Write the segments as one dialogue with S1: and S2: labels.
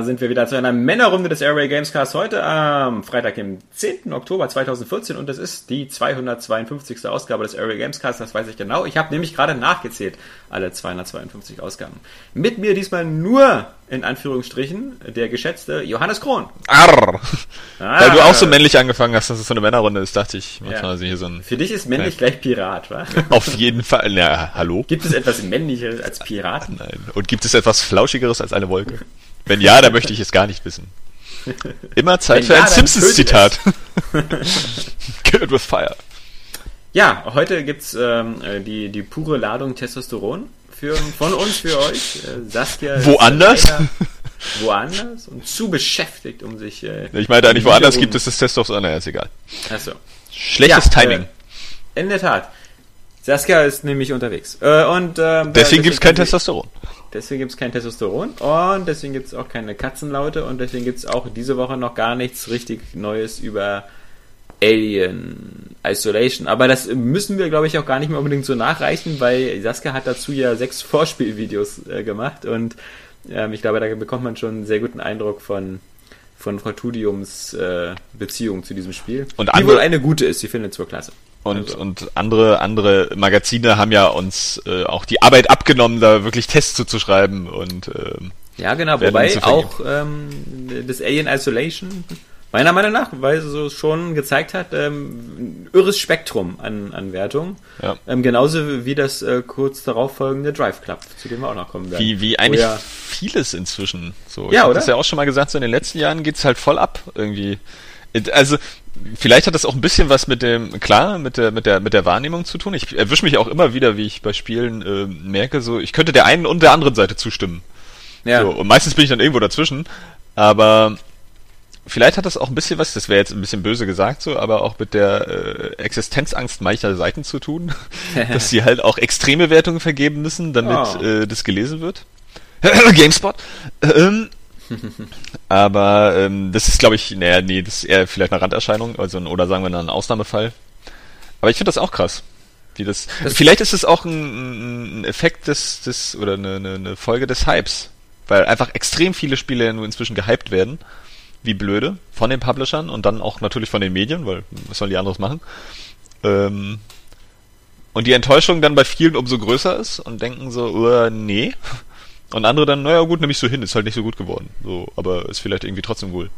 S1: Da sind wir wieder zu einer Männerrunde des Airway Gamescast heute am Freitag, dem 10. Oktober 2014 und das ist die 252. Ausgabe des Airway Gamescast, das weiß ich genau. Ich habe nämlich gerade nachgezählt, alle 252 Ausgaben. Mit mir diesmal nur, in Anführungsstrichen, der geschätzte Johannes Krohn.
S2: Arr. Ah. Weil du auch so männlich angefangen hast, dass es so eine Männerrunde ist, dachte ich,
S1: ja. also hier so ein... Für dich ist männlich Nein. gleich Pirat, wa?
S2: Auf jeden Fall, ja, hallo?
S1: Gibt es etwas männlicheres als Piraten?
S2: Nein. Und gibt es etwas Flauschigeres als eine Wolke? Wenn ja, dann möchte ich es gar nicht wissen. Immer Zeit Wenn für ja, ein Simpsons-Zitat. Killed with fire.
S1: Ja, heute gibt's ähm, äh, die, die pure Ladung Testosteron für, von uns für euch. Äh, Saskia
S2: woanders?
S1: woanders und zu beschäftigt, um sich. Äh,
S2: ich meine eigentlich, woanders gibt es das Testosteron, naja, ist egal.
S1: Achso.
S2: Schlechtes ja, Timing.
S1: Äh, in der Tat. Saskia ist nämlich unterwegs. Äh, und, äh,
S2: deswegen gibt es kein Testosteron.
S1: Deswegen gibt es kein Testosteron und deswegen gibt es auch keine Katzenlaute und deswegen gibt es auch diese Woche noch gar nichts richtig Neues über Alien Isolation. Aber das müssen wir, glaube ich, auch gar nicht mehr unbedingt so nachreichen, weil Saskia hat dazu ja sechs Vorspielvideos äh, gemacht und ähm, ich glaube, da bekommt man schon einen sehr guten Eindruck von von Fortudiums äh, Beziehung zu diesem Spiel.
S2: Und die wohl
S1: eine gute ist, sie findet es wohl klasse.
S2: Und, also. und andere, andere Magazine haben ja uns äh, auch die Arbeit abgenommen, da wirklich Tests zuzuschreiben und äh,
S1: Ja, genau, wobei auch ähm, das Alien Isolation meiner Meinung nach, weil es so schon gezeigt hat, ähm, ein irres Spektrum an, an Wertung. Ja. Ähm, genauso wie das äh, kurz darauf folgende Drive Club, zu dem wir auch noch kommen werden.
S2: Wie, wie eigentlich ja vieles inzwischen. So,
S1: ich ja, oder?
S2: das ja auch schon mal gesagt, so in den letzten Jahren geht's halt voll ab irgendwie. Also vielleicht hat das auch ein bisschen was mit dem, klar, mit der, mit der, mit der Wahrnehmung zu tun. Ich erwische mich auch immer wieder, wie ich bei Spielen äh, merke, so ich könnte der einen und der anderen Seite zustimmen. Ja. So, und meistens bin ich dann irgendwo dazwischen. Aber vielleicht hat das auch ein bisschen was, das wäre jetzt ein bisschen böse gesagt so, aber auch mit der äh, Existenzangst mancher Seiten zu tun, dass sie halt auch extreme Wertungen vergeben müssen, damit oh. äh, das gelesen wird. GameSpot. Ähm, aber ähm, das ist, glaube ich, naja, nee, das ist eher vielleicht eine Randerscheinung, also oder sagen wir dann ein Ausnahmefall. Aber ich finde das auch krass. Wie das, das vielleicht ist es auch ein, ein Effekt des, des oder eine, eine Folge des Hypes, weil einfach extrem viele Spiele nur inzwischen gehypt werden wie blöde von den Publishern und dann auch natürlich von den Medien, weil was sollen die anderes machen? Ähm, und die Enttäuschung dann bei vielen umso größer ist und denken so, uh, nee. Und andere dann, naja gut, nehme ich so hin, ist halt nicht so gut geworden. So, aber ist vielleicht irgendwie trotzdem cool.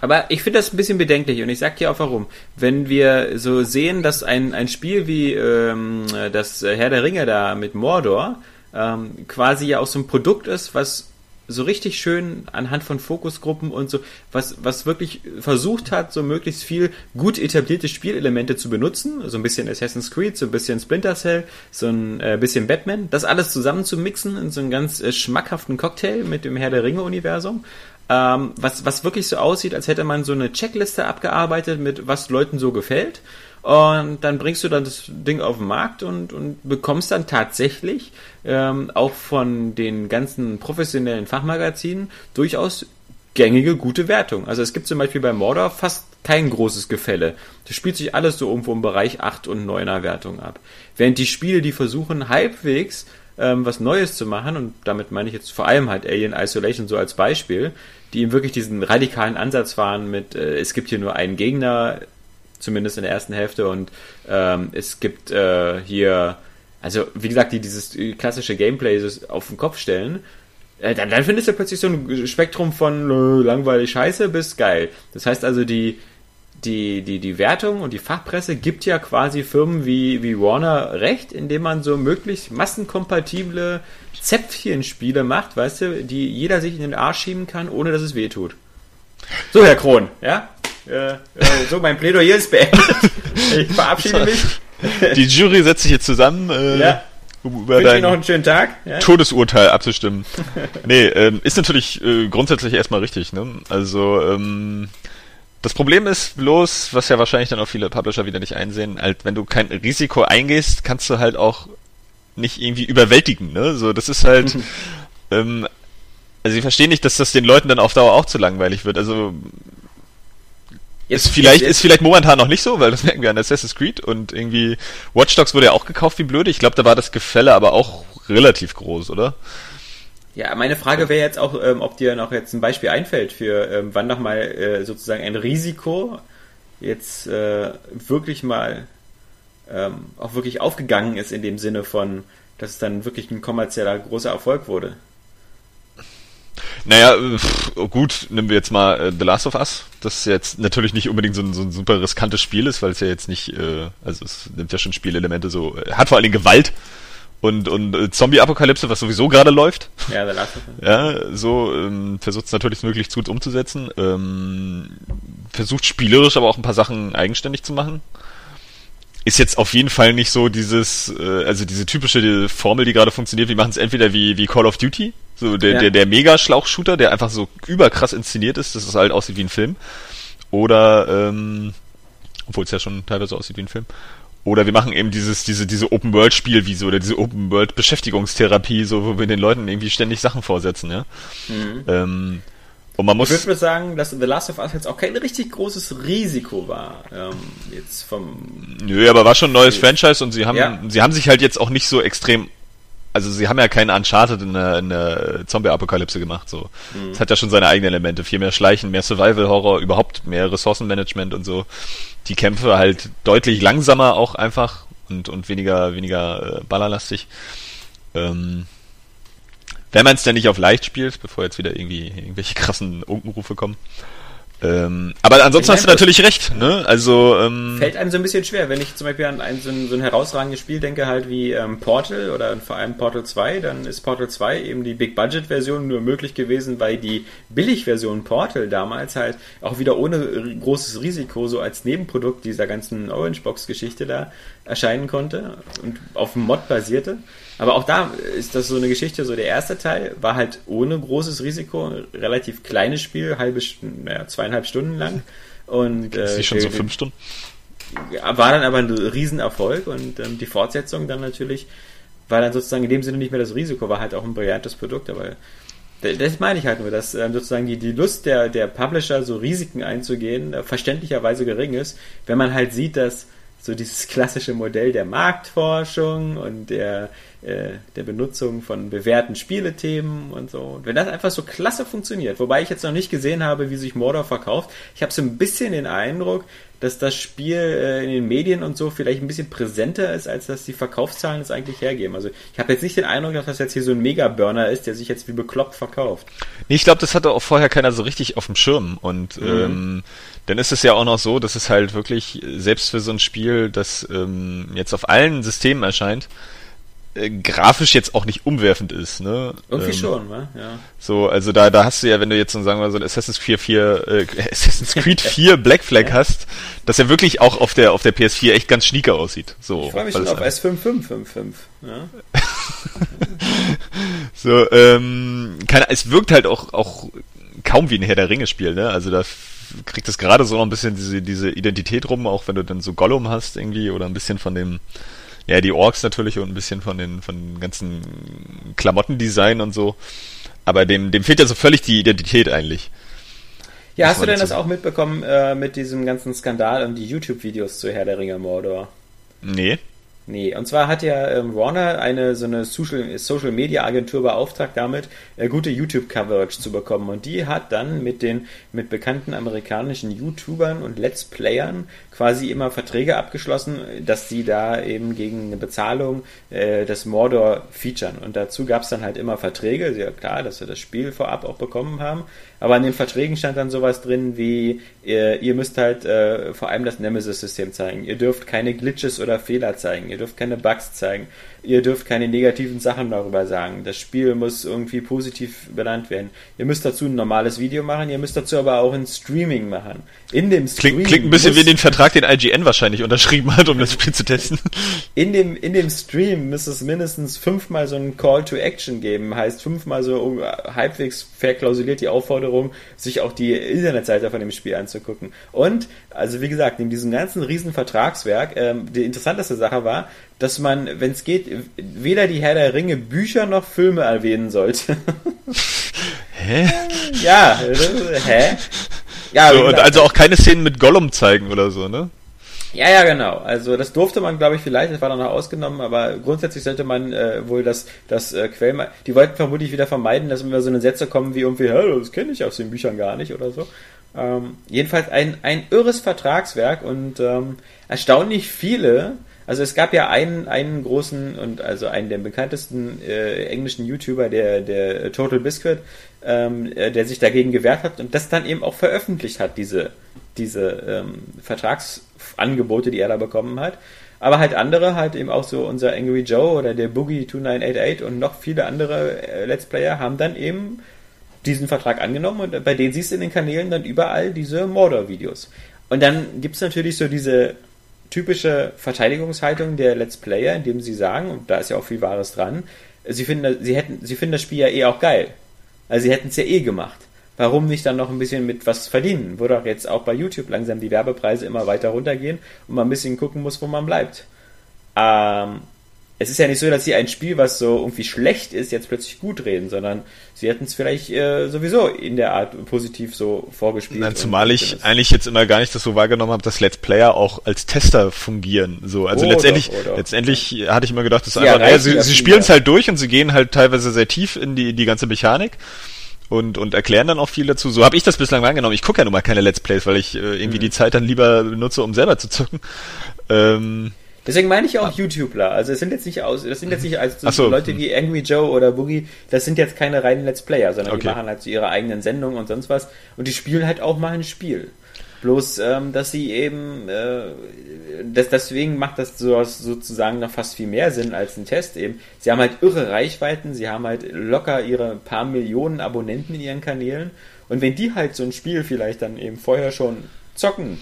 S1: Aber ich finde das ein bisschen bedenklich und ich sag dir auch warum. Wenn wir so sehen, dass ein, ein Spiel wie ähm, das Herr der Ringe da mit Mordor ähm, quasi ja auch so ein Produkt ist, was so richtig schön anhand von Fokusgruppen und so, was, was wirklich versucht hat, so möglichst viel gut etablierte Spielelemente zu benutzen, so ein bisschen Assassin's Creed, so ein bisschen Splinter Cell, so ein äh, bisschen Batman, das alles zusammen zu mixen in so einen ganz äh, schmackhaften Cocktail mit dem Herr der Ringe-Universum. Ähm, was, was wirklich so aussieht, als hätte man so eine Checkliste abgearbeitet mit was Leuten so gefällt. Und dann bringst du dann das Ding auf den Markt und, und bekommst dann tatsächlich ähm, auch von den ganzen professionellen Fachmagazinen durchaus gängige, gute Wertung. Also es gibt zum Beispiel bei Mordor fast kein großes Gefälle. Das spielt sich alles so irgendwo im Bereich 8 und 9er Wertung ab. Während die Spiele, die versuchen halbwegs ähm, was Neues zu machen, und damit meine ich jetzt vor allem halt Alien Isolation so als Beispiel, die eben wirklich diesen radikalen Ansatz fahren mit, äh, es gibt hier nur einen Gegner, zumindest in der ersten Hälfte. Und ähm, es gibt äh, hier, also wie gesagt, die dieses klassische Gameplay auf den Kopf stellen. Äh, dann, dann findest du plötzlich so ein Spektrum von äh, langweilig Scheiße bis geil. Das heißt also, die, die, die, die Wertung und die Fachpresse gibt ja quasi Firmen wie, wie Warner recht, indem man so möglichst massenkompatible Zäpfchenspiele macht, weißt du, die jeder sich in den Arsch schieben kann, ohne dass es weh tut. So, Herr Kron, ja? Äh, äh, so, mein Plädoyer ist beendet. Ich verabschiede mich.
S2: Die Jury setzt sich jetzt zusammen. Äh,
S1: ja. Um über dein noch einen schönen Tag.
S2: Ja? Todesurteil abzustimmen. nee, ähm, ist natürlich äh, grundsätzlich erstmal richtig. Ne? Also ähm, das Problem ist bloß, was ja wahrscheinlich dann auch viele Publisher wieder nicht einsehen, halt, wenn du kein Risiko eingehst, kannst du halt auch nicht irgendwie überwältigen. Ne? So, das ist halt. ähm, also ich verstehe nicht, dass das den Leuten dann auf Dauer auch zu langweilig wird. Also Jetzt, ist vielleicht, jetzt, ist vielleicht momentan noch nicht so, weil das merken wir an Assassin's Creed und irgendwie Watch Dogs wurde ja auch gekauft wie blöde. Ich glaube, da war das Gefälle aber auch relativ groß, oder?
S1: Ja, meine Frage wäre jetzt auch, ähm, ob dir noch jetzt ein Beispiel einfällt für ähm, wann noch mal äh, sozusagen ein Risiko jetzt äh, wirklich mal ähm, auch wirklich aufgegangen ist in dem Sinne von, dass es dann wirklich ein kommerzieller großer Erfolg wurde.
S2: Naja, pff, gut, nehmen wir jetzt mal äh, The Last of Us, das jetzt natürlich nicht unbedingt so ein, so ein super riskantes Spiel ist, weil es ja jetzt nicht, äh, also es nimmt ja schon Spielelemente so, äh, hat vor allen Dingen Gewalt und, und äh, Zombie-Apokalypse, was sowieso gerade läuft.
S1: Ja, The Last of Us.
S2: Ja, so ähm, versucht es natürlich möglichst gut umzusetzen. Ähm, versucht spielerisch aber auch ein paar Sachen eigenständig zu machen ist jetzt auf jeden Fall nicht so dieses, äh, also diese typische die Formel, die gerade funktioniert. Wir machen es entweder wie, wie Call of Duty, so der, ja. der, der Mega-Schlauchshooter, der einfach so überkrass inszeniert ist, dass es halt aussieht wie ein Film. Oder, ähm, obwohl es ja schon teilweise aussieht wie ein Film. Oder wir machen eben dieses, diese, diese Open-World-Spiel wie so, oder diese Open-World-Beschäftigungstherapie, so, wo wir den Leuten irgendwie ständig Sachen vorsetzen, ja. Mhm. Ähm,
S1: und man muss. Ich würde sagen, dass The Last of Us jetzt auch kein richtig großes Risiko war. Ähm, jetzt vom.
S2: Nö, aber war schon ein neues Franchise und sie haben, ja. sie haben sich halt jetzt auch nicht so extrem. Also sie haben ja keinen Uncharted in der, in der Zombie-Apokalypse gemacht. So, mhm. es hat ja schon seine eigenen Elemente, viel mehr Schleichen, mehr Survival-Horror, überhaupt mehr Ressourcenmanagement und so. Die Kämpfe halt deutlich langsamer auch einfach und und weniger weniger äh, ballerlastig. Ähm, wenn man es denn nicht auf leicht spielt, bevor jetzt wieder irgendwie irgendwelche krassen Unkenrufe kommen. Ähm, aber ansonsten hast du natürlich recht, ne? Also ähm,
S1: fällt einem so ein bisschen schwer, wenn ich zum Beispiel an ein so ein, so ein herausragendes Spiel denke, halt wie ähm, Portal oder vor allem Portal 2, dann ist Portal 2 eben die Big Budget Version nur möglich gewesen, weil die Billigversion Portal damals halt auch wieder ohne großes Risiko so als Nebenprodukt dieser ganzen Orange Box Geschichte da erscheinen konnte und auf dem Mod basierte. Aber auch da ist das so eine Geschichte, so der erste Teil war halt ohne großes Risiko, relativ kleines Spiel, halbe, naja, zweieinhalb Stunden lang. Und,
S2: äh, schon so fünf Stunden?
S1: War dann aber ein Riesenerfolg und ähm, die Fortsetzung dann natürlich war dann sozusagen in dem Sinne nicht mehr das Risiko, war halt auch ein brillantes Produkt, aber das meine ich halt nur, dass ähm, sozusagen die, die Lust der, der Publisher, so Risiken einzugehen, äh, verständlicherweise gering ist, wenn man halt sieht, dass so dieses klassische Modell der Marktforschung und der, äh, der Benutzung von bewährten Spielethemen und so. Und wenn das einfach so klasse funktioniert, wobei ich jetzt noch nicht gesehen habe, wie sich Mordor verkauft, ich habe so ein bisschen den Eindruck, dass das Spiel äh, in den Medien und so vielleicht ein bisschen präsenter ist, als dass die Verkaufszahlen es eigentlich hergeben. Also ich habe jetzt nicht den Eindruck, dass das jetzt hier so ein Mega-Burner ist, der sich jetzt wie bekloppt verkauft.
S2: Nee, ich glaube, das hatte auch vorher keiner so richtig auf dem Schirm. Und mhm. ähm, dann ist es ja auch noch so, dass es halt wirklich, selbst für so ein Spiel, das ähm, jetzt auf allen Systemen erscheint, äh, grafisch jetzt auch nicht umwerfend ist, ne?
S1: Irgendwie ähm, schon, ne? Ja.
S2: So, also da, da hast du ja, wenn du jetzt so sagen wir so Assassin's Creed 4, äh, Assassin's Creed 4 Black Flag hast, dass er wirklich auch auf der auf der PS4 echt ganz schnieker aussieht. So,
S1: ich freue mich schon auf S5555. Ja?
S2: so, ähm, keine, es wirkt halt auch auch kaum wie ein Herr der Ringe Spiel, ne? Also da kriegt es gerade so noch ein bisschen diese diese Identität rum, auch wenn du dann so Gollum hast irgendwie oder ein bisschen von dem ja, die Orks natürlich und ein bisschen von den, von den ganzen Klamottendesign und so. Aber dem, dem fehlt ja so völlig die Identität eigentlich.
S1: Ja, hast du denn das auch mitbekommen äh, mit diesem ganzen Skandal und die YouTube-Videos zu Herr der Ringe Mordor?
S2: Nee.
S1: Nee, und zwar hat ja ähm, Warner eine so eine Social, Social Media Agentur beauftragt damit, äh, gute YouTube Coverage zu bekommen. Und die hat dann mit den mit bekannten amerikanischen YouTubern und Let's Playern quasi immer Verträge abgeschlossen, dass sie da eben gegen eine Bezahlung äh, das Mordor featuren. Und dazu gab es dann halt immer Verträge, ja klar, dass wir das Spiel vorab auch bekommen haben. Aber in den Verträgen stand dann sowas drin wie, ihr, ihr müsst halt äh, vor allem das Nemesis-System zeigen. Ihr dürft keine Glitches oder Fehler zeigen. Ihr dürft keine Bugs zeigen ihr dürft keine negativen Sachen darüber sagen. Das Spiel muss irgendwie positiv benannt werden. Ihr müsst dazu ein normales Video machen, ihr müsst dazu aber auch ein Streaming machen. In dem
S2: Streaming. Klingt, klingt ein bisschen wie den Vertrag, den IGN wahrscheinlich unterschrieben hat, um das Spiel zu testen.
S1: In dem, in dem Stream müsste es mindestens fünfmal so ein Call to Action geben. Heißt fünfmal so halbwegs verklausuliert die Aufforderung, sich auch die Internetseite von dem Spiel anzugucken. Und, also wie gesagt, in diesem ganzen riesen Vertragswerk, ähm, die interessanteste Sache war, dass man, wenn es geht, weder die Herr der Ringe Bücher noch Filme erwähnen sollte.
S2: hä?
S1: Ja, hä?
S2: Ja, so, und also auch keine Szenen mit Gollum zeigen oder so, ne?
S1: Ja, ja, genau. Also das durfte man, glaube ich, vielleicht, das war dann noch ausgenommen, aber grundsätzlich sollte man äh, wohl das, das äh, Quell... Die wollten vermutlich wieder vermeiden, dass immer so eine Sätze kommen wie irgendwie, hey, das kenne ich aus den Büchern gar nicht oder so. Ähm, jedenfalls ein, ein irres Vertragswerk und ähm, erstaunlich viele also es gab ja einen, einen großen und also einen der bekanntesten äh, englischen YouTuber, der, der Total Biscuit, ähm, äh, der sich dagegen gewehrt hat und das dann eben auch veröffentlicht hat, diese, diese ähm, Vertragsangebote, die er da bekommen hat. Aber halt andere, halt eben auch so unser Angry Joe oder der Boogie 2988 und noch viele andere äh, Let's Player haben dann eben diesen Vertrag angenommen und bei denen siehst du in den Kanälen dann überall diese Mordor-Videos. Und dann gibt's natürlich so diese typische Verteidigungshaltung der Let's Player, indem sie sagen, und da ist ja auch viel Wahres dran, sie finden, sie hätten, sie finden das Spiel ja eh auch geil. Also sie hätten es ja eh gemacht. Warum nicht dann noch ein bisschen mit was verdienen? Wo doch jetzt auch bei YouTube langsam die Werbepreise immer weiter runtergehen und man ein bisschen gucken muss, wo man bleibt. Ähm, es ist ja nicht so, dass sie ein Spiel, was so irgendwie schlecht ist, jetzt plötzlich gut reden, sondern sie hätten es vielleicht äh, sowieso in der Art positiv so vorgespielt.
S2: Nein, zumal ich eigentlich jetzt immer gar nicht das so wahrgenommen habe, dass Let's Player auch als Tester fungieren. So, also oh, letztendlich, doch, oh, letztendlich hatte ich immer gedacht, das ist einfach, ja, sie, sie spielen es halt durch und sie gehen halt teilweise sehr tief in die, die ganze Mechanik und, und erklären dann auch viel dazu. So habe ich das bislang wahrgenommen. Ich gucke ja nun mal keine Let's Plays, weil ich äh, irgendwie mhm. die Zeit dann lieber benutze, um selber zu zocken. Ähm,
S1: Deswegen meine ich auch ah. YouTuber. Also es sind jetzt nicht aus, das sind jetzt nicht als so, Leute wie Angry Joe oder Boogie, das sind jetzt keine reinen Let's Player, sondern okay. die machen halt so ihre eigenen Sendungen und sonst was. Und die spielen halt auch mal ein Spiel. Bloß, ähm, dass sie eben, äh, das, deswegen macht das so, sozusagen noch fast viel mehr Sinn als ein Test eben. Sie haben halt irre Reichweiten, sie haben halt locker ihre paar Millionen Abonnenten in ihren Kanälen. Und wenn die halt so ein Spiel vielleicht dann eben vorher schon zocken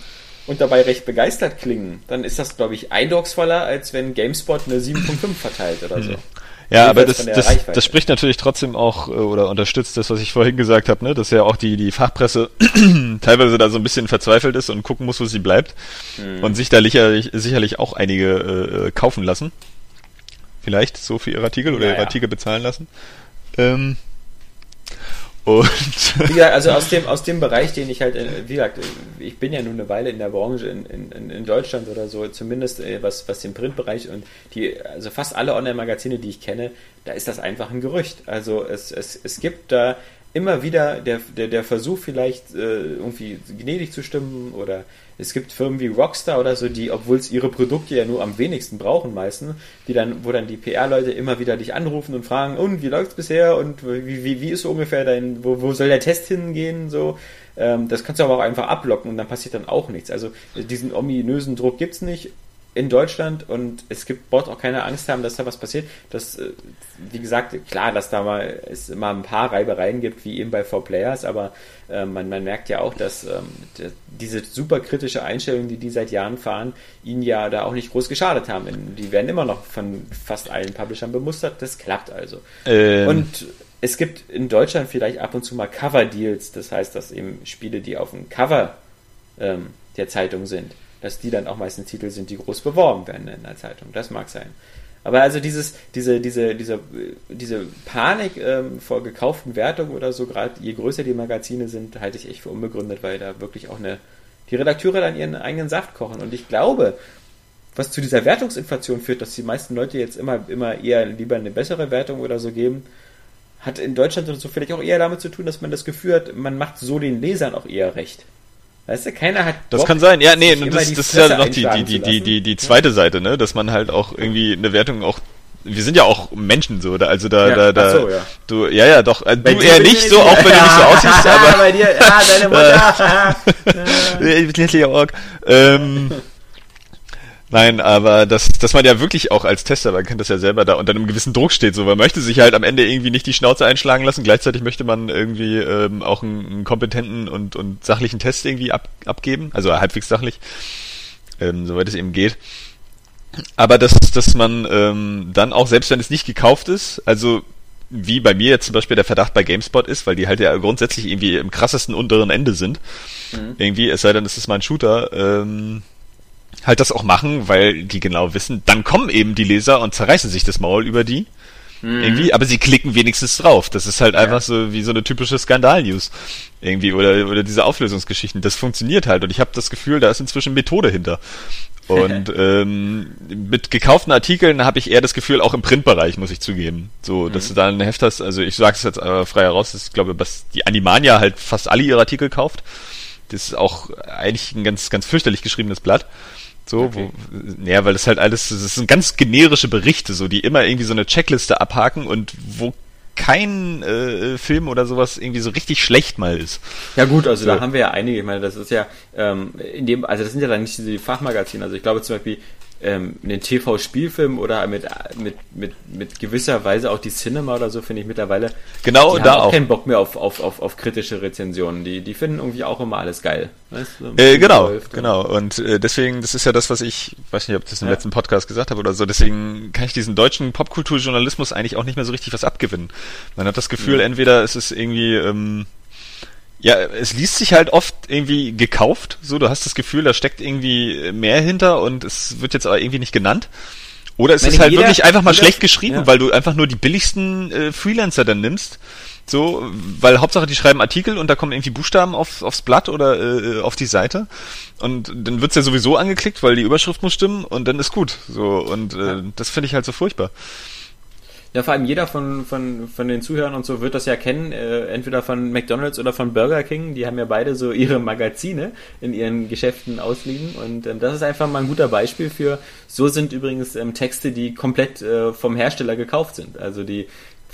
S1: und dabei recht begeistert klingen, dann ist das, glaube ich, eindrucksvoller, als wenn GameSpot eine 7.5 verteilt oder so.
S2: Ja, aber das, das, das spricht natürlich trotzdem auch äh, oder unterstützt das, was ich vorhin gesagt habe, ne? dass ja auch die, die Fachpresse teilweise da so ein bisschen verzweifelt ist und gucken muss, wo sie bleibt hm. und sich da sicherlich, sicherlich auch einige äh, kaufen lassen. Vielleicht so für ihre Artikel oder ja, ihre Artikel bezahlen lassen. Ähm,
S1: und wie gesagt, also aus dem, aus dem Bereich, den ich halt, wie gesagt, ich bin ja nun eine Weile in der Branche in, in, in Deutschland oder so, zumindest äh, was, was den Printbereich und die, also fast alle Online-Magazine, die ich kenne, da ist das einfach ein Gerücht. Also es, es, es gibt da immer wieder der, der, der Versuch vielleicht äh, irgendwie gnädig zu stimmen oder es gibt Firmen wie Rockstar oder so, die, obwohl es ihre Produkte ja nur am wenigsten brauchen meistens, die dann, wo dann die PR-Leute immer wieder dich anrufen und fragen, und wie läuft's bisher und wie, wie, wie ist so ungefähr dein, wo, wo soll der Test hingehen, so. Ähm, das kannst du aber auch einfach ablocken und dann passiert dann auch nichts. Also diesen ominösen Druck gibt's nicht in Deutschland und es gibt braucht auch keine Angst haben, dass da was passiert. Das, äh, wie gesagt, klar, dass da mal es immer ein paar Reibereien gibt, wie eben bei Four Players, aber äh, man, man merkt ja auch, dass ähm, diese super kritische Einstellung, die die seit Jahren fahren, ihnen ja da auch nicht groß geschadet haben. Die werden immer noch von fast allen Publishern bemustert. Das klappt also. Ähm. Und es gibt in Deutschland vielleicht ab und zu mal Cover-Deals, das heißt, dass eben Spiele, die auf dem Cover ähm, der Zeitung sind, dass die dann auch meistens Titel sind, die groß beworben werden in der Zeitung. Das mag sein. Aber also dieses, diese, diese, diese, diese Panik ähm, vor gekauften Wertungen oder so, gerade je größer die Magazine sind, halte ich echt für unbegründet, weil da wirklich auch eine, die Redakteure dann ihren eigenen Saft kochen. Und ich glaube, was zu dieser Wertungsinflation führt, dass die meisten Leute jetzt immer, immer eher lieber eine bessere Wertung oder so geben, hat in Deutschland so vielleicht auch eher damit zu tun, dass man das Gefühl hat, man macht so den Lesern auch eher recht. Weißt du, keiner hat.
S2: Das Bock, kann sein, ja, nee, das, das ist ja noch die, die, die, die, die, die zweite Seite, ne? Dass man halt auch irgendwie eine Wertung auch. Wir sind ja auch Menschen so, da, also da, ja, da, da, so, ja. du, ja, ja, doch, äh, du eher nicht so, auch wenn du nicht so aussiehst, aber. bei dir, ja, deine Mutter. ähm, Nein, aber dass, dass man ja wirklich auch als Tester, man kennt das ja selber, da unter einem gewissen Druck steht, so, man möchte sich halt am Ende irgendwie nicht die Schnauze einschlagen lassen, gleichzeitig möchte man irgendwie ähm, auch einen, einen kompetenten und, und sachlichen Test irgendwie ab, abgeben, also halbwegs sachlich, ähm, soweit es eben geht. Aber dass, dass man ähm, dann auch, selbst wenn es nicht gekauft ist, also wie bei mir jetzt zum Beispiel der Verdacht bei GameSpot ist, weil die halt ja grundsätzlich irgendwie im krassesten unteren Ende sind. Mhm. Irgendwie, es sei denn, es ist mal ein Shooter, ähm, halt das auch machen, weil die genau wissen, dann kommen eben die Leser und zerreißen sich das Maul über die. Mhm. Irgendwie, aber sie klicken wenigstens drauf. Das ist halt ja. einfach so wie so eine typische Skandal-News. Irgendwie, oder, oder diese Auflösungsgeschichten. Das funktioniert halt und ich habe das Gefühl, da ist inzwischen Methode hinter. Und ähm, mit gekauften Artikeln habe ich eher das Gefühl, auch im Printbereich, muss ich zugeben. So, dass mhm. du da ein Heft hast, also ich sage es jetzt äh, frei heraus, ich glaube, dass die Animania halt fast alle ihre Artikel kauft. Das ist auch eigentlich ein ganz, ganz fürchterlich geschriebenes Blatt. So, okay. wo, ja, weil das halt alles, das sind ganz generische Berichte, so, die immer irgendwie so eine Checkliste abhaken und wo kein äh, Film oder sowas irgendwie so richtig schlecht mal ist.
S1: Ja gut, also so. da haben wir ja einige. Ich meine, das ist ja ähm, in dem, also das sind ja dann nicht diese Fachmagazine. Also ich glaube zum Beispiel ähm, einen TV-Spielfilm oder mit, mit, mit, mit gewisser Weise auch die Cinema oder so finde ich mittlerweile.
S2: Genau,
S1: die
S2: da
S1: haben auch, keinen Bock mehr auf, auf, auf, auf kritische Rezensionen. Die, die finden irgendwie auch immer alles geil.
S2: Weißt du, äh, genau, genau. Und äh, deswegen, das ist ja das, was ich, weiß nicht, ob ich das im ja. letzten Podcast gesagt habe oder so, deswegen kann ich diesen deutschen Popkulturjournalismus eigentlich auch nicht mehr so richtig was abgewinnen. Man hat das Gefühl, ja. entweder ist es irgendwie ähm, ja, es liest sich halt oft irgendwie gekauft. So, du hast das Gefühl, da steckt irgendwie mehr hinter und es wird jetzt aber irgendwie nicht genannt. Oder es ist halt jeder, wirklich einfach mal schlecht geschrieben, ja. weil du einfach nur die billigsten äh, Freelancer dann nimmst. So, weil Hauptsache die schreiben Artikel und da kommen irgendwie Buchstaben auf, aufs Blatt oder äh, auf die Seite und dann wird's ja sowieso angeklickt, weil die Überschrift muss stimmen und dann ist gut. So und äh, das finde ich halt so furchtbar.
S1: Ja, vor allem jeder von, von, von den Zuhörern und so wird das ja kennen, äh, entweder von McDonalds oder von Burger King. Die haben ja beide so ihre Magazine in ihren Geschäften ausliegen. Und ähm, das ist einfach mal ein guter Beispiel für, so sind übrigens ähm, Texte, die komplett äh, vom Hersteller gekauft sind. Also die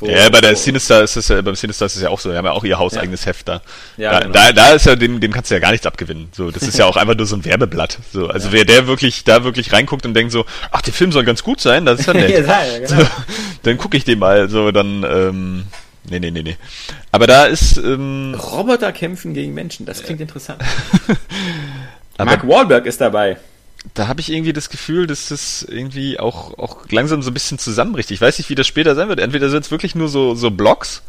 S2: ja, bei der Sinister ist es ja, beim Sinister ist es ja auch so, die haben ja auch ihr hauseigenes ja. Heft da.
S1: Ja,
S2: da,
S1: genau.
S2: da, da ist ja, dem, dem kannst du ja gar nichts abgewinnen. So, das ist ja auch einfach nur so ein Werbeblatt. So, also ja. wer der wirklich, da wirklich reinguckt und denkt so, ach, der Film soll ganz gut sein, das ist ja nett. ja, genau. so, dann gucke ich den mal, so, dann, ähm, Nee, nee, nee, nee. Aber da ist. Ähm,
S1: Roboter kämpfen gegen Menschen, das klingt interessant. Mark Wahlberg ist dabei
S2: da habe ich irgendwie das Gefühl, dass das irgendwie auch, auch langsam so ein bisschen zusammenbricht. Ich weiß nicht, wie das später sein wird. Entweder sind es wirklich nur so, so Blocks,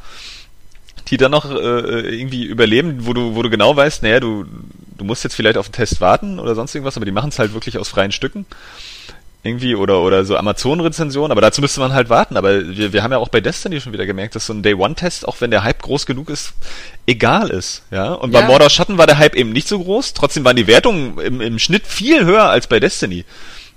S2: die dann noch äh, irgendwie überleben, wo du, wo du genau weißt, naja, du, du musst jetzt vielleicht auf den Test warten oder sonst irgendwas, aber die machen es halt wirklich aus freien Stücken irgendwie oder oder so Amazon-Rezensionen, aber dazu müsste man halt warten. Aber wir, wir haben ja auch bei Destiny schon wieder gemerkt, dass so ein Day-One-Test, auch wenn der Hype groß genug ist, egal ist. Ja. Und ja. bei Mordor Schatten war der Hype eben nicht so groß, trotzdem waren die Wertungen im, im Schnitt viel höher als bei Destiny.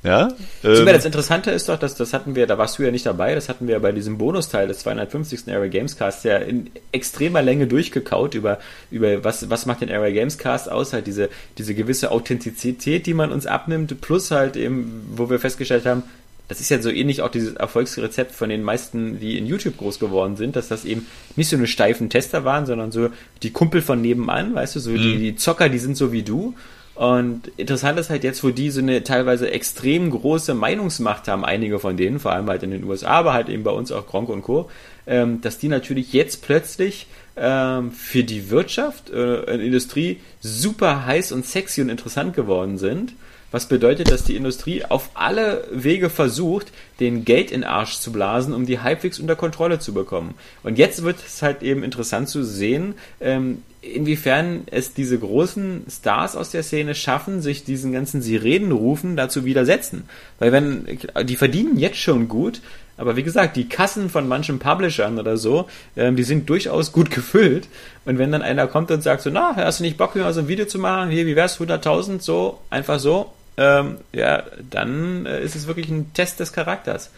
S2: Ja,
S1: ähm, das Interessante ist doch, dass das hatten wir, da warst du ja nicht dabei, das hatten wir bei diesem Bonusteil des 250. Area Gamescast ja in extremer Länge durchgekaut über, über was, was macht den Area Gamescast aus, halt diese, diese gewisse Authentizität, die man uns abnimmt, plus halt eben, wo wir festgestellt haben, das ist ja so ähnlich auch dieses Erfolgsrezept von den meisten, die in YouTube groß geworden sind, dass das eben nicht so eine steifen Tester waren, sondern so die Kumpel von nebenan, weißt du, so mhm. die, die Zocker, die sind so wie du und interessant ist halt jetzt, wo die so eine teilweise extrem große Meinungsmacht haben, einige von denen, vor allem halt in den USA, aber halt eben bei uns auch Gronk und Co., ähm, dass die natürlich jetzt plötzlich ähm, für die Wirtschaft äh, Industrie super heiß und sexy und interessant geworden sind. Was bedeutet, dass die Industrie auf alle Wege versucht, den Geld in Arsch zu blasen, um die halbwegs unter Kontrolle zu bekommen. Und jetzt wird es halt eben interessant zu sehen, ähm, inwiefern es diese großen Stars aus der Szene schaffen, sich diesen ganzen Sirenenrufen dazu widersetzen. Weil wenn, die verdienen jetzt schon gut, aber wie gesagt, die Kassen von manchen Publishern oder so, ähm, die sind durchaus gut gefüllt. Und wenn dann einer kommt und sagt so, na, hast du nicht Bock, hier mal so ein Video zu machen? Hier, wie wär's, 100.000, so, einfach so, ähm, ja, dann äh, ist es wirklich ein Test des Charakters.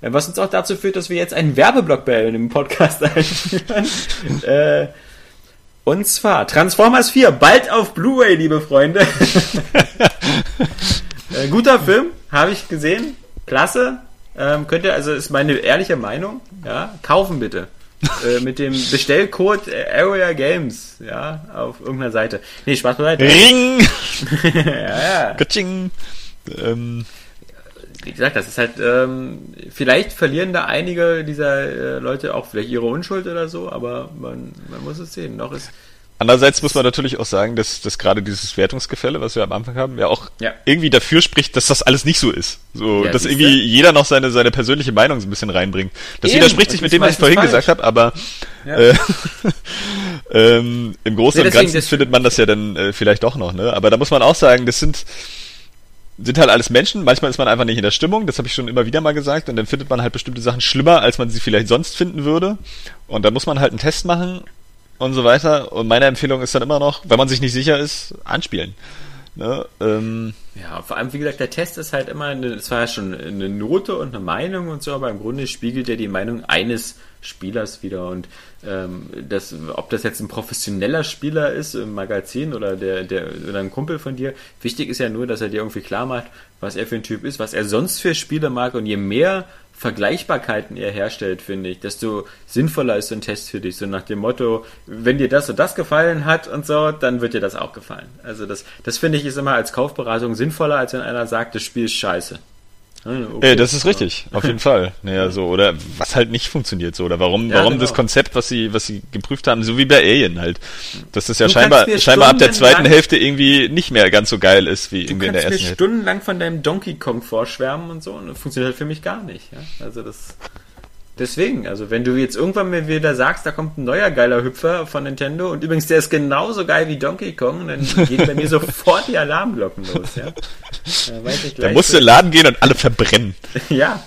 S1: Äh, was uns auch dazu führt, dass wir jetzt einen Werbeblock bei dem Podcast einführen. äh, und zwar Transformers 4, bald auf Blu-ray, liebe Freunde. äh, guter Film, habe ich gesehen. Klasse. Ähm, könnt ihr, also ist meine ehrliche Meinung, ja, kaufen bitte. Äh, mit dem Bestellcode Area Games, ja, auf irgendeiner Seite. Nee, Spaß beiseite.
S2: Ring!
S1: ja, ja.
S2: Katsching. Ähm,
S1: wie gesagt, das ist halt, ähm, vielleicht verlieren da einige dieser äh, Leute auch vielleicht ihre Unschuld oder so, aber man, man muss es sehen. Noch ist.
S2: Andererseits muss man natürlich auch sagen, dass, dass gerade dieses Wertungsgefälle, was wir am Anfang haben, ja auch ja. irgendwie dafür spricht, dass das alles nicht so ist. So, ja, dass irgendwie ja. jeder noch seine, seine persönliche Meinung so ein bisschen reinbringt. Das Eben. widerspricht sich mit dem, was ich vorhin falsch. gesagt habe, aber äh, ähm, im Großen und Ganzen findet man das ja dann äh, vielleicht doch noch, ne? Aber da muss man auch sagen, das sind sind halt alles Menschen. Manchmal ist man einfach nicht in der Stimmung, das habe ich schon immer wieder mal gesagt. Und dann findet man halt bestimmte Sachen schlimmer, als man sie vielleicht sonst finden würde. Und da muss man halt einen Test machen und so weiter. Und meine Empfehlung ist dann immer noch, wenn man sich nicht sicher ist, anspielen.
S1: Ne, ähm, ja, vor allem, wie gesagt, der Test ist halt immer, es war ja schon eine Note und eine Meinung und so, aber im Grunde spiegelt er die Meinung eines Spielers wieder. Und ähm, das, ob das jetzt ein professioneller Spieler ist im Magazin oder der, der oder ein Kumpel von dir, wichtig ist ja nur, dass er dir irgendwie klar macht, was er für ein Typ ist, was er sonst für Spiele mag und je mehr Vergleichbarkeiten er herstellt, finde ich, desto sinnvoller ist so ein Test für dich. So nach dem Motto, wenn dir das und das gefallen hat und so, dann wird dir das auch gefallen. Also das, das finde ich ist immer als Kaufberatung sinnvoller, als wenn einer sagt, das Spiel ist scheiße.
S2: Okay. Äh, das ist richtig, auf jeden Fall. Naja, so, oder was halt nicht funktioniert so, oder warum, ja, warum genau. das Konzept, was sie, was sie geprüft haben, so wie bei Alien halt, dass das ja du scheinbar, scheinbar ab der zweiten Hälfte irgendwie nicht mehr ganz so geil ist, wie irgendwie in der ersten Hälfte. Du
S1: kannst mir stundenlang von deinem Donkey Kong vorschwärmen und so, und das funktioniert halt für mich gar nicht, ja. Also das, Deswegen, also wenn du jetzt irgendwann mal wieder sagst, da kommt ein neuer geiler Hüpfer von Nintendo und übrigens der ist genauso geil wie Donkey Kong, dann gehen bei mir sofort die Alarmglocken los, ja.
S2: Da, weiß ich gleich, da musst du in den Laden gehen und alle verbrennen.
S1: ja.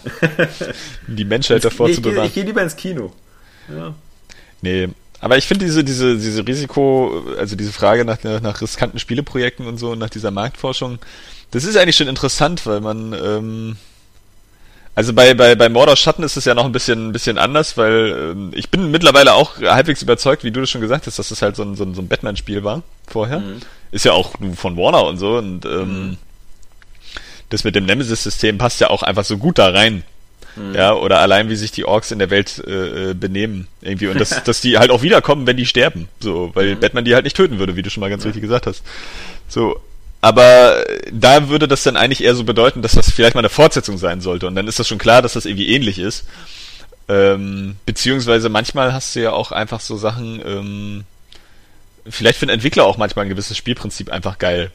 S2: um die Menschheit davor
S1: ich,
S2: zu bewahren.
S1: Ich, ich gehe lieber ins Kino. Ja.
S2: Nee, aber ich finde diese, diese, diese Risiko, also diese Frage nach, nach riskanten Spieleprojekten und so, nach dieser Marktforschung, das ist eigentlich schon interessant, weil man, ähm, also bei, bei, bei Mordor Schatten ist es ja noch ein bisschen, ein bisschen anders, weil ähm, ich bin mittlerweile auch halbwegs überzeugt, wie du das schon gesagt hast, dass das halt so ein, so ein, so ein Batman-Spiel war vorher. Mhm. Ist ja auch von Warner und so und ähm, mhm. das mit dem Nemesis-System passt ja auch einfach so gut da rein. Mhm. Ja, oder allein wie sich die Orks in der Welt äh, äh benehmen. Irgendwie. Und dass, dass die halt auch wiederkommen, wenn die sterben. So, weil mhm. Batman die halt nicht töten würde, wie du schon mal ganz richtig gesagt hast. So, aber da würde das dann eigentlich eher so bedeuten, dass das vielleicht mal eine Fortsetzung sein sollte. Und dann ist das schon klar, dass das irgendwie ähnlich ist. Ähm, beziehungsweise manchmal hast du ja auch einfach so Sachen, ähm, vielleicht finden Entwickler auch manchmal ein gewisses Spielprinzip einfach geil.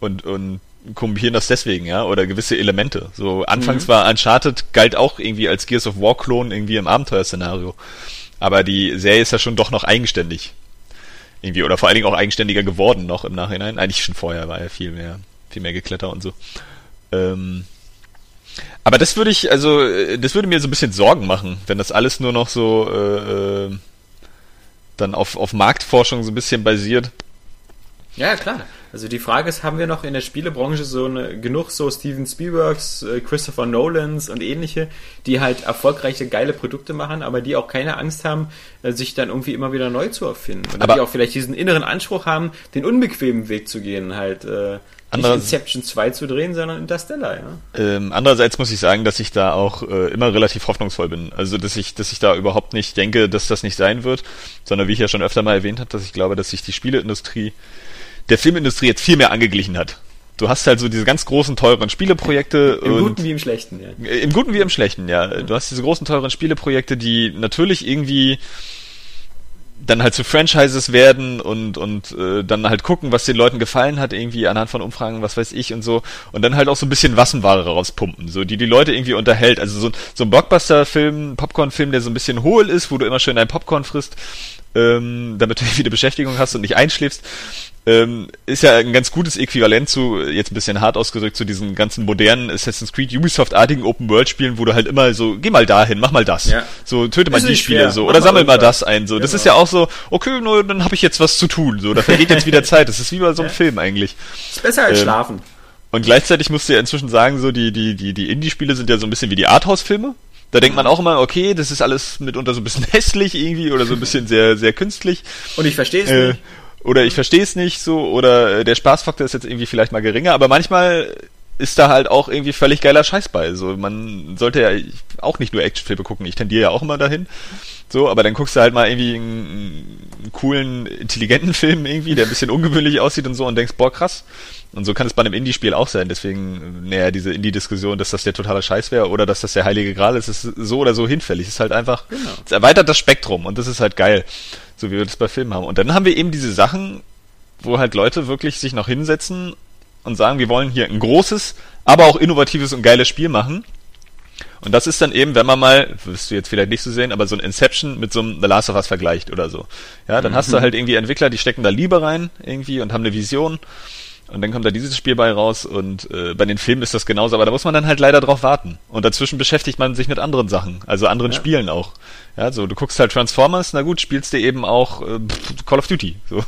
S2: Und, und kombinieren das deswegen, ja, oder gewisse Elemente. So, anfangs mhm. war Uncharted galt auch irgendwie als Gears of War-Klon irgendwie im Abenteuerszenario. Aber die Serie ist ja schon doch noch eigenständig. Irgendwie, oder vor allen Dingen auch eigenständiger geworden noch im Nachhinein. Eigentlich schon vorher war er viel mehr, viel mehr Gekletter und so. Ähm, aber das würde ich, also, das würde mir so ein bisschen Sorgen machen, wenn das alles nur noch so äh, äh, dann auf, auf Marktforschung so ein bisschen basiert.
S1: Ja, klar. Also die Frage ist, haben wir noch in der Spielebranche so eine, genug so Steven Spielbergs, äh, Christopher Nolans und ähnliche, die halt erfolgreiche, geile Produkte machen, aber die auch keine Angst haben, äh, sich dann irgendwie immer wieder neu zu erfinden. Und aber die auch vielleicht diesen inneren Anspruch haben, den unbequemen Weg zu gehen, halt äh, nicht Inception 2 zu drehen, sondern Interstellar, ja.
S2: Ähm, andererseits muss ich sagen, dass ich da auch äh, immer relativ hoffnungsvoll bin. Also, dass ich, dass ich da überhaupt nicht denke, dass das nicht sein wird, sondern wie ich ja schon öfter mal erwähnt habe, dass ich glaube, dass sich die Spieleindustrie der Filmindustrie jetzt viel mehr angeglichen hat. Du hast halt so diese ganz großen, teuren Spieleprojekte.
S1: Im Guten wie im Schlechten, ja.
S2: Im Guten wie im Schlechten, ja. Du hast diese großen, teuren Spieleprojekte, die natürlich irgendwie dann halt zu Franchises werden und und äh, dann halt gucken, was den Leuten gefallen hat, irgendwie anhand von Umfragen, was weiß ich und so und dann halt auch so ein bisschen Wassenware rauspumpen, so die die Leute irgendwie unterhält. Also so, so ein Blockbuster-Film, Popcorn-Film, der so ein bisschen hohl ist, wo du immer schön dein Popcorn frisst, ähm, damit du eine Beschäftigung hast und nicht einschläfst ähm, ist ja ein ganz gutes Äquivalent zu, jetzt ein bisschen hart ausgedrückt, zu diesen ganzen modernen Assassin's Creed Ubisoft-artigen Open-World-Spielen, wo du halt immer so, geh mal dahin, mach mal das. Ja. So, töte mal die Spiele schwer. so. Mach oder sammel mal das ein. So. Das genau. ist ja auch so, okay, nur, dann habe ich jetzt was zu tun. So, da vergeht jetzt wieder Zeit. Das ist wie bei so einem ja. Film eigentlich.
S1: Ist besser als ähm, schlafen.
S2: Und gleichzeitig musst du ja inzwischen sagen, so die, die, die, die Indie-Spiele sind ja so ein bisschen wie die Arthouse-Filme. Da denkt man auch immer, okay, das ist alles mitunter so ein bisschen hässlich irgendwie oder so ein bisschen sehr, sehr künstlich.
S1: Und ich verstehe es äh, nicht
S2: oder ich verstehe es nicht so oder äh, der Spaßfaktor ist jetzt irgendwie vielleicht mal geringer, aber manchmal ist da halt auch irgendwie völlig geiler Scheiß bei. So, man sollte ja auch nicht nur Actionfilme gucken. Ich tendiere ja auch immer dahin. So, aber dann guckst du halt mal irgendwie einen, einen coolen, intelligenten Film irgendwie, der ein bisschen ungewöhnlich aussieht und so und denkst, boah, krass. Und so kann es bei einem Indie-Spiel auch sein. Deswegen, naja, diese Indie-Diskussion, dass das der totale Scheiß wäre oder dass das der heilige Gral ist, ist so oder so hinfällig. Ist halt einfach, genau. es erweitert das Spektrum und das ist halt geil so wie wir das bei Filmen haben. Und dann haben wir eben diese Sachen, wo halt Leute wirklich sich noch hinsetzen und sagen, wir wollen hier ein großes, aber auch innovatives und geiles Spiel machen. Und das ist dann eben, wenn man mal, wirst du jetzt vielleicht nicht so sehen, aber so ein Inception mit so einem The Last of Us vergleicht oder so. Ja, dann mhm. hast du mhm. halt irgendwie Entwickler, die stecken da Liebe rein irgendwie und haben eine Vision. Und dann kommt da dieses Spiel bei raus und äh, bei den Filmen ist das genauso, aber da muss man dann halt leider drauf warten. Und dazwischen beschäftigt man sich mit anderen Sachen, also anderen ja. Spielen auch. Ja, so, du guckst halt Transformers, na gut, spielst dir eben auch äh, Call of Duty, so. Ja.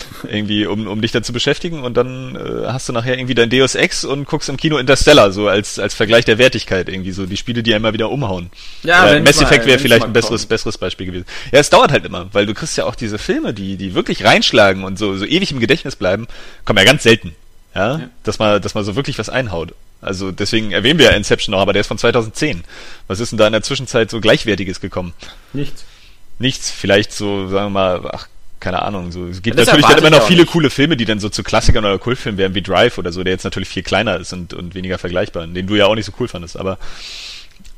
S2: irgendwie, um, um dich dann zu beschäftigen und dann äh, hast du nachher irgendwie dein Deus Ex und guckst im Kino Interstellar, so als, als Vergleich der Wertigkeit irgendwie, so die Spiele, die ja immer wieder umhauen. Ja, Oder Mass Effect wäre vielleicht ein besseres, besseres Beispiel gewesen. Ja, es dauert halt immer, weil du kriegst ja auch diese Filme, die, die wirklich reinschlagen und so, so ewig im Gedächtnis bleiben, kommen ja ganz selten. Ja, ja. dass man, dass man so wirklich was einhaut. Also deswegen erwähnen wir ja Inception noch, aber der ist von 2010. Was ist denn da in der Zwischenzeit so Gleichwertiges gekommen?
S1: Nichts.
S2: Nichts, vielleicht so, sagen wir mal, ach, keine Ahnung, so. Es gibt ja, natürlich dann immer noch viele nicht. coole Filme, die dann so zu Klassikern oder Kultfilmen werden wie Drive oder so, der jetzt natürlich viel kleiner ist und, und weniger vergleichbar, den du ja auch nicht so cool fandest, aber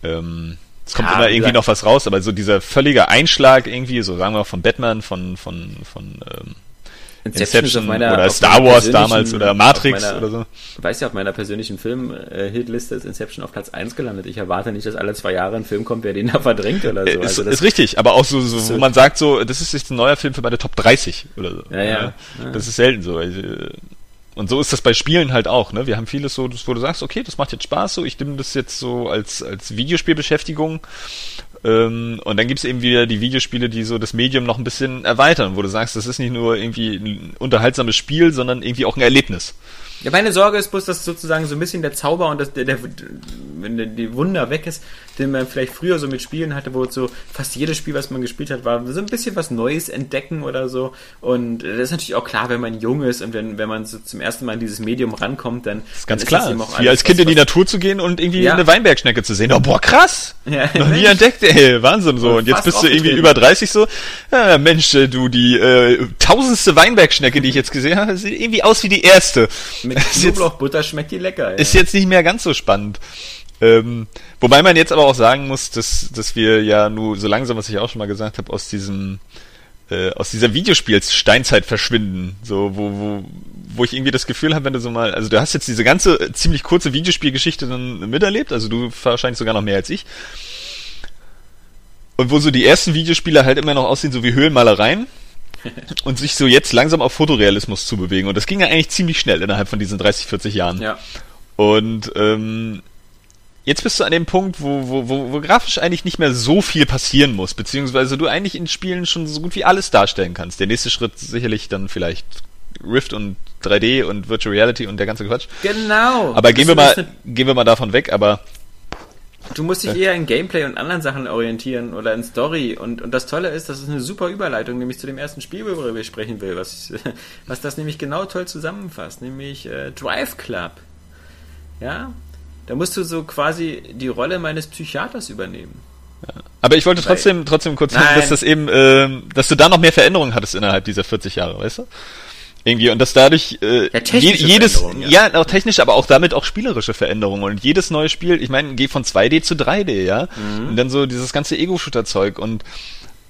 S2: ähm, es kommt ja, immer irgendwie noch was raus, aber so dieser völlige Einschlag irgendwie, so sagen wir von Batman, von, von, von ähm, Inception, Inception meiner, oder Star Wars damals oder Matrix
S1: meiner,
S2: oder so.
S1: Weißt ja, auf meiner persönlichen Film-Hitliste ist Inception auf Platz 1 gelandet. Ich erwarte nicht, dass alle zwei Jahre ein Film kommt, der den da verdrängt oder so.
S2: Ist, also ist richtig, aber auch so, so wo man sagt so, das ist jetzt ein neuer Film für meine Top 30 oder so.
S1: Ja, ja. ja.
S2: Das ist selten so. Also, und so ist das bei Spielen halt auch, ne? Wir haben vieles so, wo du sagst, okay, das macht jetzt Spaß so, ich nehme das jetzt so als, als Videospielbeschäftigung ähm, und dann gibt's eben wieder die Videospiele, die so das Medium noch ein bisschen erweitern, wo du sagst, das ist nicht nur irgendwie ein unterhaltsames Spiel, sondern irgendwie auch ein Erlebnis.
S1: Ja, meine Sorge ist bloß, dass sozusagen so ein bisschen der Zauber und das, der, der, wenn der, die Wunder weg ist, den man vielleicht früher so mit Spielen hatte, wo so fast jedes Spiel, was man gespielt hat, war so ein bisschen was Neues entdecken oder so. Und das ist natürlich auch klar, wenn man jung ist und wenn, wenn man so zum ersten Mal in dieses Medium rankommt, dann.
S2: Das ist ganz klar. Ist alles, Wie als Kind was, in die Natur zu gehen und irgendwie ja. eine Weinbergschnecke zu sehen. Oh, boah, krass! Ja, Noch nie entdeckt, ey, Wahnsinn so. Und jetzt bist du irgendwie über 30 so, ja, Mensch, äh, du, die äh, tausendste Weinbergschnecke, die ich jetzt gesehen habe, sieht irgendwie aus wie die erste.
S1: Mit Knoblauchbutter schmeckt die lecker.
S2: Ja. Ist jetzt nicht mehr ganz so spannend. Ähm, wobei man jetzt aber auch sagen muss, dass, dass wir ja nur so langsam, was ich auch schon mal gesagt habe, aus diesem äh, aus dieser Videospiels-Steinzeit verschwinden. So, wo, wo, wo ich irgendwie das Gefühl habe, wenn du so mal, also du hast jetzt diese ganze äh, ziemlich kurze Videospielgeschichte dann miterlebt, also du wahrscheinlich sogar noch mehr als ich. Und wo so die ersten Videospiele halt immer noch aussehen, so wie Höhlenmalereien und sich so jetzt langsam auf Fotorealismus zu bewegen. Und das ging ja eigentlich ziemlich schnell innerhalb von diesen 30, 40 Jahren.
S1: Ja.
S2: Und ähm, jetzt bist du an dem Punkt, wo, wo, wo, wo grafisch eigentlich nicht mehr so viel passieren muss, beziehungsweise du eigentlich in Spielen schon so gut wie alles darstellen kannst. Der nächste Schritt sicherlich dann vielleicht Rift und 3D und Virtual Reality und der ganze Quatsch.
S1: Genau.
S2: Aber gehen wir mal, gehen wir mal davon weg, aber
S1: Du musst dich eher in Gameplay und anderen Sachen orientieren oder in Story. Und, und das Tolle ist, das ist eine super Überleitung, nämlich zu dem ersten Spiel, worüber ich sprechen will, was, was das nämlich genau toll zusammenfasst, nämlich äh, Drive Club. Ja, da musst du so quasi die Rolle meines Psychiaters übernehmen.
S2: Ja. Aber ich wollte trotzdem, trotzdem kurz sagen, dass das eben, äh, dass du da noch mehr Veränderungen hattest innerhalb dieser 40 Jahre, weißt du? Irgendwie und dass dadurch äh, ja, je, jedes ja. ja auch technisch, aber auch damit auch spielerische Veränderungen und jedes neue Spiel, ich meine, geht von 2D zu 3D, ja? Mhm. Und dann so dieses ganze Ego-Shooter Zeug und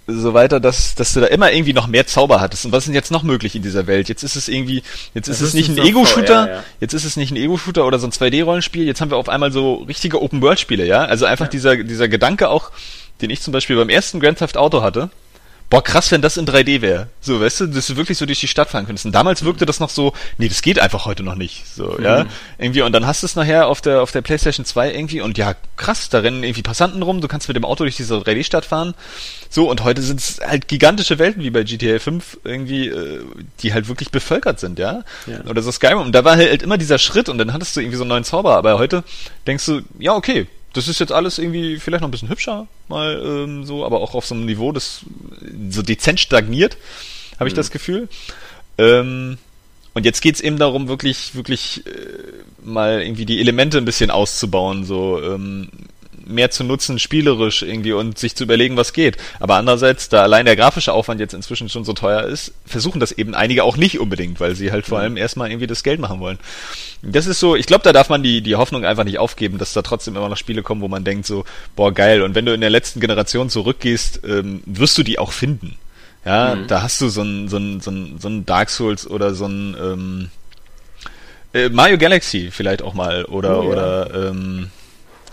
S2: so weiter, dass, dass du da immer irgendwie noch mehr Zauber hattest. Und was ist denn jetzt noch möglich in dieser Welt? Jetzt ist es irgendwie, jetzt ist es nicht ein Ego-Shooter, ja. jetzt ist es nicht ein Ego-Shooter oder so ein 2D-Rollenspiel, jetzt haben wir auf einmal so richtige Open-World-Spiele, ja? Also einfach ja. dieser, dieser Gedanke auch, den ich zum Beispiel beim ersten Grand Theft Auto hatte, boah, krass, wenn das in 3D wäre. So, weißt du, dass du wirklich so durch die Stadt fahren könntest. Und damals wirkte das noch so, nee, das geht einfach heute noch nicht. So, mhm. ja. Irgendwie, und dann hast du es nachher auf der, auf der PlayStation 2 irgendwie und ja, krass, da rennen irgendwie Passanten rum, du kannst mit dem Auto durch diese 3D-Stadt fahren. So, und heute sind es halt gigantische Welten wie bei GTA 5 irgendwie, äh, die halt wirklich bevölkert sind, ja? ja. Oder so Skyrim. Und da war halt immer dieser Schritt und dann hattest du irgendwie so einen neuen Zauber. Aber heute denkst du, ja, okay, das ist jetzt alles irgendwie vielleicht noch ein bisschen hübscher, mal ähm, so, aber auch auf so einem Niveau, das so dezent stagniert, habe ich mhm. das Gefühl. Ähm, und jetzt geht's eben darum, wirklich, wirklich äh, mal irgendwie die Elemente ein bisschen auszubauen, so ähm, mehr zu nutzen, spielerisch irgendwie und sich zu überlegen, was geht. Aber andererseits, da allein der grafische Aufwand jetzt inzwischen schon so teuer ist, versuchen das eben einige auch nicht unbedingt, weil sie halt vor allem erstmal irgendwie das Geld machen wollen. Das ist so, ich glaube, da darf man die, die Hoffnung einfach nicht aufgeben, dass da trotzdem immer noch Spiele kommen, wo man denkt so, boah, geil. Und wenn du in der letzten Generation zurückgehst, ähm, wirst du die auch finden. Ja, mhm. da hast du so ein, so ein, so ein, so ein Dark Souls oder so ein, ähm, äh, Mario Galaxy vielleicht auch mal oder, oh, ja. oder, ähm,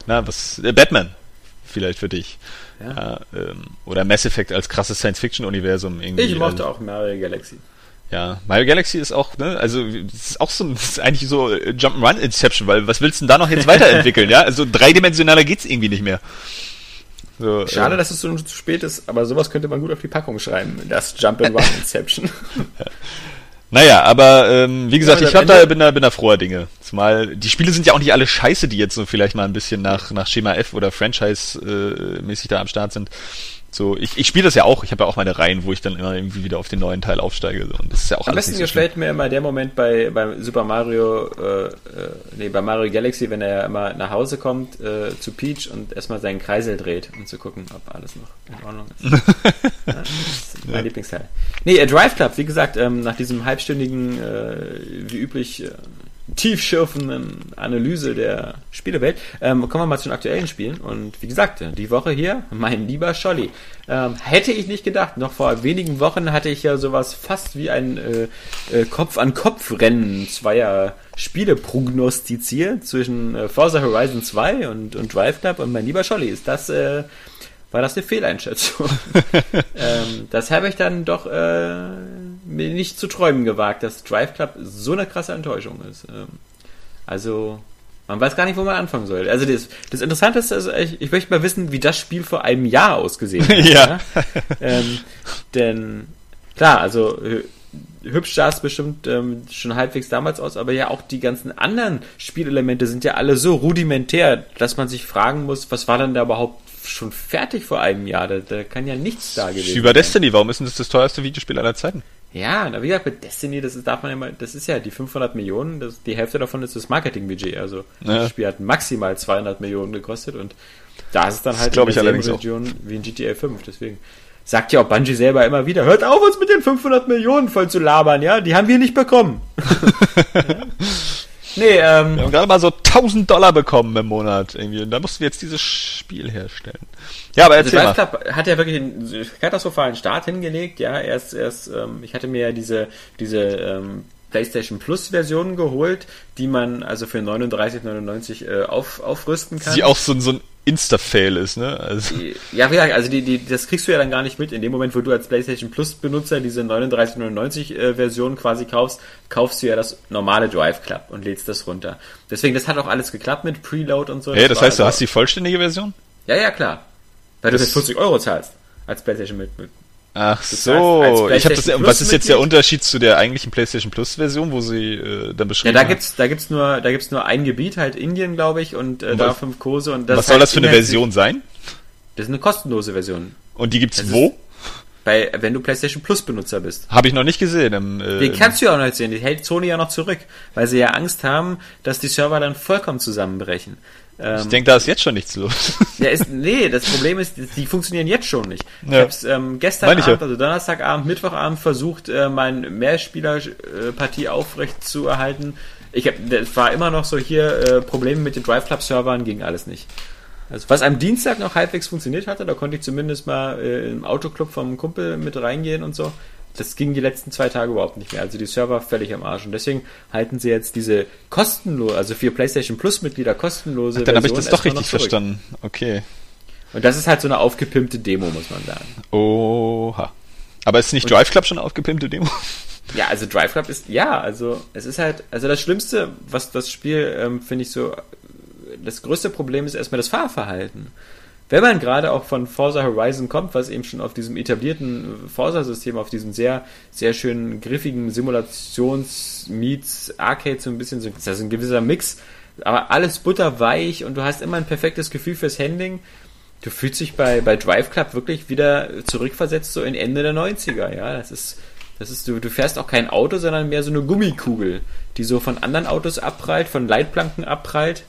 S2: na, was, äh, Batman vielleicht für dich. Ja. ja ähm, oder Mass Effect als krasses Science-Fiction-Universum irgendwie.
S1: Ich mochte ähm, auch Mario Galaxy.
S2: Ja, Mario Galaxy ist auch, ne, also ist auch so ist eigentlich so äh, Jump'n'Run Inception, weil was willst du denn da noch jetzt weiterentwickeln, ja? Also dreidimensionaler geht's irgendwie nicht mehr.
S1: So, Schade, äh, dass es so zu spät ist, aber sowas könnte man gut auf die Packung schreiben. Das Jump and Run Inception.
S2: Naja, aber ähm, wie gesagt, ja, ich glaub, da, bin, da, bin da froher Dinge. Zumal die Spiele sind ja auch nicht alle scheiße, die jetzt so vielleicht mal ein bisschen nach, nach Schema F oder Franchise-mäßig äh, da am Start sind. So, ich, ich spiele das ja auch. Ich habe ja auch meine Reihen, wo ich dann immer irgendwie wieder auf den neuen Teil aufsteige. Und das ist ja auch
S1: Am besten so gefällt schlimm. mir immer der Moment bei, bei Super Mario, äh, äh, nee, bei Mario Galaxy, wenn er immer nach Hause kommt äh, zu Peach und erstmal seinen Kreisel dreht, um zu gucken, ob alles noch in Ordnung ist. ja, das ist mein ja. Lieblingsteil. Nee, äh, Drive Club, wie gesagt, ähm, nach diesem halbstündigen, äh, wie üblich, tiefschürfenden Analyse der Spielewelt. Ähm, kommen wir mal zu den aktuellen Spielen. Und wie gesagt, die Woche hier, mein lieber Scholli. Ähm, hätte ich nicht gedacht. Noch vor wenigen Wochen hatte ich ja sowas fast wie ein äh, äh, Kopf-an-Kopf-Rennen zweier Spiele prognostiziert zwischen äh, Forza Horizon 2 und, und Drive Club. Und mein lieber Scholli, ist das äh, war das eine Fehleinschätzung. ähm, das habe ich dann doch äh, mir nicht zu träumen gewagt, dass Drive Club so eine krasse Enttäuschung ist. Ähm, also, man weiß gar nicht, wo man anfangen soll. Also das, das Interessante ist, also ich, ich möchte mal wissen, wie das Spiel vor einem Jahr ausgesehen hat. ja. Ähm, denn klar, also hübsch sah es bestimmt ähm, schon halbwegs damals aus, aber ja auch die ganzen anderen Spielelemente sind ja alle so rudimentär, dass man sich fragen muss, was war denn da überhaupt schon fertig vor einem Jahr. Da, da kann ja nichts da gewesen sein.
S2: Über Destiny, warum ist denn das das teuerste Videospiel aller Zeiten?
S1: Ja, na, wie gesagt, mit Destiny, das ist, darf man immer, das ist ja die 500 Millionen, das, die Hälfte davon ist das Marketingbudget. Also, ja. das Spiel hat maximal 200 Millionen gekostet und da ist es dann halt
S2: in derselben Region
S1: auch. wie in GTA 5. Deswegen sagt ja auch Bungie selber immer wieder, hört auf, uns mit den 500 Millionen voll zu labern, ja, die haben wir nicht bekommen. ja.
S2: Nee, ähm. Wir haben gerade mal so 1000 Dollar bekommen im Monat irgendwie. Und da mussten wir jetzt dieses Spiel herstellen.
S1: Ja, aber erzähl also Drive Club hat ja wirklich einen katastrophalen Start hingelegt, ja. Erst, erst, ähm, ich hatte mir ja diese, diese, ähm, PlayStation Plus Version geholt, die man also für 39,99 äh, auf, aufrüsten kann.
S2: Die auch so, so ein Insta-Fail ist, ne?
S1: Also. Ja, ja, also die, die, das kriegst du ja dann gar nicht mit. In dem Moment, wo du als PlayStation Plus-Benutzer diese 39,99 äh, Version quasi kaufst, kaufst du ja das normale Drive Club und lädst das runter. Deswegen, das hat auch alles geklappt mit Preload und so.
S2: Ja, das, das heißt, also, du hast die vollständige Version?
S1: Ja, ja, klar. Weil das du jetzt 40 Euro zahlst als PlayStation mit, mit
S2: Ach so, ich habe das. Plus was ist jetzt der Unterschied zu der eigentlichen PlayStation Plus Version, wo sie äh, dann beschrieben?
S1: Ja, da gibt's, da gibt's nur, da gibt's nur ein Gebiet, halt Indien, glaube ich, und, äh, und da fünf Kurse und
S2: das. Was soll das für eine Version sein?
S1: Das ist eine kostenlose Version.
S2: Und die gibt's das wo?
S1: Bei, wenn du PlayStation Plus Benutzer bist.
S2: Habe ich noch nicht gesehen. Im,
S1: äh, die kannst du ja auch noch nicht sehen. Die hält Sony ja noch zurück, weil sie ja Angst haben, dass die Server dann vollkommen zusammenbrechen.
S2: Ähm, ich denke, da ist jetzt schon nichts los.
S1: Ja, ist, nee, das Problem ist, die funktionieren jetzt schon nicht. Ja. Ich habe es ähm, gestern Abend, ja. also Donnerstagabend, Mittwochabend versucht, äh, meine Mehrspielerpartie aufrecht zu erhalten. Ich hab, das war immer noch so hier äh, Probleme mit den Drive Club Servern, ging alles nicht. Also was am Dienstag noch halbwegs funktioniert hatte, da konnte ich zumindest mal äh, im Autoclub vom Kumpel mit reingehen und so das ging die letzten zwei Tage überhaupt nicht mehr. Also die Server völlig am Arsch. Und deswegen halten sie jetzt diese kostenlose, also für PlayStation Plus Mitglieder kostenlose.
S2: Ach, dann habe ich das doch richtig verstanden. Okay.
S1: Und das ist halt so eine aufgepimpte Demo, muss man sagen.
S2: Oha. Aber ist nicht Drive Club schon eine aufgepimpte Demo?
S1: Ja, also Drive Club ist, ja, also es ist halt, also das Schlimmste, was das Spiel, ähm, finde ich so, das größte Problem ist erstmal das Fahrverhalten wenn man gerade auch von Forza Horizon kommt, was eben schon auf diesem etablierten Forza-System, auf diesem sehr, sehr schönen, griffigen Simulations-Meets Arcade so ein bisschen so, das ist ein gewisser Mix, aber alles butterweich und du hast immer ein perfektes Gefühl fürs Handling. Du fühlst dich bei, bei Drive Club wirklich wieder zurückversetzt, so in Ende der 90er, ja. Das ist, das ist, du, du fährst auch kein Auto, sondern mehr so eine Gummikugel, die so von anderen Autos abprallt, von Leitplanken abprallt.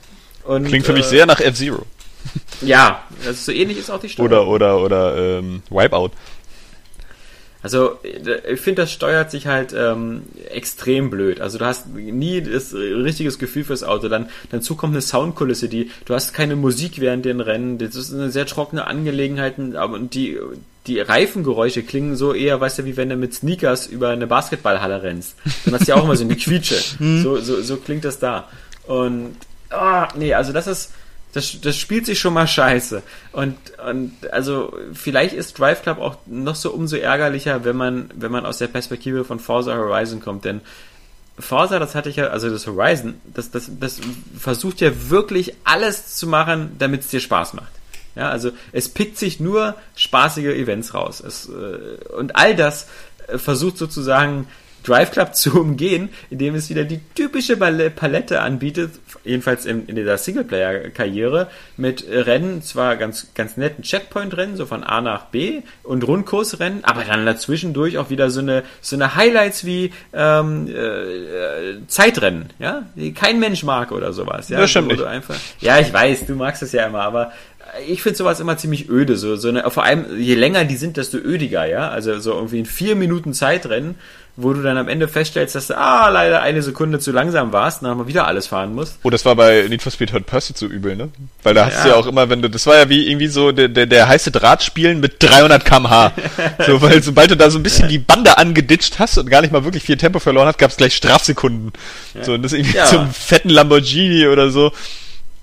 S1: Und,
S2: Klingt für mich äh, sehr nach F-Zero.
S1: Ja, also so ähnlich ist auch die
S2: Steuerung. Oder, oder, oder ähm, Wipeout.
S1: Also ich finde, das steuert sich halt ähm, extrem blöd. Also du hast nie das richtiges Gefühl fürs Auto. Dann dazu kommt eine Soundkulisse, die du hast keine Musik während den Rennen. Das ist eine sehr trockene Angelegenheit. Aber die die Reifengeräusche klingen so eher, weißt du, wie wenn du mit Sneakers über eine Basketballhalle rennst. Dann hast du ja auch immer so eine Quietsche. Hm. so, so, so klingt das da. Und ah, nee, also das ist das, das spielt sich schon mal scheiße. Und, und also vielleicht ist Drive Club auch noch so umso ärgerlicher, wenn man, wenn man aus der Perspektive von Forza Horizon kommt. Denn Forza, das hatte ich ja, also das Horizon, das, das, das versucht ja wirklich alles zu machen, damit es dir Spaß macht. Ja, also es pickt sich nur spaßige Events raus. Es, äh, und all das äh, versucht sozusagen Drive Club zu umgehen, indem es wieder die typische Palette anbietet, jedenfalls in, in dieser Singleplayer-Karriere, mit Rennen, zwar ganz, ganz netten Checkpoint-Rennen, so von A nach B und Rundkursrennen, aber dann dazwischendurch auch wieder so eine, so eine Highlights wie ähm, äh, Zeitrennen, ja, die kein Mensch mag oder sowas. Ja,
S2: das stimmt nicht.
S1: Einfach, ja, ich weiß, du magst es ja immer, aber ich finde sowas immer ziemlich öde. So, so eine, vor allem, je länger die sind, desto ödiger, ja. Also so irgendwie in vier Minuten Zeitrennen, wo du dann am Ende feststellst, dass du, ah, leider eine Sekunde zu langsam warst und dann mal wieder alles fahren musst.
S2: Oh, das war bei Need for Speed Hot Pursuit so übel, ne? Weil da hast ja. du ja auch immer, wenn du, das war ja wie irgendwie so der, der, der heiße Draht spielen mit 300 kmh. so, weil sobald du da so ein bisschen die Bande angeditscht hast und gar nicht mal wirklich viel Tempo verloren hast, gab es gleich Strafsekunden. Ja. So, und das irgendwie ja. zum fetten Lamborghini oder so.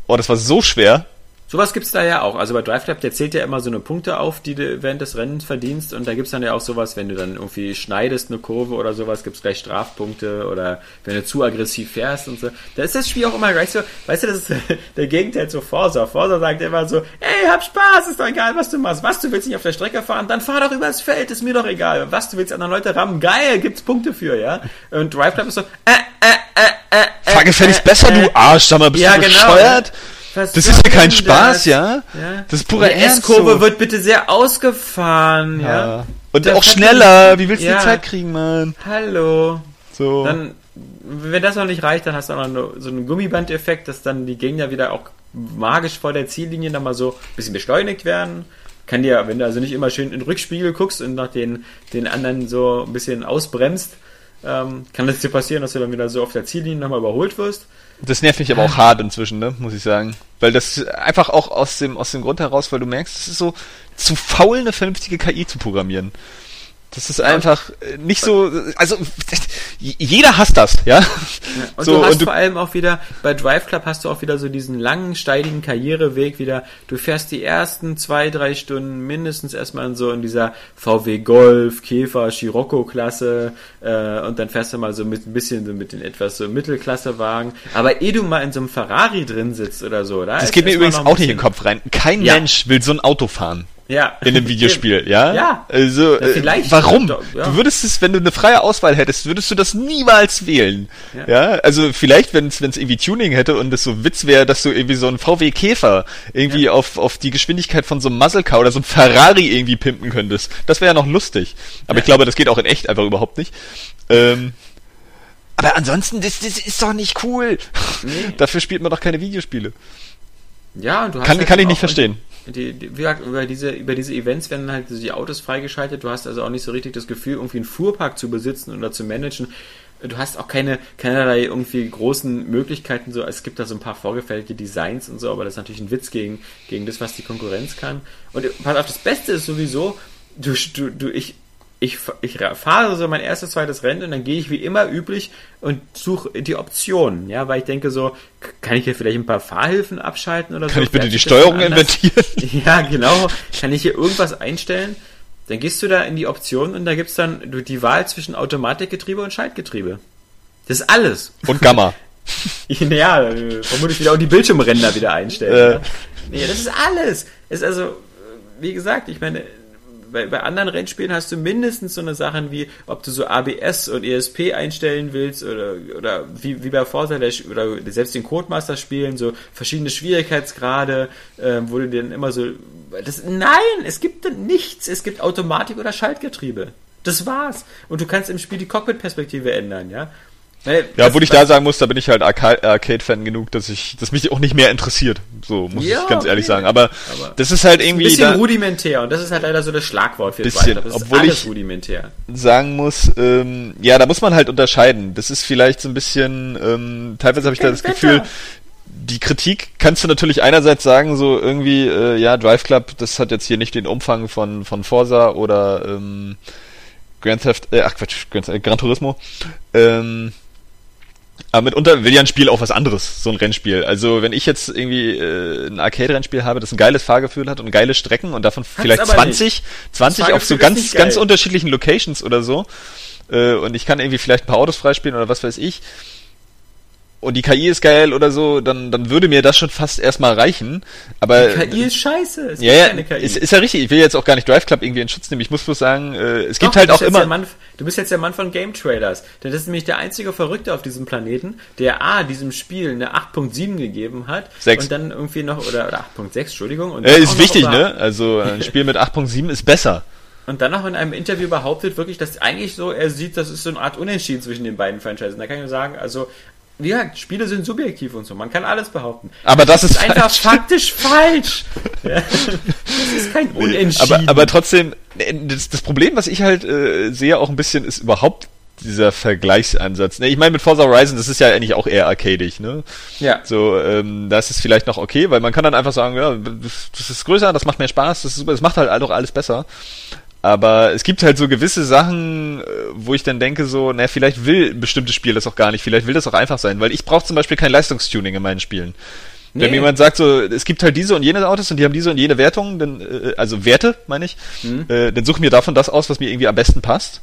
S2: Oh, das war so schwer.
S1: Sowas gibt's da ja auch. Also bei Drive Club, der zählt ja immer so eine Punkte auf, die du während des Rennens verdienst. Und da gibt's dann ja auch sowas, wenn du dann irgendwie schneidest eine Kurve oder sowas, gibt's gleich Strafpunkte oder wenn du zu aggressiv fährst und so. Da ist das Spiel auch immer gleich so, weißt du, das ist der Gegenteil zu Forza. Forza sagt immer so, ey, hab Spaß, ist doch egal, was du machst. Was, du willst nicht auf der Strecke fahren, dann fahr doch übers Feld, ist mir doch egal. Was, du willst andere Leute rammen, geil, gibt's Punkte für, ja. Und Drive Club ist so, äh, äh, äh,
S2: äh, Fahr gefälligst äh, besser, du Arsch, sag mal, bist ja, du genau. bescheuert? Genau. Was das ist ja kein Spaß, das? ja? ja? Das ist pure
S1: Die S-Kurve so. wird bitte sehr ausgefahren, ja? ja.
S2: Und da auch schneller. Wie willst du ja. die Zeit kriegen, Mann?
S1: Hallo. So. Dann, wenn das noch nicht reicht, dann hast du auch noch so einen Gummibandeffekt, dass dann die Gegner wieder auch magisch vor der Ziellinie dann mal so ein bisschen beschleunigt werden. Kann dir, wenn du also nicht immer schön in den Rückspiegel guckst und nach den, den anderen so ein bisschen ausbremst, ähm, kann das dir passieren, dass du dann wieder so auf der Ziellinie nochmal überholt wirst.
S2: Das nervt mich aber auch hart inzwischen, ne, muss ich sagen. Weil das einfach auch aus dem, aus dem Grund heraus, weil du merkst, es ist so zu faul, eine vernünftige KI zu programmieren. Das ist einfach äh, nicht so, also jeder hasst das, ja. ja
S1: und so, du hast und du, vor allem auch wieder, bei Drive Club hast du auch wieder so diesen langen, steidigen Karriereweg wieder. Du fährst die ersten zwei, drei Stunden mindestens erstmal in so in dieser VW Golf, Käfer, Scirocco-Klasse äh, und dann fährst du mal so mit ein bisschen so mit den etwas so Mittelklassewagen. Aber eh du mal in so einem Ferrari drin sitzt oder so, da
S2: Das geht mir übrigens auch nicht in den Kopf rein. Kein ja. Mensch will so ein Auto fahren. Ja. In einem Videospiel, ja?
S1: Ja.
S2: Also, ja, vielleicht. Warum? Ja. Du würdest es, wenn du eine freie Auswahl hättest, würdest du das niemals wählen. Ja. ja? Also, vielleicht, wenn es irgendwie Tuning hätte und es so Witz wäre, dass du irgendwie so einen VW Käfer irgendwie auf, auf die Geschwindigkeit von so einem Muzzle Car oder so einem Ferrari irgendwie pimpen könntest. Das wäre ja noch lustig. Aber ich glaube, das geht auch in echt einfach überhaupt nicht. Ähm, aber ansonsten, das, das ist doch nicht cool. Nee. Dafür spielt man doch keine Videospiele.
S1: Ja, du hast
S2: kann, halt kann ich nicht verstehen
S1: die, die, wie gesagt, über diese, über diese Events werden halt die Autos freigeschaltet. Du hast also auch nicht so richtig das Gefühl, irgendwie einen Fuhrpark zu besitzen oder zu managen. Du hast auch keine, keinerlei irgendwie großen Möglichkeiten, so, es gibt da so ein paar vorgefertigte Designs und so, aber das ist natürlich ein Witz gegen, gegen das, was die Konkurrenz kann. Und pass auf, das Beste ist sowieso, du, du, du, ich, ich, ich fahre so mein erstes, zweites Rennen und dann gehe ich wie immer üblich und suche die Optionen, ja, weil ich denke so, kann ich hier vielleicht ein paar Fahrhilfen abschalten oder
S2: kann
S1: so?
S2: Kann ich bitte die Steuerung invertieren?
S1: Ja, genau. Kann ich hier irgendwas einstellen? Dann gehst du da in die Optionen und da gibt's dann die Wahl zwischen Automatikgetriebe und Schaltgetriebe. Das ist alles.
S2: Und Gamma.
S1: ja, vermutlich wieder auch die Bildschirmränder wieder einstellen. Äh. Ja. Nee, das ist alles. ist also, wie gesagt, ich meine, bei, bei anderen Rennspielen hast du mindestens so eine Sachen wie, ob du so ABS und ESP einstellen willst oder, oder wie, wie bei Forza oder selbst den Codemaster spielen, so verschiedene Schwierigkeitsgrade, äh, wo du dann immer so, das, nein, es gibt nichts, es gibt Automatik oder Schaltgetriebe. Das war's. Und du kannst im Spiel die Cockpit-Perspektive ändern, ja.
S2: Hey, ja, obwohl ich da sagen muss, da bin ich halt Arcade-Fan genug, dass ich, dass mich auch nicht mehr interessiert. So, muss ja, ich ganz ehrlich sagen. Aber, aber, das ist halt irgendwie. Ein
S1: bisschen da, rudimentär und das ist halt leider so das Schlagwort für bisschen,
S2: das obwohl ich rudimentär. sagen muss, ähm, ja, da muss man halt unterscheiden. Das ist vielleicht so ein bisschen, ähm, teilweise habe ich da das Wetter. Gefühl, die Kritik kannst du natürlich einerseits sagen, so irgendwie, äh, ja, Drive Club, das hat jetzt hier nicht den Umfang von, von Forza oder ähm, Grand Theft, äh, ach Quatsch, Grand, äh, Gran Turismo. Ähm, aber mitunter will ja ein Spiel auch was anderes, so ein Rennspiel. Also wenn ich jetzt irgendwie äh, ein Arcade-Rennspiel habe, das ein geiles Fahrgefühl hat und geile Strecken und davon Hat's vielleicht 20, nicht. 20 auf so ganz, ganz unterschiedlichen Locations oder so, äh, und ich kann irgendwie vielleicht ein paar Autos freispielen oder was weiß ich, und die KI ist geil oder so, dann, dann würde mir das schon fast erstmal reichen. Aber
S1: Die KI ist scheiße. Es
S2: ja,
S1: keine KI.
S2: ist, ist ja richtig. Ich will jetzt auch gar nicht Drive Club irgendwie in Schutz nehmen. Ich muss bloß sagen, äh, es
S1: Doch,
S2: gibt halt auch immer.
S1: Mann, du bist jetzt der Mann von Game Trailers. Das ist nämlich der einzige Verrückte auf diesem Planeten, der A, diesem Spiel eine 8.7 gegeben hat.
S2: Sechs.
S1: Und dann irgendwie noch, oder, oder 8.6, Entschuldigung. Und
S2: Äh,
S1: auch
S2: ist wichtig, ne? Also ein Spiel mit 8.7 ist besser.
S1: Und dann noch in einem Interview behauptet wirklich, dass eigentlich so, er sieht, das ist so eine Art Unentschieden zwischen den beiden Franchisen. Da kann ich nur sagen, also, wie gesagt, Spiele sind subjektiv und so. Man kann alles behaupten.
S2: Aber das ist
S1: einfach
S2: falsch.
S1: faktisch falsch. Ja. Das ist kein Unentschieden.
S2: Aber, aber trotzdem, äh, das, das Problem, was ich halt äh, sehe, auch ein bisschen, ist überhaupt dieser Vergleichsansatz. Ne, Ich meine, mit Forza Horizon, das ist ja eigentlich auch eher arcadig, ne?
S1: ja.
S2: So, ähm, das ist vielleicht noch okay, weil man kann dann einfach sagen, ja, das, das ist größer, das macht mehr Spaß, das ist super, das macht halt auch alles besser. Aber es gibt halt so gewisse Sachen, äh, wo ich dann denke so, na, vielleicht will ein bestimmtes Spiel das auch gar nicht, vielleicht will das auch einfach sein, weil ich brauche zum Beispiel kein Leistungstuning in meinen Spielen. Wenn
S1: Nee.
S2: mir jemand sagt, so, es gibt halt diese und jene Autos und die haben diese und jene Wertungen, dann, äh, also Werte, meine ich, äh, dann such mir davon das aus, was mir irgendwie am besten passt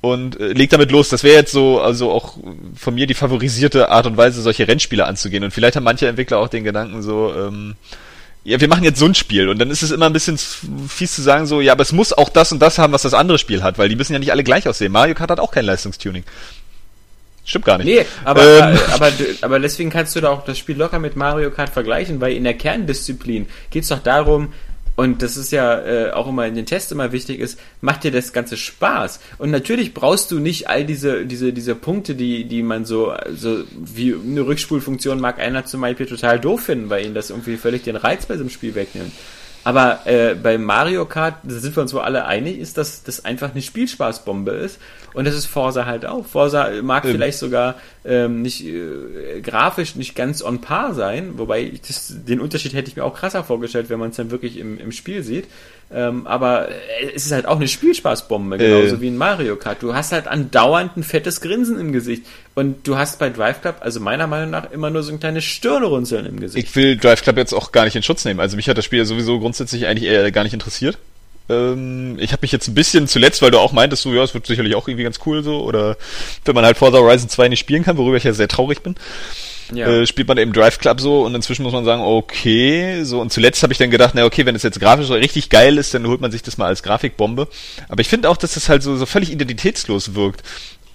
S2: und äh, leg damit los. Das wäre jetzt so, also auch von mir die favorisierte Art und Weise, solche Rennspiele anzugehen. Und vielleicht haben manche Entwickler auch den Gedanken so, ähm, ja, wir machen jetzt so ein Spiel und dann ist es immer ein bisschen fies zu sagen so, ja, aber es muss auch das und das haben, was das andere Spiel hat, weil die müssen ja nicht alle gleich aussehen. Mario Kart hat auch kein Leistungstuning. Stimmt gar nicht.
S1: Nee, aber,
S2: Ähm.
S1: aber, aber deswegen kannst du da auch das Spiel locker mit Mario Kart vergleichen, weil in der Kerndisziplin geht's doch darum, und das ist ja äh, auch immer in den Tests immer wichtig ist, macht dir das Ganze Spaß. Und natürlich brauchst du nicht all diese, diese, diese Punkte, die, die man so, so wie eine Rückspulfunktion mag einer zum Beispiel total doof finden, weil ihnen das irgendwie völlig den Reiz bei so einem Spiel wegnimmt. Aber äh, bei Mario Kart, da sind wir uns wohl alle einig, ist, dass das einfach eine Spielspaßbombe ist. Und das ist Forza halt auch. Forza mag
S2: Ähm.
S1: vielleicht sogar ähm, nicht äh, grafisch nicht ganz on par sein, wobei ich das, den Unterschied hätte ich mir auch krasser vorgestellt, wenn man es dann wirklich im, im Spiel sieht. Ähm, aber äh, es ist halt auch eine Spielspaßbombe, genauso
S2: Äh.
S1: wie in Mario Kart. Du hast halt andauernd ein fettes Grinsen im Gesicht. Und du hast bei Drive Club, also meiner Meinung nach, immer nur so ein kleines Stirnrunzeln im Gesicht.
S2: Ich will Drive Club jetzt auch gar nicht in Schutz nehmen. Also mich hat das Spiel ja sowieso grundsätzlich eigentlich eher gar nicht interessiert. Ähm, ich habe mich jetzt ein bisschen zuletzt, weil du auch meintest, so, ja, es wird sicherlich auch irgendwie ganz cool so, oder wenn man halt Forza Horizon 2 nicht spielen kann, worüber ich ja sehr traurig bin,
S1: ja.
S2: äh, spielt man eben Drive Club so und inzwischen muss man sagen, okay, so und zuletzt habe ich dann gedacht, na okay, wenn es jetzt grafisch so richtig geil ist, dann holt man sich das mal als Grafikbombe. Aber ich finde auch, dass das halt so, so völlig identitätslos wirkt.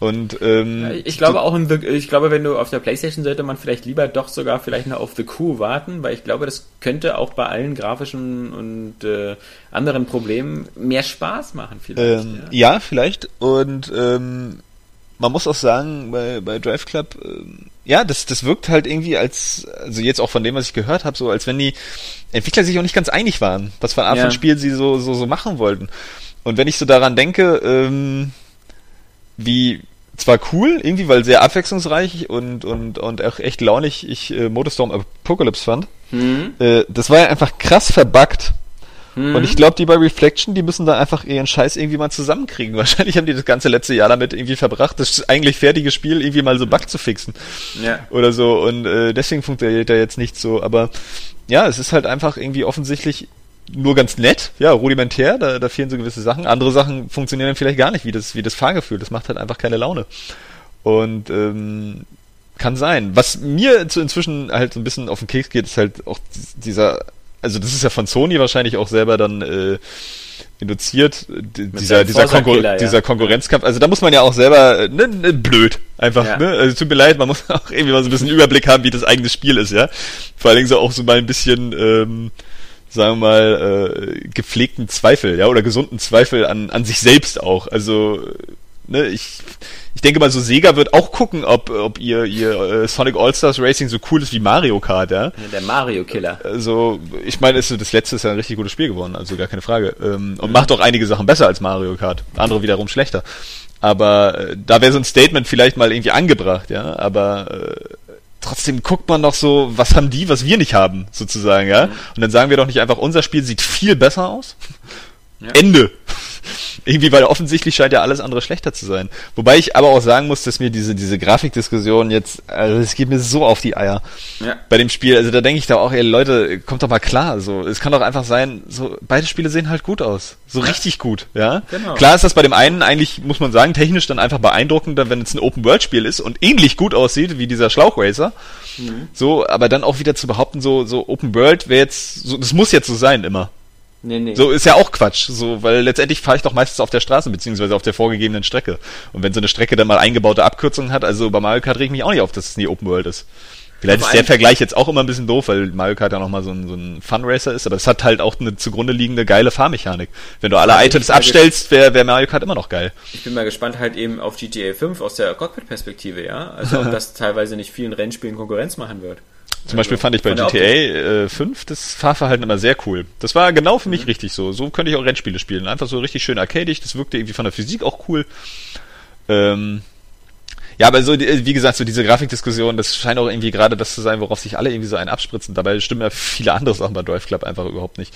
S2: Und ähm,
S1: Ich glaube auch, in The, ich glaube, wenn du auf der Playstation sollte man vielleicht lieber doch sogar vielleicht noch auf The Crew warten, weil ich glaube, das könnte auch bei allen grafischen und äh, anderen Problemen mehr Spaß machen vielleicht.
S2: Ähm,
S1: ja.
S2: ja. vielleicht. Und ähm, man muss auch sagen, bei, bei Drive Club, ähm, ja, das, das wirkt halt irgendwie als, also jetzt auch von dem, was ich gehört habe, so als wenn die Entwickler sich auch nicht ganz einig waren, was für eine Art
S1: Ja.
S2: von Spiel sie so, so, so machen wollten. Und wenn ich so daran denke, ähm, wie zwar cool, irgendwie, weil sehr abwechslungsreich und, und, und auch echt launig ich äh, Motorstorm Apocalypse fand,
S1: Hm?
S2: äh, das war ja einfach krass verbuggt.
S1: Hm?
S2: Und ich glaube, die bei Reflection, die müssen da einfach ihren Scheiß irgendwie mal zusammenkriegen. Wahrscheinlich haben die das ganze letzte Jahr damit irgendwie verbracht, das eigentlich fertige Spiel irgendwie mal so Bug zu fixen.
S1: Ja.
S2: Oder so. Und äh, deswegen funktioniert da jetzt nicht so. Aber ja, es ist halt einfach irgendwie offensichtlich nur ganz nett, ja, rudimentär, da, da fehlen so gewisse Sachen. Andere Sachen funktionieren dann vielleicht gar nicht, wie das, wie das Fahrgefühl. Das macht halt einfach keine Laune. Und ähm, kann sein. Was mir zu inzwischen halt so ein bisschen auf den Keks geht, ist halt auch dieser, also das ist ja von Sony wahrscheinlich auch selber dann äh, induziert, d- dieser, dieser, Konkur
S1: ja.
S2: dieser Konkurrenzkampf. Also da muss man ja auch selber, äh, ne, ne, blöd, einfach,
S1: Ja.
S2: ne? Also tut mir leid, man muss auch irgendwie mal so ein bisschen Überblick haben, wie das eigene Spiel ist, ja. Vor allen Dingen so auch so mal ein bisschen, ähm, sagen wir mal, äh, gepflegten Zweifel, ja, oder gesunden Zweifel an, an sich selbst auch. Also, ne, ich, ich denke mal, so Sega wird auch gucken, ob, ob ihr, ihr äh, Sonic All-Stars Racing so cool ist wie Mario Kart, ja.
S1: Der Mario Killer.
S2: Also, ich meine, ist, das letzte ist ja ein richtig gutes Spiel geworden, also gar keine Frage. Ähm, und macht auch einige Sachen besser als Mario Kart, andere wiederum schlechter. Aber äh, da wäre so ein Statement vielleicht mal irgendwie angebracht, ja. Aber äh, trotzdem guckt man doch so, was haben die, was wir nicht haben, sozusagen, ja. Und dann sagen wir doch nicht einfach, unser Spiel sieht viel besser aus.
S1: Ja.
S2: Ende. Irgendwie, weil offensichtlich scheint ja alles andere schlechter zu sein. Wobei ich aber auch sagen muss, dass mir diese, diese Grafikdiskussion jetzt, also es geht mir so auf die Eier ja. bei dem Spiel. Also da denke ich da auch, ey Leute, kommt doch mal klar. So, es kann doch einfach sein, so beide Spiele sehen halt gut aus. So ja. richtig gut, ja. Genau. Klar ist das bei dem einen eigentlich, muss man sagen, technisch dann einfach beeindruckender, wenn es ein Open-World-Spiel ist und ähnlich gut aussieht wie dieser Schlauchracer. Mhm. So, aber dann auch wieder zu behaupten, so, so Open World wäre jetzt, so, das muss jetzt so sein immer. Nee, nee. So ist ja auch Quatsch, so, weil letztendlich fahre ich doch meistens auf der Straße, beziehungsweise auf der vorgegebenen Strecke. Und wenn so eine Strecke dann mal eingebaute Abkürzungen hat, also bei Mario Kart reg ich mich auch nicht auf, dass es nie Open World ist. Vielleicht ist der Vergleich jetzt auch immer ein bisschen doof, weil Mario Kart ja nochmal so ein, so ein Fun-Racer ist, aber es hat halt auch eine zugrunde liegende geile Fahrmechanik. Wenn du alle also Items abstellst, wäre wär Mario Kart immer noch geil.
S1: Ich bin mal gespannt halt eben auf GTA 5 aus der Cockpit-Perspektive, ja. Also ob das teilweise nicht vielen Rennspielen Konkurrenz machen wird.
S2: Zum Beispiel fand ich bei GTA äh, 5 das Fahrverhalten immer sehr cool. Das war genau für mich mhm. richtig so. So könnte ich auch Rennspiele spielen. Einfach so richtig schön arcadig. Das wirkte irgendwie von der Physik auch cool. Ähm, ja, aber so, wie gesagt, so diese Grafikdiskussion, das scheint auch irgendwie gerade das zu sein, worauf sich alle irgendwie so einen abspritzen. Dabei stimmen ja viele andere Sachen bei Drive Club einfach überhaupt nicht.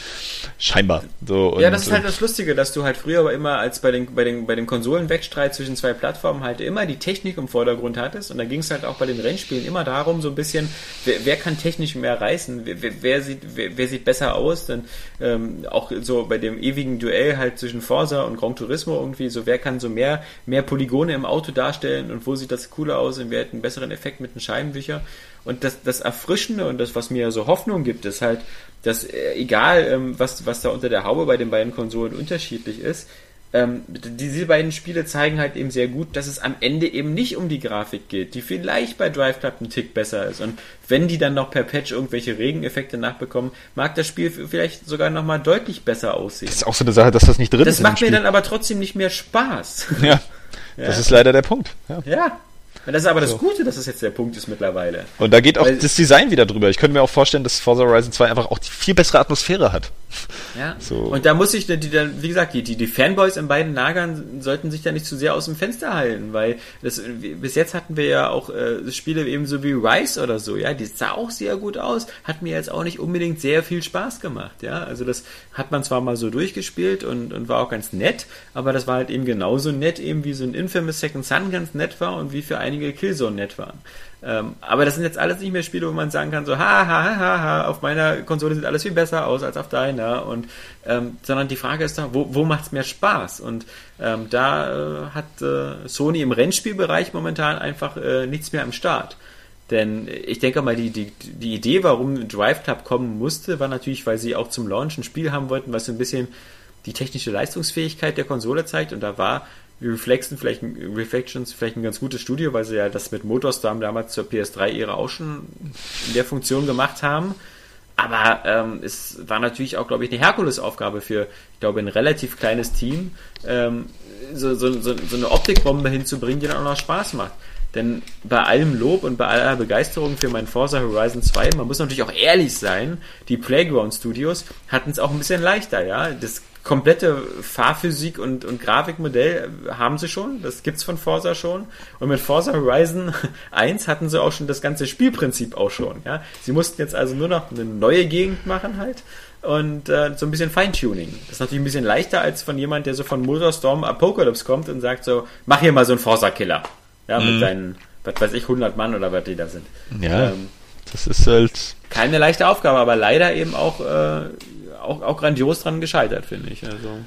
S2: Scheinbar. So,
S1: ja, das ist halt das Lustige, dass du halt früher aber immer als bei den, bei den, bei dem Konsolenwettstreit zwischen zwei Plattformen halt immer die Technik im Vordergrund hattest. Und da ging es halt auch bei den Rennspielen immer darum, so ein bisschen, wer, wer kann technisch mehr reißen? Wer, wer sieht, wer, wer, sieht besser aus? Dann ähm, auch so bei dem ewigen Duell halt zwischen Forza und Gran Turismo irgendwie, so wer kann so mehr, mehr Polygone im Auto darstellen und wo sieht das cooler aus und wir hätten einen besseren Effekt mit den Scheibenwischen. Und das, das Erfrischende und das, was mir so Hoffnung gibt, ist halt, dass äh, egal, ähm, was, was da unter der Haube bei den beiden Konsolen unterschiedlich ist, ähm, diese beiden Spiele zeigen halt eben sehr gut, dass es am Ende eben nicht um die Grafik geht, die vielleicht bei Drive Club einen Tick besser ist. Und wenn die dann noch per Patch irgendwelche Regeneffekte nachbekommen, mag das Spiel vielleicht sogar nochmal deutlich besser aussehen. Das
S2: ist auch so eine Sache, dass das nicht drin
S1: das
S2: ist.
S1: Das macht mir dann aber trotzdem nicht mehr Spaß.
S2: Ja. ja. Das ist leider der Punkt.
S1: Ja. ja. Das ist aber das so. Gute, dass das jetzt der Punkt ist mittlerweile.
S2: Und da geht auch Weil, das Design wieder drüber. Ich könnte mir auch vorstellen, dass Forza Horizon 2 einfach auch die viel bessere Atmosphäre hat.
S1: Ja. So. Und da muss ich, die, die, wie gesagt, die, die, Fanboys in beiden Lagern sollten sich da nicht zu sehr aus dem Fenster halten, weil das, bis jetzt hatten wir ja auch äh, Spiele ebenso wie Rise oder so, ja, die sah auch sehr gut aus, hat mir jetzt auch nicht unbedingt sehr viel Spaß gemacht, ja. Also das hat man zwar mal so durchgespielt und, und war auch ganz nett, aber das war halt eben genauso nett, eben wie so ein Infamous Second Son ganz nett war und wie für einige Killzone nett waren. Ähm, aber das sind jetzt alles nicht mehr Spiele, wo man sagen kann, so, ha, ha, ha, ha, auf meiner Konsole sieht alles viel besser aus als auf deiner. Und, ähm, sondern die Frage ist doch, wo, wo macht es mehr Spaß? Und ähm, da äh, hat äh, Sony im Rennspielbereich momentan einfach äh, nichts mehr am Start. Denn ich denke mal, die, die, die Idee, warum Drive Club kommen musste, war natürlich, weil sie auch zum Launch ein Spiel haben wollten, was so ein bisschen die technische Leistungsfähigkeit der Konsole zeigt. Und da war Reflection vielleicht, Reflections vielleicht ein ganz gutes Studio, weil sie ja das mit Motorstorm damals zur PS3-Ära auch schon in der Funktion gemacht haben. Aber ähm, es war natürlich auch, glaube ich, eine Herkulesaufgabe für, ich glaube, ein relativ kleines Team, ähm, so, so, so, so eine Optikbombe hinzubringen, die dann auch noch Spaß macht. Denn bei allem Lob und bei aller Begeisterung für mein Forza Horizon 2, man muss natürlich auch ehrlich sein, die Playground Studios hatten es auch ein bisschen leichter, ja. Das komplette Fahrphysik und, und Grafikmodell haben sie schon. Das gibt's von Forza schon. Und mit Forza Horizon 1 hatten sie auch schon das ganze Spielprinzip auch schon. Ja? Sie mussten jetzt also nur noch eine neue Gegend machen halt und äh, so ein bisschen Feintuning. Das ist natürlich ein bisschen leichter als von jemand, der so von Motorstorm Apocalypse kommt und sagt so, mach hier mal so einen Forza-Killer. Ja, mhm. mit seinen, was weiß ich, 100 Mann oder was die da sind.
S2: Ja, ähm, das ist halt...
S1: Keine leichte Aufgabe, aber leider eben auch äh, auch, auch grandios dran gescheitert, finde ich. Also.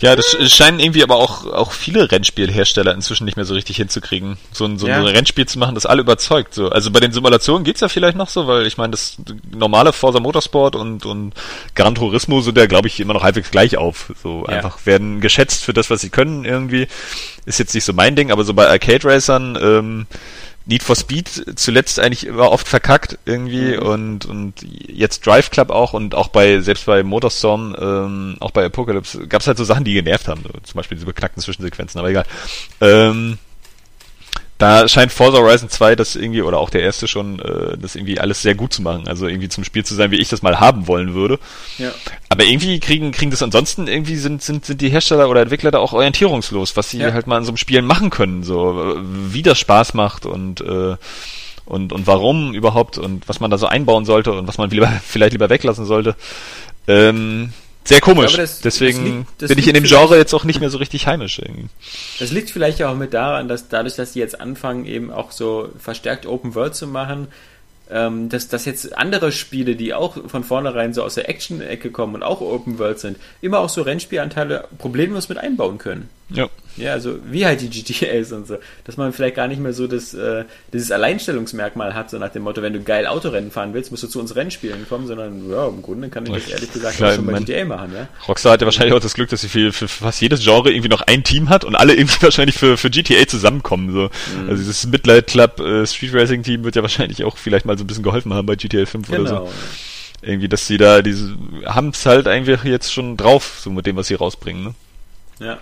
S2: Ja, das scheinen irgendwie aber auch, auch viele Rennspielhersteller inzwischen nicht mehr so richtig hinzukriegen, so ein, so ja. ein Rennspiel zu machen, das alle überzeugt. So. Also bei den Simulationen geht's ja vielleicht noch so, weil ich meine, das normale Forza Motorsport und, und Gran Turismo sind ja, glaube ich, immer noch halbwegs gleich auf. So ja. einfach werden geschätzt für das, was sie können irgendwie. Ist jetzt nicht so mein Ding, aber so bei Arcade Racern, ähm, Need for Speed zuletzt eigentlich immer oft verkackt irgendwie mhm. und und jetzt Drive Club auch und auch bei selbst bei Motorstorm ähm, auch bei Apocalypse gab es halt so Sachen, die genervt haben, zum Beispiel diese beknackten Zwischensequenzen, aber egal. Ähm, da scheint Forza Horizon 2 das irgendwie, oder auch der erste schon, äh, das irgendwie alles sehr gut zu machen. Also irgendwie zum Spiel zu sein, wie ich das mal haben wollen würde. Ja. Aber irgendwie kriegen, kriegen das ansonsten, irgendwie sind, sind, sind die Hersteller oder Entwickler da auch orientierungslos, was sie ja. halt mal in so einem Spiel machen können, so, wie das Spaß macht und, äh, und, und warum überhaupt und was man da so einbauen sollte und was man lieber, vielleicht lieber weglassen sollte. Ähm, Sehr komisch. Glaube, das, Deswegen das liegt, das bin ich in dem Genre jetzt auch nicht mehr so richtig heimisch irgendwie.
S1: Das liegt vielleicht auch mit daran, dass dadurch, dass sie jetzt anfangen, eben auch so verstärkt Open World zu machen, ähm, dass, dass jetzt andere Spiele, die auch von vornherein so aus der Action-Ecke kommen und auch Open World sind, immer auch so Rennspielanteile problemlos mit einbauen können.
S2: Ja.
S1: Ja, also wie halt die GTAs und so. Dass man vielleicht gar nicht mehr so das, äh, dieses Alleinstellungsmerkmal hat, so nach dem Motto, wenn du geil Autorennen fahren willst, musst du zu uns Rennspielen kommen, sondern ja, im Grunde kann ich das ehrlich gesagt Klar, auch schon bei GTA machen, ja.
S2: Rockstar hat ja wahrscheinlich auch das Glück, dass sie für, für fast jedes Genre irgendwie noch ein Team hat und alle irgendwie wahrscheinlich für, für GTA zusammenkommen. So. Mhm. Also dieses Midlight Club äh, Street Racing Team wird ja wahrscheinlich auch vielleicht mal so ein bisschen geholfen haben bei GTA 5 genau. oder so. Genau, irgendwie, dass sie da diese haben es halt eigentlich jetzt schon drauf, so mit dem, was sie rausbringen, ne?
S1: Ja.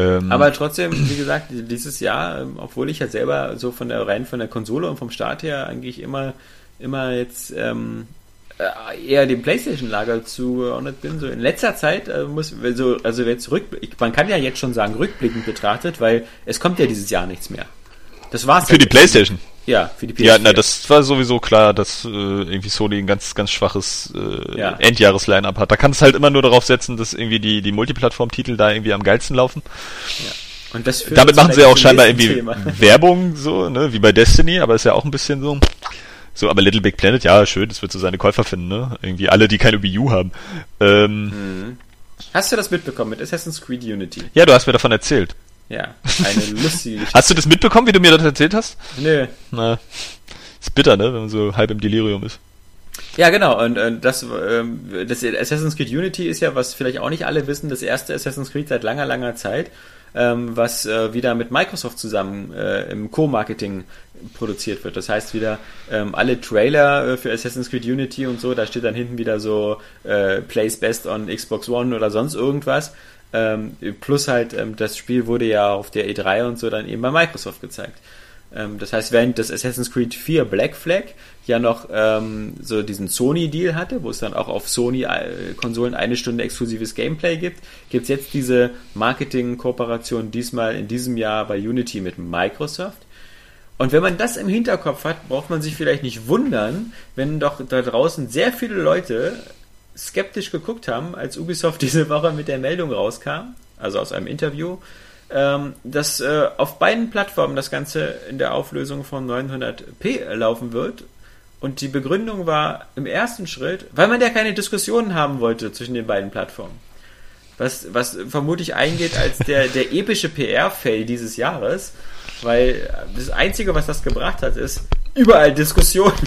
S1: Ähm, Aber trotzdem, wie gesagt, dieses Jahr, ähm, obwohl ich ja selber so von der rein von der Konsole und vom Start her eigentlich immer, immer jetzt ähm, äh, eher dem PlayStation-Lager zugeordnet bin. So in letzter Zeit äh, muss so, also jetzt rück, man kann ja jetzt schon sagen rückblickend betrachtet, weil es kommt ja dieses Jahr nichts mehr. Das war's.
S2: Für die PlayStation.
S1: Ja, für die
S2: PS4. Ja, na, das war sowieso klar, dass äh, irgendwie Sony ein ganz, ganz schwaches äh, ja. Endjahres-Line-Up hat. Da kann es halt immer nur darauf setzen, dass irgendwie die, die Multiplattform-Titel da irgendwie am geilsten laufen. Ja. Und das Damit machen sie auch scheinbar irgendwie Thema. Werbung, so, ne, wie bei Destiny, aber ist ja auch ein bisschen so. So, aber Little Big Planet, ja, schön, das wird so seine Käufer finden, ne? Irgendwie alle, die keine Wii U haben. Ähm,
S1: mhm. Hast du das mitbekommen mit Assassin's Creed Unity?
S2: Ja, du hast mir davon erzählt.
S1: Ja, eine lustige Geschichte.
S2: Hast du das mitbekommen, wie du mir das erzählt hast?
S1: Nö.
S2: Na, ist bitter, ne, wenn man so halb im Delirium ist.
S1: Ja, genau. Und, und das, ähm, das Assassin's Creed Unity ist ja, was vielleicht auch nicht alle wissen, das erste Assassin's Creed seit langer, langer Zeit, ähm, was äh, wieder mit Microsoft zusammen äh, im Co-Marketing produziert wird. Das heißt wieder ähm, alle Trailer äh, für Assassin's Creed Unity und so, da steht dann hinten wieder so äh, Plays Best on Xbox One oder sonst irgendwas. Ähm, plus halt, ähm, das Spiel wurde ja auf der E3 und so dann eben bei Microsoft gezeigt. Ähm, das heißt, während das Assassin's Creed 4 Black Flag ja noch ähm, so diesen Sony-Deal hatte, wo es dann auch auf Sony-Konsolen eine Stunde exklusives Gameplay gibt, gibt es jetzt diese Marketing-Kooperation diesmal in diesem Jahr bei Unity mit Microsoft. Und wenn man das im Hinterkopf hat, braucht man sich vielleicht nicht wundern, wenn doch da draußen sehr viele Leute skeptisch geguckt haben, als Ubisoft diese Woche mit der Meldung rauskam, also aus einem Interview, ähm, dass äh, auf beiden Plattformen das Ganze in der Auflösung von 900p laufen wird. Und die Begründung war im ersten Schritt, weil man ja keine Diskussionen haben wollte zwischen den beiden Plattformen. Was, was vermutlich eingeht als der, der epische PR-Fail dieses Jahres, weil das Einzige, was das gebracht hat, ist überall Diskussionen.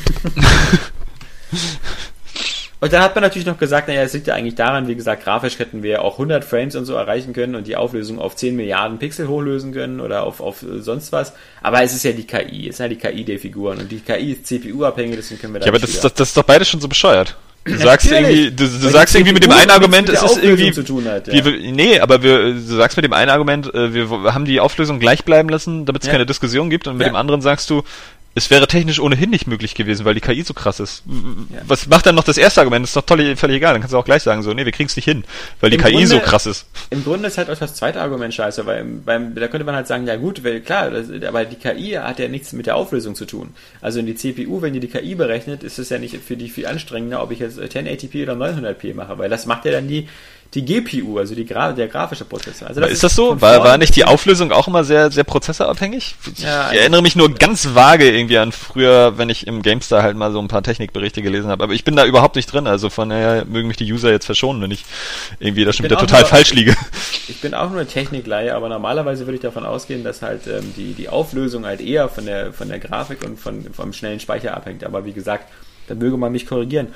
S1: Und dann hat man natürlich noch gesagt, naja, es liegt ja eigentlich daran, wie gesagt, grafisch hätten wir auch 100 Frames und so erreichen können und die Auflösung auf 10 Milliarden Pixel hochlösen können oder auf, auf sonst was. Aber es ist ja die KI, es ist ja die KI der Figuren und die KI ist CPU-abhängig, deswegen können wir da
S2: Ja, aber das ist, das, das ist doch beides schon so bescheuert. Du sagst irgendwie, du, du sagst irgendwie mit dem einen Argument, es ist irgendwie, hat, ja. wir, nee, aber wir, du sagst mit dem einen Argument, äh, wir haben die Auflösung gleich bleiben lassen, damit es ja. keine Diskussion gibt, und mit ja. dem anderen sagst du, es wäre technisch ohnehin nicht möglich gewesen, weil die KI so krass ist. Ja. Was macht dann noch das erste Argument? Das ist doch toll, völlig egal. Dann kannst du auch gleich sagen, so, nee, wir kriegen es nicht hin, weil Im die KI Grunde, so krass ist.
S1: Im Grunde ist halt auch das zweite Argument scheiße, weil beim, da könnte man halt sagen, ja gut, weil, klar, das, aber die KI hat ja nichts mit der Auflösung zu tun. Also in die CPU, wenn die die KI berechnet, ist es ja nicht für die viel anstrengender, ob ich jetzt 1080p oder 900p mache, weil das macht ja dann die, die GPU, also die Gra der grafische Prozessor. Also
S2: das ist, ist das so? War, war nicht die Auflösung auch immer sehr, sehr prozessorabhängig? Ja, ich erinnere mich nur ganz vage irgendwie an früher, wenn ich im GameStar halt mal so ein paar Technikberichte gelesen habe. Aber ich bin da überhaupt nicht drin, also von daher mögen mich die User jetzt verschonen, wenn ich irgendwie da schon wieder total nur, falsch liege.
S1: Ich bin auch nur eine Technikleihe, aber normalerweise würde ich davon ausgehen, dass halt ähm, die, die Auflösung halt eher von der, von der Grafik und von, vom schnellen Speicher abhängt. Aber wie gesagt, da möge man mich korrigieren.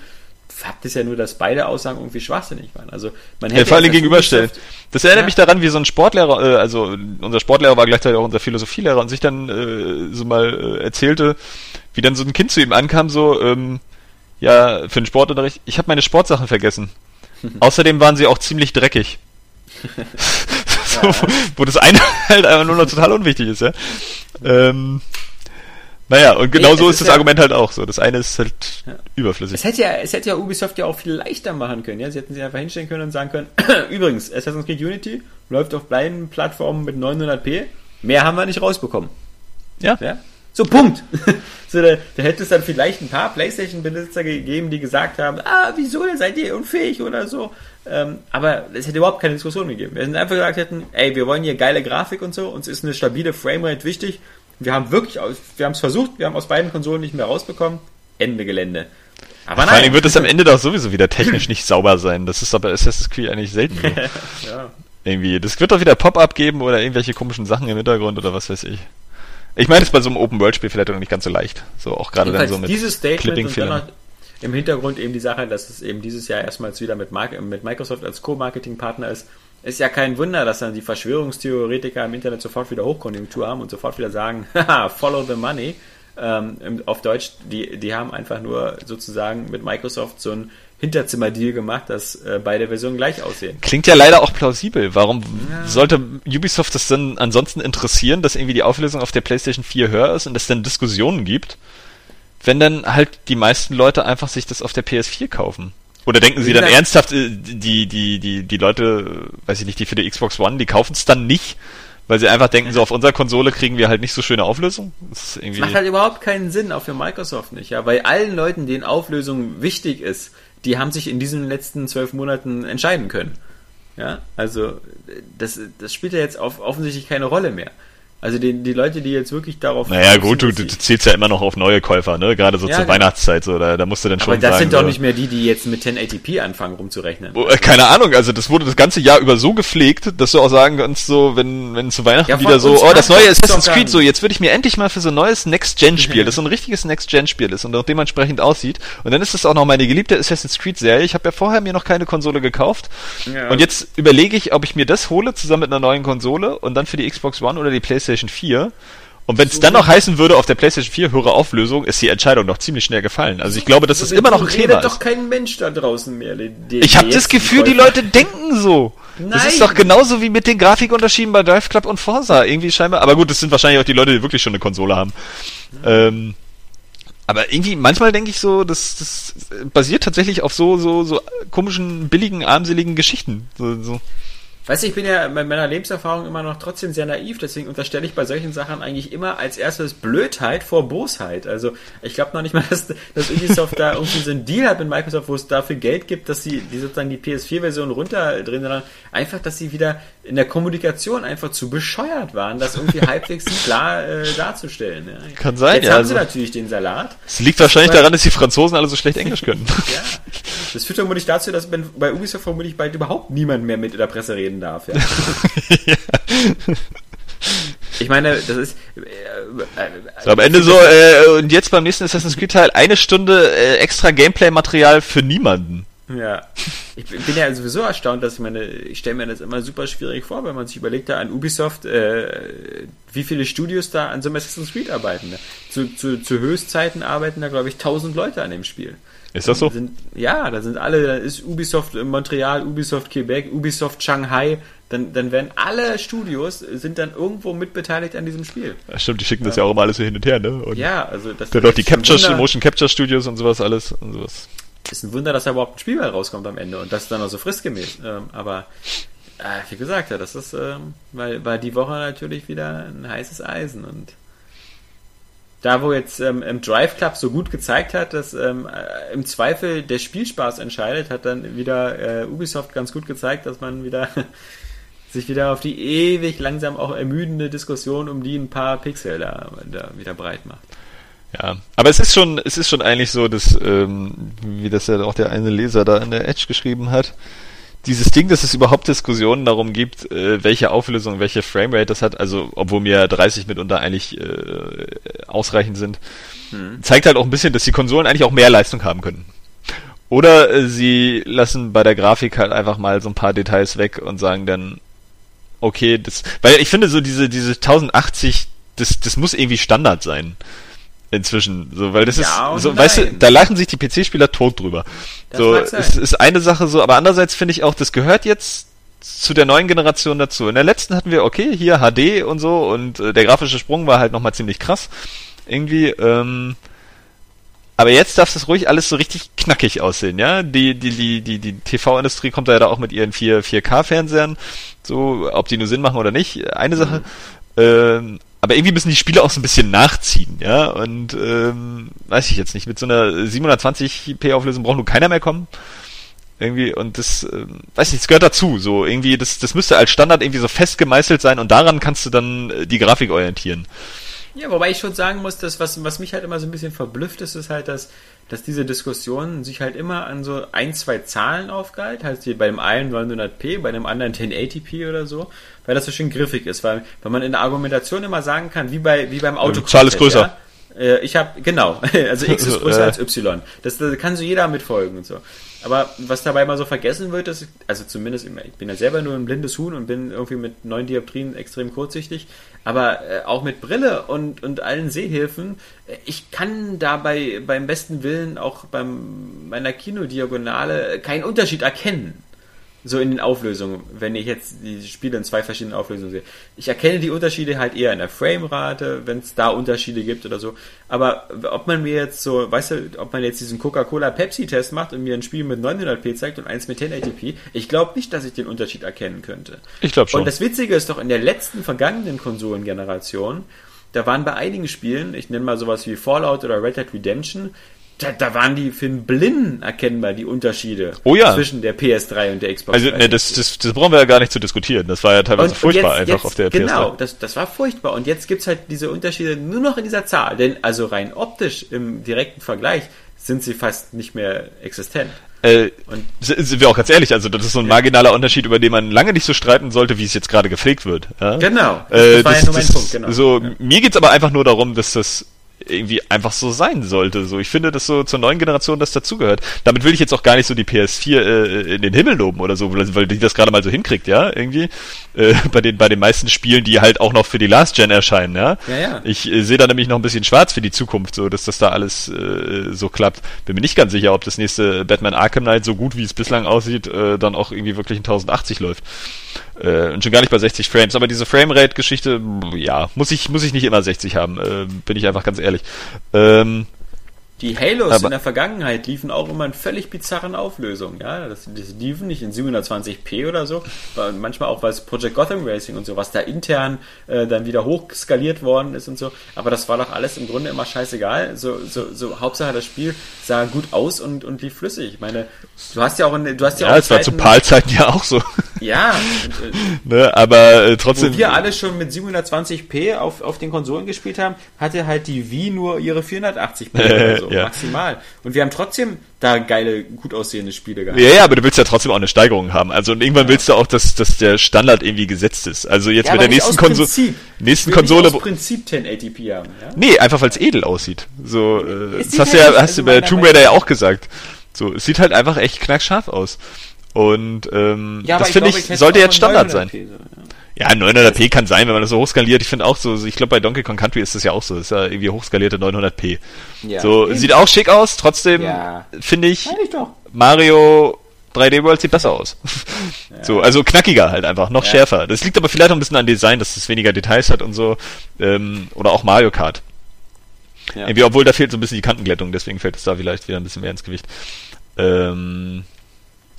S1: Fakt ist ja nur, dass beide Aussagen irgendwie schwachsinnig waren. Also man hätte
S2: ja, vor allem gegenüberstellen. Das erinnert ja. mich daran, wie so ein Sportlehrer, äh, also unser Sportlehrer war gleichzeitig auch unser Philosophielehrer und sich dann äh, so mal äh, erzählte, wie dann so ein Kind zu ihm ankam, so, ähm, ja, für den Sportunterricht, ich habe meine Sportsachen vergessen. Außerdem waren sie auch ziemlich dreckig. so. Wo das eine halt einfach nur noch total unwichtig ist, ja. Ähm, naja, und genau nee, so ist, ist das ja Argument halt auch so. Das eine ist halt ja. überflüssig.
S1: Es hätte, ja, es hätte ja Ubisoft ja auch viel leichter machen können. Ja? Sie hätten sich einfach hinstellen können und sagen können, übrigens, Assassin's Creed Unity läuft auf beiden Plattformen mit 900p. Mehr haben wir nicht rausbekommen.
S2: Ja. ja?
S1: So, Punkt. so, da, da hätte es dann vielleicht ein paar Playstation-Besitzer gegeben, die gesagt haben, ah, wieso, seid ihr unfähig oder so. Ähm, aber es hätte überhaupt keine Diskussion gegeben. Wir hätten einfach gesagt hätten, ey, wir wollen hier geile Grafik und so, uns ist eine stabile Framerate wichtig. Wir haben wirklich, wir haben es versucht, wir haben aus beiden Konsolen nicht mehr rausbekommen. Ende Gelände.
S2: Aber Vor allem wird es am Ende doch sowieso wieder technisch nicht sauber sein. Das ist aber Assassin's Creed eigentlich selten. ja. Irgendwie. Das wird doch wieder Pop-up geben oder irgendwelche komischen Sachen im Hintergrund oder was weiß ich. Ich meine, es bei so einem Open-World-Spiel vielleicht auch nicht ganz so leicht. So auch gerade dann so mit
S1: dieses Statement und dann im Hintergrund eben die Sache, dass es eben dieses Jahr erstmals wieder mit, Mark mit Microsoft als Co-Marketing-Partner ist. Ist ja kein Wunder, dass dann die Verschwörungstheoretiker im Internet sofort wieder Hochkonjunktur haben und sofort wieder sagen, haha, follow the money. Ähm, auf Deutsch, die, die haben einfach nur sozusagen mit Microsoft so ein Hinterzimmer-Deal gemacht, dass äh, beide Versionen gleich aussehen.
S2: Klingt ja leider auch plausibel. Warum ja. sollte Ubisoft das dann ansonsten interessieren, dass irgendwie die Auflösung auf der PlayStation 4 höher ist und es dann Diskussionen gibt, wenn dann halt die meisten Leute einfach sich das auf der PS4 kaufen? Oder denken Sie dann ernsthaft, äh, die, die, die, die Leute, weiß ich nicht, die für die Xbox One, die kaufen es dann nicht, weil sie einfach denken, so auf unserer Konsole kriegen wir halt nicht so schöne Auflösung.
S1: Das, das macht halt überhaupt keinen Sinn, auch für Microsoft nicht, ja. Bei allen Leuten, denen Auflösung wichtig ist, die haben sich in diesen letzten zwölf Monaten entscheiden können. Ja, also das, das spielt ja jetzt auf, offensichtlich keine Rolle mehr. Also die, die Leute, die jetzt wirklich darauf.
S2: Naja, gut, du, du zählst ja immer noch auf neue Käufer, ne? Gerade so ja, zur genau. Weihnachtszeit, so, da, da musst du dann schon.
S1: Aber das sagen, sind doch so, nicht mehr die, die jetzt mit 1080p anfangen rumzurechnen.
S2: Oh, äh, keine Ahnung, also das wurde das ganze Jahr über so gepflegt, dass du auch sagen kannst, so, wenn, wenn zu Weihnachten ja, wieder so, oh, das neue Assassin's Creed, so, jetzt würde ich mir endlich mal für so ein neues Next-Gen-Spiel, das so ein richtiges Next-Gen-Spiel ist und auch dementsprechend aussieht. Und dann ist es auch noch meine geliebte Assassin's Creed-Serie. Ich habe ja vorher mir noch keine Konsole gekauft. Ja. Und jetzt überlege ich, ob ich mir das hole, zusammen mit einer neuen Konsole und dann für die Xbox One oder die PlayStation 4 und wenn es so dann noch heißen würde, auf der PlayStation 4 höhere Auflösung, ist die Entscheidung noch ziemlich schnell gefallen. Also ich glaube, dass das immer noch ein Thema ist.
S1: doch kein Mensch da draußen mehr.
S2: Ich habe das Gefühl, die Leute denken so. Nein. Das ist doch genauso wie mit den Grafikunterschieden bei Drive Club und Forza. Irgendwie scheinbar. Aber gut, das sind wahrscheinlich auch die Leute, die wirklich schon eine Konsole haben. Ähm, aber irgendwie, manchmal denke ich so, das, das basiert tatsächlich auf so, so, so komischen, billigen, armseligen Geschichten. So, so.
S1: Weißt du, ich bin ja mit meiner Lebenserfahrung immer noch trotzdem sehr naiv, deswegen unterstelle ich bei solchen Sachen eigentlich immer als erstes Blödheit vor Bosheit. Also ich glaube noch nicht mal, dass, dass Ubisoft da irgendwie so einen Deal hat mit Microsoft, wo es dafür Geld gibt, dass sie die sozusagen die PS4-Version runterdrehen, sondern einfach, dass sie wieder in der Kommunikation einfach zu bescheuert waren, das irgendwie halbwegs klar äh, darzustellen. Ja.
S2: Kann sein,
S1: Jetzt
S2: ja.
S1: haben also, sie natürlich den Salat.
S2: Es liegt wahrscheinlich daran, dass die Franzosen alle so schlecht Englisch können.
S1: ja. Das führt vermutlich dazu, dass bei Ubisoft vermutlich bald überhaupt niemand mehr mit der Presse reden darf. Ja. ja. Ich meine, das ist. Äh,
S2: äh, so, am Ende so, äh, und jetzt beim nächsten Assassin's Creed Teil eine Stunde äh, extra Gameplay-Material für niemanden.
S1: Ja. Ich bin ja sowieso erstaunt, dass ich meine, ich stelle mir das immer super schwierig vor, wenn man sich überlegt, da an Ubisoft, äh, wie viele Studios da an so einem Assassin's Creed arbeiten. Ne? Zu, zu, zu Höchstzeiten arbeiten da, glaube ich, tausend Leute an dem Spiel.
S2: Ist das so?
S1: Sind, ja, da sind alle, da ist Ubisoft Montreal, Ubisoft Quebec, Ubisoft Shanghai, dann, dann werden alle Studios sind dann irgendwo mitbeteiligt an diesem Spiel.
S2: Ja, stimmt, die schicken das ja auch immer alles so hin und her, ne? Und
S1: ja, also das
S2: dann doch die Capture, Motion Capture Studios und sowas alles und sowas.
S1: Ist ein Wunder, dass da überhaupt ein Spiel mal rauskommt am Ende und das dann auch so fristgemäß. Ähm, aber äh, wie gesagt, ja, das ist, ähm, weil, weil die Woche natürlich wieder ein heißes Eisen und da wo jetzt ähm, im Drive Club so gut gezeigt hat, dass ähm, äh, im Zweifel der Spielspaß entscheidet, hat dann wieder äh, Ubisoft ganz gut gezeigt, dass man wieder sich wieder auf die ewig langsam auch ermüdende Diskussion um die ein paar Pixel da, da wieder breit macht.
S2: Ja, aber es ist schon, es ist schon eigentlich so, dass, ähm, wie das ja auch der eine Leser da in der Edge geschrieben hat, dieses Ding, dass es überhaupt Diskussionen darum gibt, äh, welche Auflösung, welche Framerate das hat, also obwohl mir 30 mitunter eigentlich äh, ausreichend sind, hm. zeigt halt auch ein bisschen, dass die Konsolen eigentlich auch mehr Leistung haben können. Oder äh, sie lassen bei der Grafik halt einfach mal so ein paar Details weg und sagen dann, okay, das, weil ich finde so diese, diese 1080, das, das muss irgendwie Standard sein inzwischen, so, weil das ja ist, so, nein. weißt du, da lachen sich die PC-Spieler tot drüber. Das so, es ist eine Sache so, aber andererseits finde ich auch, das gehört jetzt zu der neuen Generation dazu. In der letzten hatten wir, okay, hier HD und so und äh, der grafische Sprung war halt nochmal ziemlich krass. Irgendwie, ähm, aber jetzt darf es ruhig alles so richtig knackig aussehen, ja? Die, die, die, die, die TV-Industrie kommt ja da auch mit ihren 4, 4K-Fernsehern, so, ob die nur Sinn machen oder nicht, eine Sache. Mhm. Ähm, aber irgendwie müssen die Spiele auch so ein bisschen nachziehen, ja. Und ähm, weiß ich jetzt nicht, mit so einer 720p Auflösung braucht nur keiner mehr kommen. Irgendwie, und das, ähm, weiß nicht, das gehört dazu. So, irgendwie, das, das müsste als Standard irgendwie so fest gemeißelt sein und daran kannst du dann äh, die Grafik orientieren.
S1: Ja, wobei ich schon sagen muss, dass was, was mich halt immer so ein bisschen verblüfft ist, ist halt, dass, dass diese Diskussion sich halt immer an so ein, zwei Zahlen aufgeilt. Heißt hier bei dem einen 900p, bei dem anderen 1080p oder so, weil das so schön griffig ist, weil, weil man in der Argumentation immer sagen kann, wie bei, wie beim Auto.
S2: Zahl ist größer. Ja?
S1: Äh, ich habe genau, also x ist größer als y. Das, das kann so jeder mitfolgen und so. Aber was dabei mal so vergessen wird, ist, also zumindest, ich bin ja selber nur ein blindes Huhn und bin irgendwie mit neun Dioptrien extrem kurzsichtig, aber äh, auch mit Brille und, und allen Sehhilfen, äh, ich kann dabei beim besten Willen auch beim meiner Kinodiagonale keinen Unterschied erkennen so in den Auflösungen, wenn ich jetzt die Spiele in zwei verschiedenen Auflösungen sehe. Ich erkenne die Unterschiede halt eher in der Framerate, wenn es da Unterschiede gibt oder so. Aber ob man mir jetzt so, weißt du, ob man jetzt diesen Coca-Cola-Pepsi-Test macht und mir ein Spiel mit 900p zeigt und eins mit 1080p, ich glaube nicht, dass ich den Unterschied erkennen könnte.
S2: Ich glaube schon.
S1: Und das Witzige ist doch, in der letzten vergangenen Konsolengeneration, da waren bei einigen Spielen, ich nenne mal sowas wie Fallout oder Red Dead Redemption, da, da waren die für einen Blinden erkennbar, die Unterschiede
S2: oh ja.
S1: zwischen der PS3 und der Xbox
S2: Also, ne, das, das, das brauchen wir ja gar nicht zu diskutieren. Das war ja teilweise und, furchtbar und jetzt, einfach jetzt, auf der
S1: genau, PS3. Genau, das, das war furchtbar. Und jetzt gibt's halt diese Unterschiede nur noch in dieser Zahl. Denn also rein optisch im direkten Vergleich sind sie fast nicht mehr existent.
S2: Äh, und sind wir auch ganz ehrlich, also das ist so ein marginaler Unterschied, über den man lange nicht so streiten sollte, wie es jetzt gerade gepflegt wird.
S1: Ja? Genau,
S2: das, äh, das war ja nur mein Punkt. Genau. So, ja. Mir geht's aber einfach nur darum, dass das irgendwie einfach so sein sollte. So, ich finde, dass so zur neuen Generation das dazugehört. Damit will ich jetzt auch gar nicht so die PS4 äh, in den Himmel loben oder so, weil, die das gerade mal so hinkriegt, ja, irgendwie. Äh, bei den bei den meisten Spielen, die halt auch noch für die Last Gen erscheinen, ja.
S1: ja, ja.
S2: Ich äh, sehe da nämlich noch ein bisschen schwarz für die Zukunft, so dass das da alles äh, so klappt. Bin mir nicht ganz sicher, ob das nächste Batman Arkham Knight so gut wie es bislang aussieht, äh, dann auch irgendwie wirklich in 1080 läuft. Äh, und schon gar nicht bei 60 Frames. Aber diese Framerate-Geschichte, ja, muss ich, muss ich nicht immer 60 haben, äh, bin ich einfach ganz ehrlich. Ähm,
S1: die Halos aber in der Vergangenheit liefen auch immer in völlig bizarren Auflösungen. Ja, das, das liefen nicht in 720p oder so. Manchmal auch was Project Gotham Racing und so, was da intern äh, dann wieder hochskaliert worden ist und so. Aber das war doch alles im Grunde immer scheißegal. So, so, so Hauptsache das Spiel sah gut aus und, und lief flüssig. Ich meine, du hast ja auch, in, du hast ja,
S2: ja auch. es war zu PAL-Zeiten ja auch so.
S1: Ja.
S2: ne, aber äh, trotzdem.
S1: Wo wir alle schon mit 720p auf, auf den Konsolen gespielt haben, hatte halt die Wii nur ihre 480p oder so, ja. maximal. Und wir haben trotzdem da geile, gut aussehende Spiele
S2: gehabt. Ja, ja, aber du willst ja trotzdem auch eine Steigerung haben. Also und irgendwann ja. willst du auch, dass, dass der Standard irgendwie gesetzt ist. Also jetzt ja, mit der nächsten Konsole. Nächsten Konsole.
S1: Nicht Prinzip 1080p haben, ja?
S2: Nee, einfach weil es edel aussieht. So, äh, das hast, halt ja, hast du bei Tomb Raider ja auch gesagt. So, es sieht halt einfach echt knackscharf aus. Und ähm, ja, das finde ich, ich sollte jetzt Standard sein. P, ja. ja, 900p kann sein, wenn man das so hochskaliert. Ich finde auch so, ich glaube bei Donkey Kong Country ist das ja auch so, das ist ja irgendwie hochskalierte 900p. Ja, so, eben. sieht auch schick aus, trotzdem finde ich, ich Mario 3D World sieht besser aus. Ja. So, also knackiger halt einfach, noch ja. schärfer. Das liegt aber vielleicht auch ein bisschen an Design, dass es weniger Details hat und so. Ähm, oder auch Mario Kart. Ja. Irgendwie, obwohl da fehlt so ein bisschen die Kantenglättung, deswegen fällt es da vielleicht wieder ein bisschen mehr ins Gewicht. Ähm,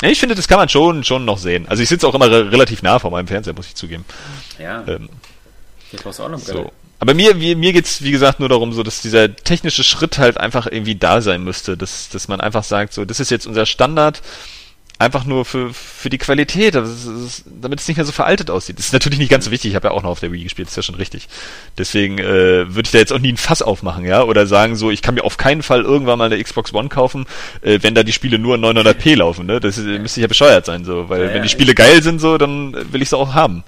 S2: ich finde, das kann man schon, schon noch sehen. Also ich sitze auch immer re relativ nah vor meinem Fernseher, muss ich zugeben.
S1: Ja. Ähm,
S2: das auch noch so. Aber mir, mir, mir geht's wie gesagt, nur darum, so, dass dieser technische Schritt halt einfach irgendwie da sein müsste. Dass, dass man einfach sagt, so, das ist jetzt unser Standard einfach nur für, für die Qualität, ist, damit es nicht mehr so veraltet aussieht. Das ist natürlich nicht ganz so wichtig, ich habe ja auch noch auf der Wii gespielt, ist ja schon richtig. Deswegen äh, würde ich da jetzt auch nie ein Fass aufmachen, ja, oder sagen so, ich kann mir auf keinen Fall irgendwann mal eine Xbox One kaufen, äh, wenn da die Spiele nur in 900p laufen, ne? Das ist, müsste ich ja bescheuert sein, so, weil ja, wenn die Spiele geil sind, so, dann will ich sie auch haben.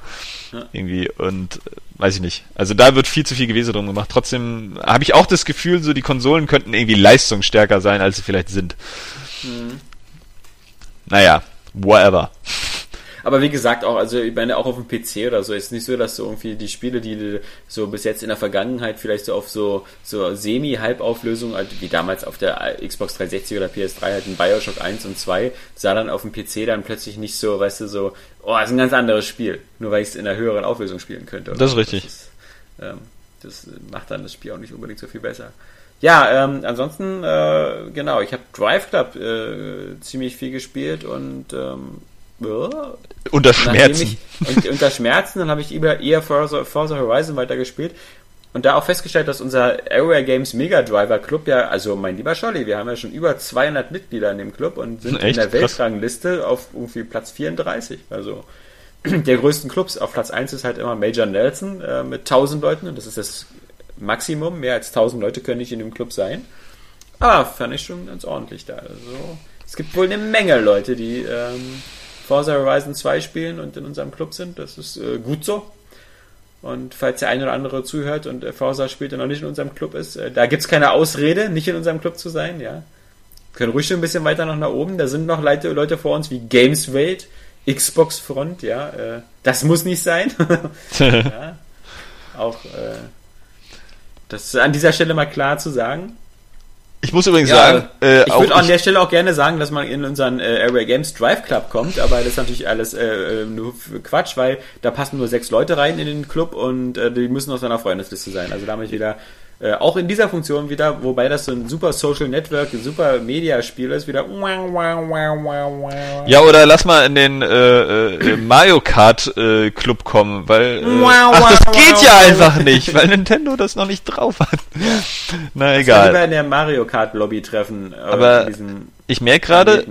S2: Ja. Irgendwie und äh, weiß ich nicht. Also da wird viel zu viel Gewese drum gemacht. Trotzdem habe ich auch das Gefühl, so die Konsolen könnten irgendwie leistungsstärker sein, als sie vielleicht sind. Mhm naja, whatever.
S1: Aber wie gesagt, auch, also ich meine, auch auf dem PC oder so, ist nicht so, dass so irgendwie die Spiele, die so bis jetzt in der Vergangenheit vielleicht so auf so, so Semi-Halbauflösung, also wie damals auf der Xbox 360 oder PS3 halt in Bioshock 1 und 2, sah dann auf dem PC dann plötzlich nicht so, weißt du, so, oh, das ist ein ganz anderes Spiel, nur weil ich es in einer höheren Auflösung spielen könnte.
S2: Das ist richtig.
S1: Das, ist, ähm, das macht dann das Spiel auch nicht unbedingt so viel besser. Ja, ähm, ansonsten, äh, genau, ich habe Drive Club äh, ziemlich viel gespielt und ähm,
S2: ja, unter Schmerzen.
S1: Ich, und, unter Schmerzen, dann habe ich eher, eher Forza, Forza Horizon weitergespielt. und da auch festgestellt, dass unser Area Games Mega Driver Club ja, also mein lieber Scholli, wir haben ja schon über 200 Mitglieder in dem Club und sind
S2: Echt?
S1: in der. Weltrangliste auf irgendwie Platz 34. Also der größten Clubs. Auf Platz 1 ist halt immer Major Nelson äh, mit 1000 Leuten und das ist das Maximum. Mehr als 1000 Leute können nicht in dem Club sein. Aber fand ich schon ganz ordentlich da. Also es gibt wohl eine Menge Leute, die ähm, Forza Horizon 2 spielen und in unserem Club sind. Das ist äh, gut so. Und falls der eine oder andere zuhört und äh, Forza spielt und noch nicht in unserem Club ist, äh, da gibt's keine Ausrede, nicht in unserem Club zu sein, ja. Können ruhig schon ein bisschen weiter noch nach oben. Da sind noch Leute, Leute vor uns wie Games Wait, Xbox Front, ja. Äh, das muss nicht sein. ja. Auch äh, das ist an dieser Stelle mal klar zu sagen.
S2: Ich muss übrigens
S1: Ja,
S2: sagen, äh,
S1: ich würde an
S2: ich-
S1: der Stelle auch gerne sagen, dass man in unseren äh, Area Games Drive Club kommt, aber das ist natürlich alles äh, äh, nur für Quatsch, weil da passen nur sechs Leute rein in den Club und äh, die müssen aus einer Freundesliste sein. Also damit wieder äh, auch in dieser Funktion wieder, wobei das so ein super Social Network, ein super Media-Spiel ist, wieder.
S2: Ja, oder lass mal in den äh, äh, Mario Kart äh, Club kommen, weil äh, ach, das geht ja einfach nicht, weil Nintendo das noch nicht drauf hat. Na
S1: Lieber
S2: egal.
S1: in der Mario Kart Lobby treffen. äh,
S2: Aber Ich merke gerade.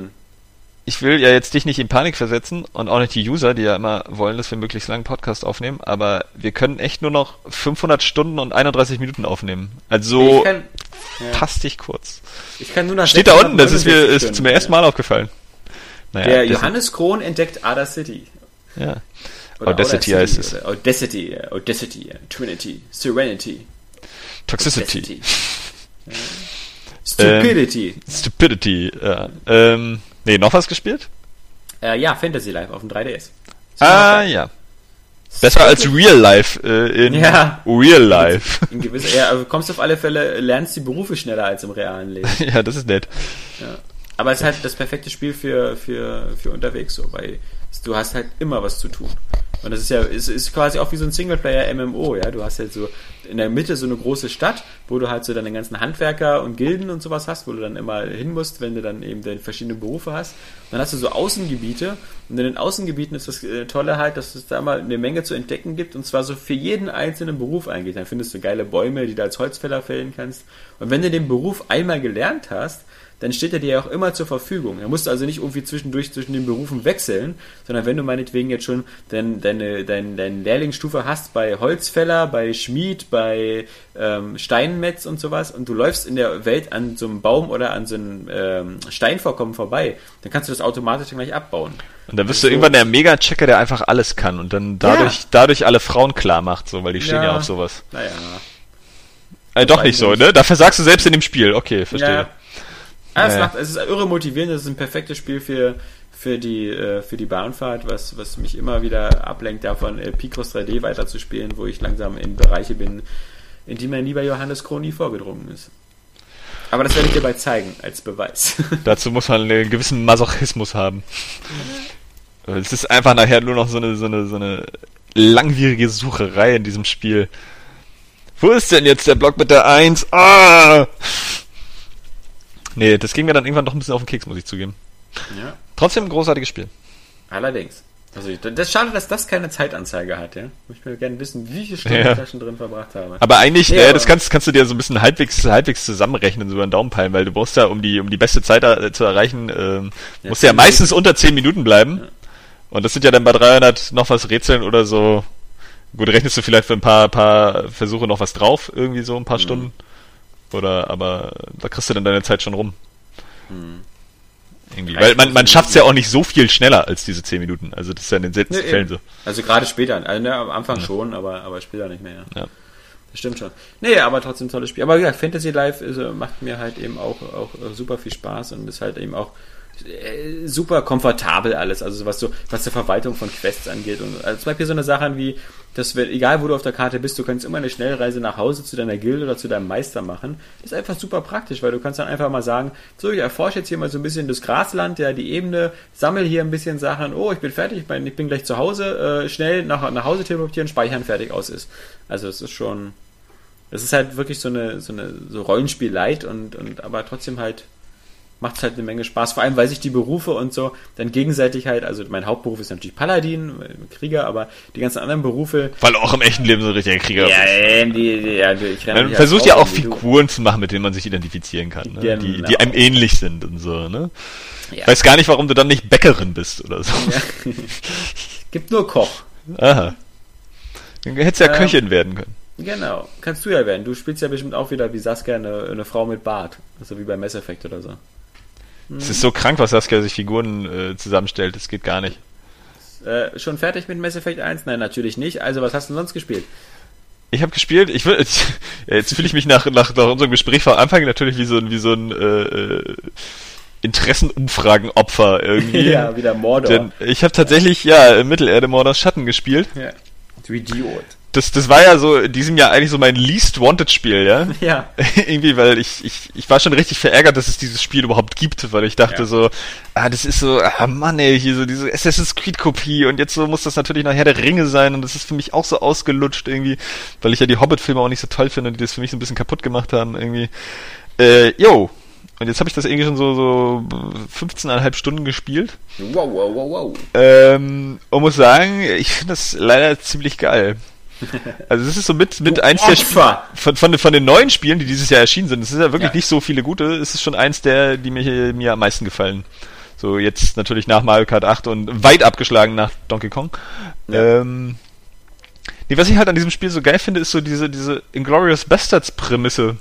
S2: Ich will ja jetzt dich nicht in Panik versetzen und auch nicht die User, die ja immer wollen, dass wir möglichst langen Podcast aufnehmen, aber wir können echt nur noch 500 Stunden und 31 Minuten aufnehmen. Also
S1: ich kann, ja,
S2: kurz.
S1: ich kann nur nach
S2: Steht da unten, das ist mir
S1: 669
S2: ist zum ersten Mal aufgefallen. Naja,
S1: Der Johannes Krohn entdeckt Ada City.
S2: Ja.
S1: Oder
S2: Audacity
S1: Audacity
S2: heißt es.
S1: oder Audacity, äh, Audacity, äh, Trinity, Serenity,
S2: Toxicity.
S1: Audacity. Stupidity.
S2: Stupidity, ja. Ähm, nee, noch was gespielt?
S1: Äh, ja, Fantasy Life auf dem 3DS.
S2: Ah, ja. Besser als Real Life äh, in
S1: Ja.
S2: Real Life.
S1: In gewisser, ja, aber kommst auf alle Fälle, lernst die Berufe schneller als im realen Leben.
S2: ja, das ist nett.
S1: Ja. Aber es ist halt das perfekte Spiel für, für, für unterwegs so, weil du hast halt immer was zu tun. Und das ist ja, es ist quasi auch wie so ein Singleplayer-MMO, ja. Du hast halt so in der Mitte so eine große Stadt, wo du halt so deine ganzen Handwerker und Gilden und sowas hast, wo du dann immer hin musst, wenn du dann eben deine verschiedenen Berufe hast. Und dann hast du so Außengebiete und in den Außengebieten ist das äh, Tolle halt, dass es da mal eine Menge zu entdecken gibt und zwar so für jeden einzelnen Beruf eingeht. Dann findest du geile Bäume, die du als Holzfäller fällen kannst. Und wenn du den Beruf einmal gelernt hast, dann steht er dir ja auch immer zur Verfügung. Er musst also nicht irgendwie zwischendurch zwischen den Berufen wechseln, sondern wenn du meinetwegen jetzt schon dein, deine, dein, deine Lehrlingsstufe hast bei Holzfäller, bei Schmied, bei ähm, Steinmetz und sowas und du läufst in der Welt an so einem Baum oder an so einem ähm, Steinvorkommen vorbei, dann kannst du das automatisch gleich abbauen.
S2: Und dann wirst
S1: So.
S2: du irgendwann der Mega-Checker, der einfach alles kann und dann dadurch,
S1: Ja.
S2: dadurch alle Frauen klar macht, so, weil die stehen ja,
S1: Ja.
S2: auf sowas.
S1: Naja.
S2: Äh, doch nicht so, ne? Da versagst du selbst in dem Spiel. Okay, verstehe.
S1: Ja. Ah, es,
S2: Ja.
S1: macht, es ist irre motivierend, es ist ein perfektes Spiel für, für, die, äh, für die Bahnfahrt, was, was mich immer wieder ablenkt davon, äh, Picross 3D weiterzuspielen, wo ich langsam in Bereiche bin, in die mein lieber Johannes Krohn nie vorgedrungen ist. Aber das werde ich dir bald zeigen, als Beweis.
S2: Dazu muss man einen gewissen Masochismus haben. Es ist einfach nachher nur noch so eine, so eine, so eine langwierige Sucherei in diesem Spiel. Wo ist denn jetzt der Block mit der 1? Ah! Nee, das ging mir dann irgendwann doch ein bisschen auf den Keks, muss ich zugeben.
S1: ja,
S2: Trotzdem ein großartiges Spiel.
S1: allerdings. Also das ist schade, dass das keine Zeitanzeige hat, ja. Ich möchte gerne wissen, wie viele Stunden
S2: Ja.
S1: ich da schon drin verbracht habe.
S2: Aber eigentlich,
S1: Nee,
S2: äh, das kannst, kannst du dir so ein bisschen halbwegs, halbwegs zusammenrechnen, so über den Daumen peilen, weil du brauchst ja, um die, um die beste Zeit äh, zu erreichen, ähm,
S1: Ja,
S2: musst du ja meistens unter 10 Minuten bleiben. Und das sind ja dann bei 300 noch was Rätseln oder so. Gut, rechnest du vielleicht für ein paar, paar Versuche noch was drauf, irgendwie so ein paar
S1: Mhm.
S2: Stunden. Oder, aber da kriegst du dann deine Zeit schon rum.
S1: Hm.
S2: Irgendwie.
S1: Ja,
S2: Weil man, man
S1: nicht-
S2: schafft's ja auch nicht so viel schneller als diese 10 Minuten. Also das ist ja in den seltensten
S1: Nee,
S2: Fällen so.
S1: Also gerade später, also ne, am Anfang schon, aber, aber später nicht mehr. Ja.
S2: Ja.
S1: Das stimmt schon. Nee, aber trotzdem tolles Spiel. Aber wie gesagt, Fantasy Life ist, äh, macht mir halt eben auch, auch äh, super viel Spaß und ist halt eben auch äh, super komfortabel alles. Also was so, was die Verwaltung von Quests angeht. Und also zum Beispiel so eine Sache wie, dass wir, egal wo du auf der Karte bist, du kannst immer eine Schnellreise nach Hause zu deiner Gilde oder zu deinem Meister machen. Das ist einfach super praktisch, weil du kannst dann einfach mal sagen, so, ich erforsche jetzt hier mal so ein bisschen das Grasland, ja, die Ebene, sammel hier ein bisschen Sachen, oh, ich bin fertig, ich bin, ich bin gleich zu Hause, äh, schnell nach, nach Hause teleportieren, speichern, fertig, aus ist. Also es ist schon, es ist halt wirklich so eine, so eine, so Rollenspiel light und, und, aber trotzdem halt macht es halt eine Menge Spaß. Vor allem, weil sich die Berufe und so dann gegenseitig halt, also mein Hauptberuf ist natürlich Paladin, Krieger, aber die ganzen anderen Berufe.
S2: Weil auch im echten Leben so ein richtiger Krieger
S1: ja, bist. Die, die, ja, ich
S2: Man halt versucht ja auch Figuren du. zu machen, mit denen man sich identifizieren kann, ne? genau. die, die einem ähnlich sind und so, ne? Ja. Weiß gar nicht, warum du dann nicht Bäckerin bist oder so. Ja.
S1: Gibt nur Koch.
S2: Aha. Dann hättest ja ähm, Köchin werden können.
S1: Genau, kannst du ja werden. Du spielst ja bestimmt auch wieder wie Saskia eine, eine Frau mit Bart. Also wie bei Mass Effect oder so.
S2: Es ist so krank, was Saskia sich Figuren äh, zusammenstellt. Das geht gar nicht.
S1: Äh, schon fertig mit Mass Effect 1? Nein, natürlich nicht. Also, was hast du sonst gespielt?
S2: Ich habe gespielt, ich will, jetzt, jetzt fühle ich mich nach, nach, nach unserem Gespräch vor Anfang natürlich wie so ein, wie so ein äh, äh Interessenumfragenopfer irgendwie.
S1: ja, wieder Mordor. Denn
S2: ich habe tatsächlich, ja, Mittelerde Mordors Schatten gespielt. Ja.
S1: Du Idiot
S2: das, das war ja so in diesem Jahr eigentlich so mein least wanted Spiel, ja?
S1: Ja.
S2: Irgendwie, weil ich, ich, ich war schon richtig verärgert, dass es dieses Spiel überhaupt gibt, weil ich dachte ja. so, ah, das ist so, ah Mann ey, hier so diese Assassin's Creed Kopie und jetzt so muss das natürlich nachher der Ringe sein und das ist für mich auch so ausgelutscht irgendwie, weil ich ja die Hobbit-Filme auch nicht so toll finde und die das für mich so ein bisschen kaputt gemacht haben irgendwie. Äh, yo. Und jetzt habe ich das irgendwie schon so, so 15,5 Stunden gespielt.
S1: Wow, wow, wow, wow.
S2: Ähm, und muss sagen, ich finde das leider ziemlich geil. Also das ist so mit, mit eins der Spiele, von, von, von den neuen Spielen, die dieses Jahr erschienen sind, es ist ja wirklich ja. nicht so viele gute, es ist schon eins der, die mir, mir am meisten gefallen. So jetzt natürlich nach Mario Kart 8 und weit abgeschlagen nach Donkey Kong. Ja. Ähm, nee, was ich halt an diesem Spiel so geil finde, ist so diese, diese Inglorious Bastards Prämisse.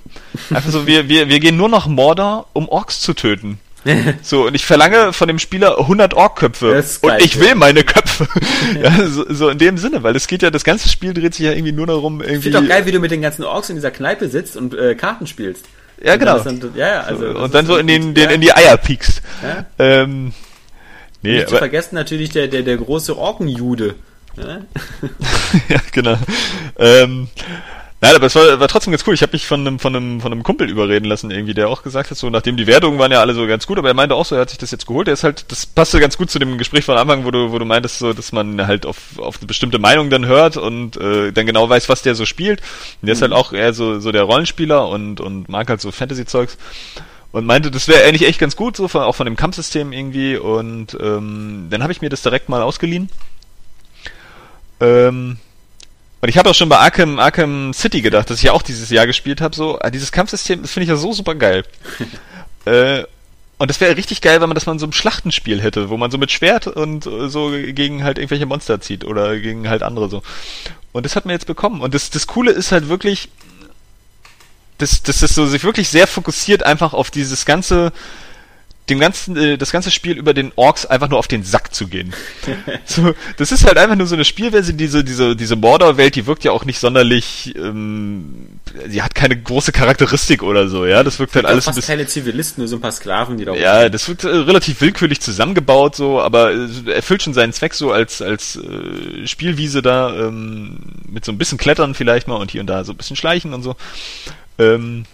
S2: Einfach so, wir, wir, wir gehen nur nach Mordor, um Orks zu töten. so, und ich verlange von dem Spieler 100 Ork-Köpfe. Und ich will meine Köpfe. ja, so, so, in dem Sinne, weil es geht ja, das ganze Spiel dreht sich ja irgendwie nur darum, irgendwie. Ich
S1: finde doch geil, wie du mit den ganzen Orks in dieser Kneipe sitzt und äh, Karten spielst.
S2: Ja, und genau.
S1: Dann, ja, ja, also,
S2: und dann so in den, den, in die Eier piekst. Ja? Ähm,
S1: nee, Nicht aber, zu vergessen natürlich der, der, der große Orkenjude.
S2: Ja, ja genau. Ähm, Nein, aber es war, war trotzdem ganz cool. Ich habe mich von einem, von, einem, von einem Kumpel überreden lassen, irgendwie, der auch gesagt hat, so nachdem die Wertungen waren ja alle so ganz gut, aber er meinte auch so, er hat sich das jetzt geholt. Er ist halt, das passte ganz gut zu dem Gespräch von Anfang, wo du, wo du meintest, so, dass man halt auf, auf eine bestimmte Meinung dann hört und äh, dann genau weiß, was der so spielt. Und der mhm. ist halt auch eher so, so der Rollenspieler und, und mag halt so Fantasy-Zeugs und meinte, das wäre eigentlich echt ganz gut, so von, auch von dem Kampfsystem irgendwie. Und ähm, dann habe ich mir das direkt mal ausgeliehen. Ähm, und ich habe auch schon bei Arkham, Arkham City gedacht, dass ich ja auch dieses Jahr gespielt habe. So, ah, dieses Kampfsystem, das finde ich ja so super geil. äh, und das wäre richtig geil, wenn man das mal in so einem Schlachtenspiel hätte, wo man so mit Schwert und äh, so gegen halt irgendwelche Monster zieht oder gegen halt andere so. Und das hat man jetzt bekommen. Und das, das Coole ist halt wirklich, dass, dass das so sich wirklich sehr fokussiert einfach auf dieses ganze dem ganzen, äh, das ganze Spiel über den Orks einfach nur auf den Sack zu gehen. so, das ist halt einfach nur so eine Spielversion, diese, diese, diese Mordor-Welt, die wirkt ja auch nicht sonderlich, ähm, sie hat keine große Charakteristik oder so, ja, das wirkt halt alles
S1: fast ein bisschen, keine Zivilisten, nur so ein paar Sklaven, die da
S2: Ja, das wirkt äh, relativ willkürlich zusammengebaut, so, aber äh, erfüllt schon seinen Zweck so als, als äh, Spielwiese da, ähm, mit so ein bisschen Klettern vielleicht mal und hier und da so ein bisschen Schleichen und so. Ähm,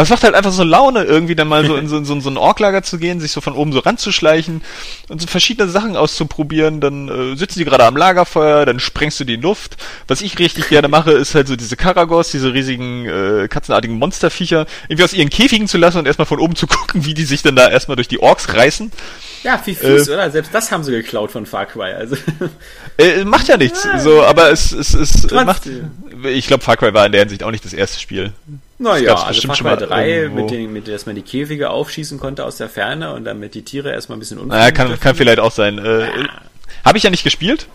S2: aber es macht halt einfach so Laune, irgendwie dann mal so in so, so, so ein Orklager zu gehen, sich so von oben so ranzuschleichen und so verschiedene Sachen auszuprobieren. Dann äh, sitzen die gerade am Lagerfeuer, dann sprengst du die in Luft. Was ich richtig gerne mache, ist halt so diese Karagos, diese riesigen äh, katzenartigen Monsterviecher, irgendwie aus ihren Käfigen zu lassen und erstmal von oben zu gucken, wie die sich dann da erstmal durch die Orks reißen.
S1: Ja, wie Fuß, äh, oder? Selbst das haben sie geklaut von Far Cry. Also.
S2: Äh, macht ja nichts, ja, so, aber es, es, es macht. Ich glaube, Far Cry war in der Hinsicht auch nicht das erste Spiel.
S1: Naja, also Far Cry 3, mit, den, mit dass man die Käfige aufschießen konnte aus der Ferne und damit die Tiere erstmal ein bisschen
S2: unfähig Naja, kann, kann vielleicht auch sein. Äh, ja. Habe ich ja nicht gespielt.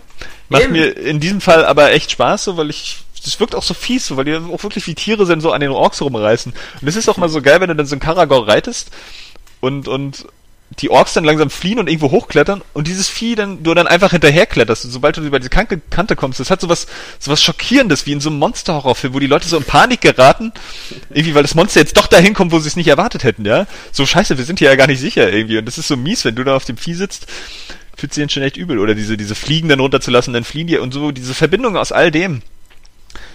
S2: Macht Eben. mir in diesem Fall aber echt Spaß, so, weil ich das wirkt auch so fies, so, weil die auch wirklich wie Tiere sind, so an den Orks rumreißen. Und es ist auch mal so geil, wenn du dann so ein Karagor reitest und, und die Orks dann langsam fliehen und irgendwo hochklettern und dieses Vieh dann, du dann einfach hinterherkletterst. Und sobald du über diese Kante, Kante kommst, das hat sowas, sowas Schockierendes, wie in so einem Monster-Horrorfilm, wo die Leute so in Panik geraten, irgendwie, weil das Monster jetzt doch dahin kommt, wo sie es nicht erwartet hätten, ja? So scheiße, wir sind hier ja gar nicht sicher irgendwie. Und das ist so mies, wenn du da auf dem Vieh sitzt, fühlt sich dann schon echt übel. Oder diese, diese Fliegen dann runterzulassen, dann fliehen die. Und so, diese Verbindung aus all dem,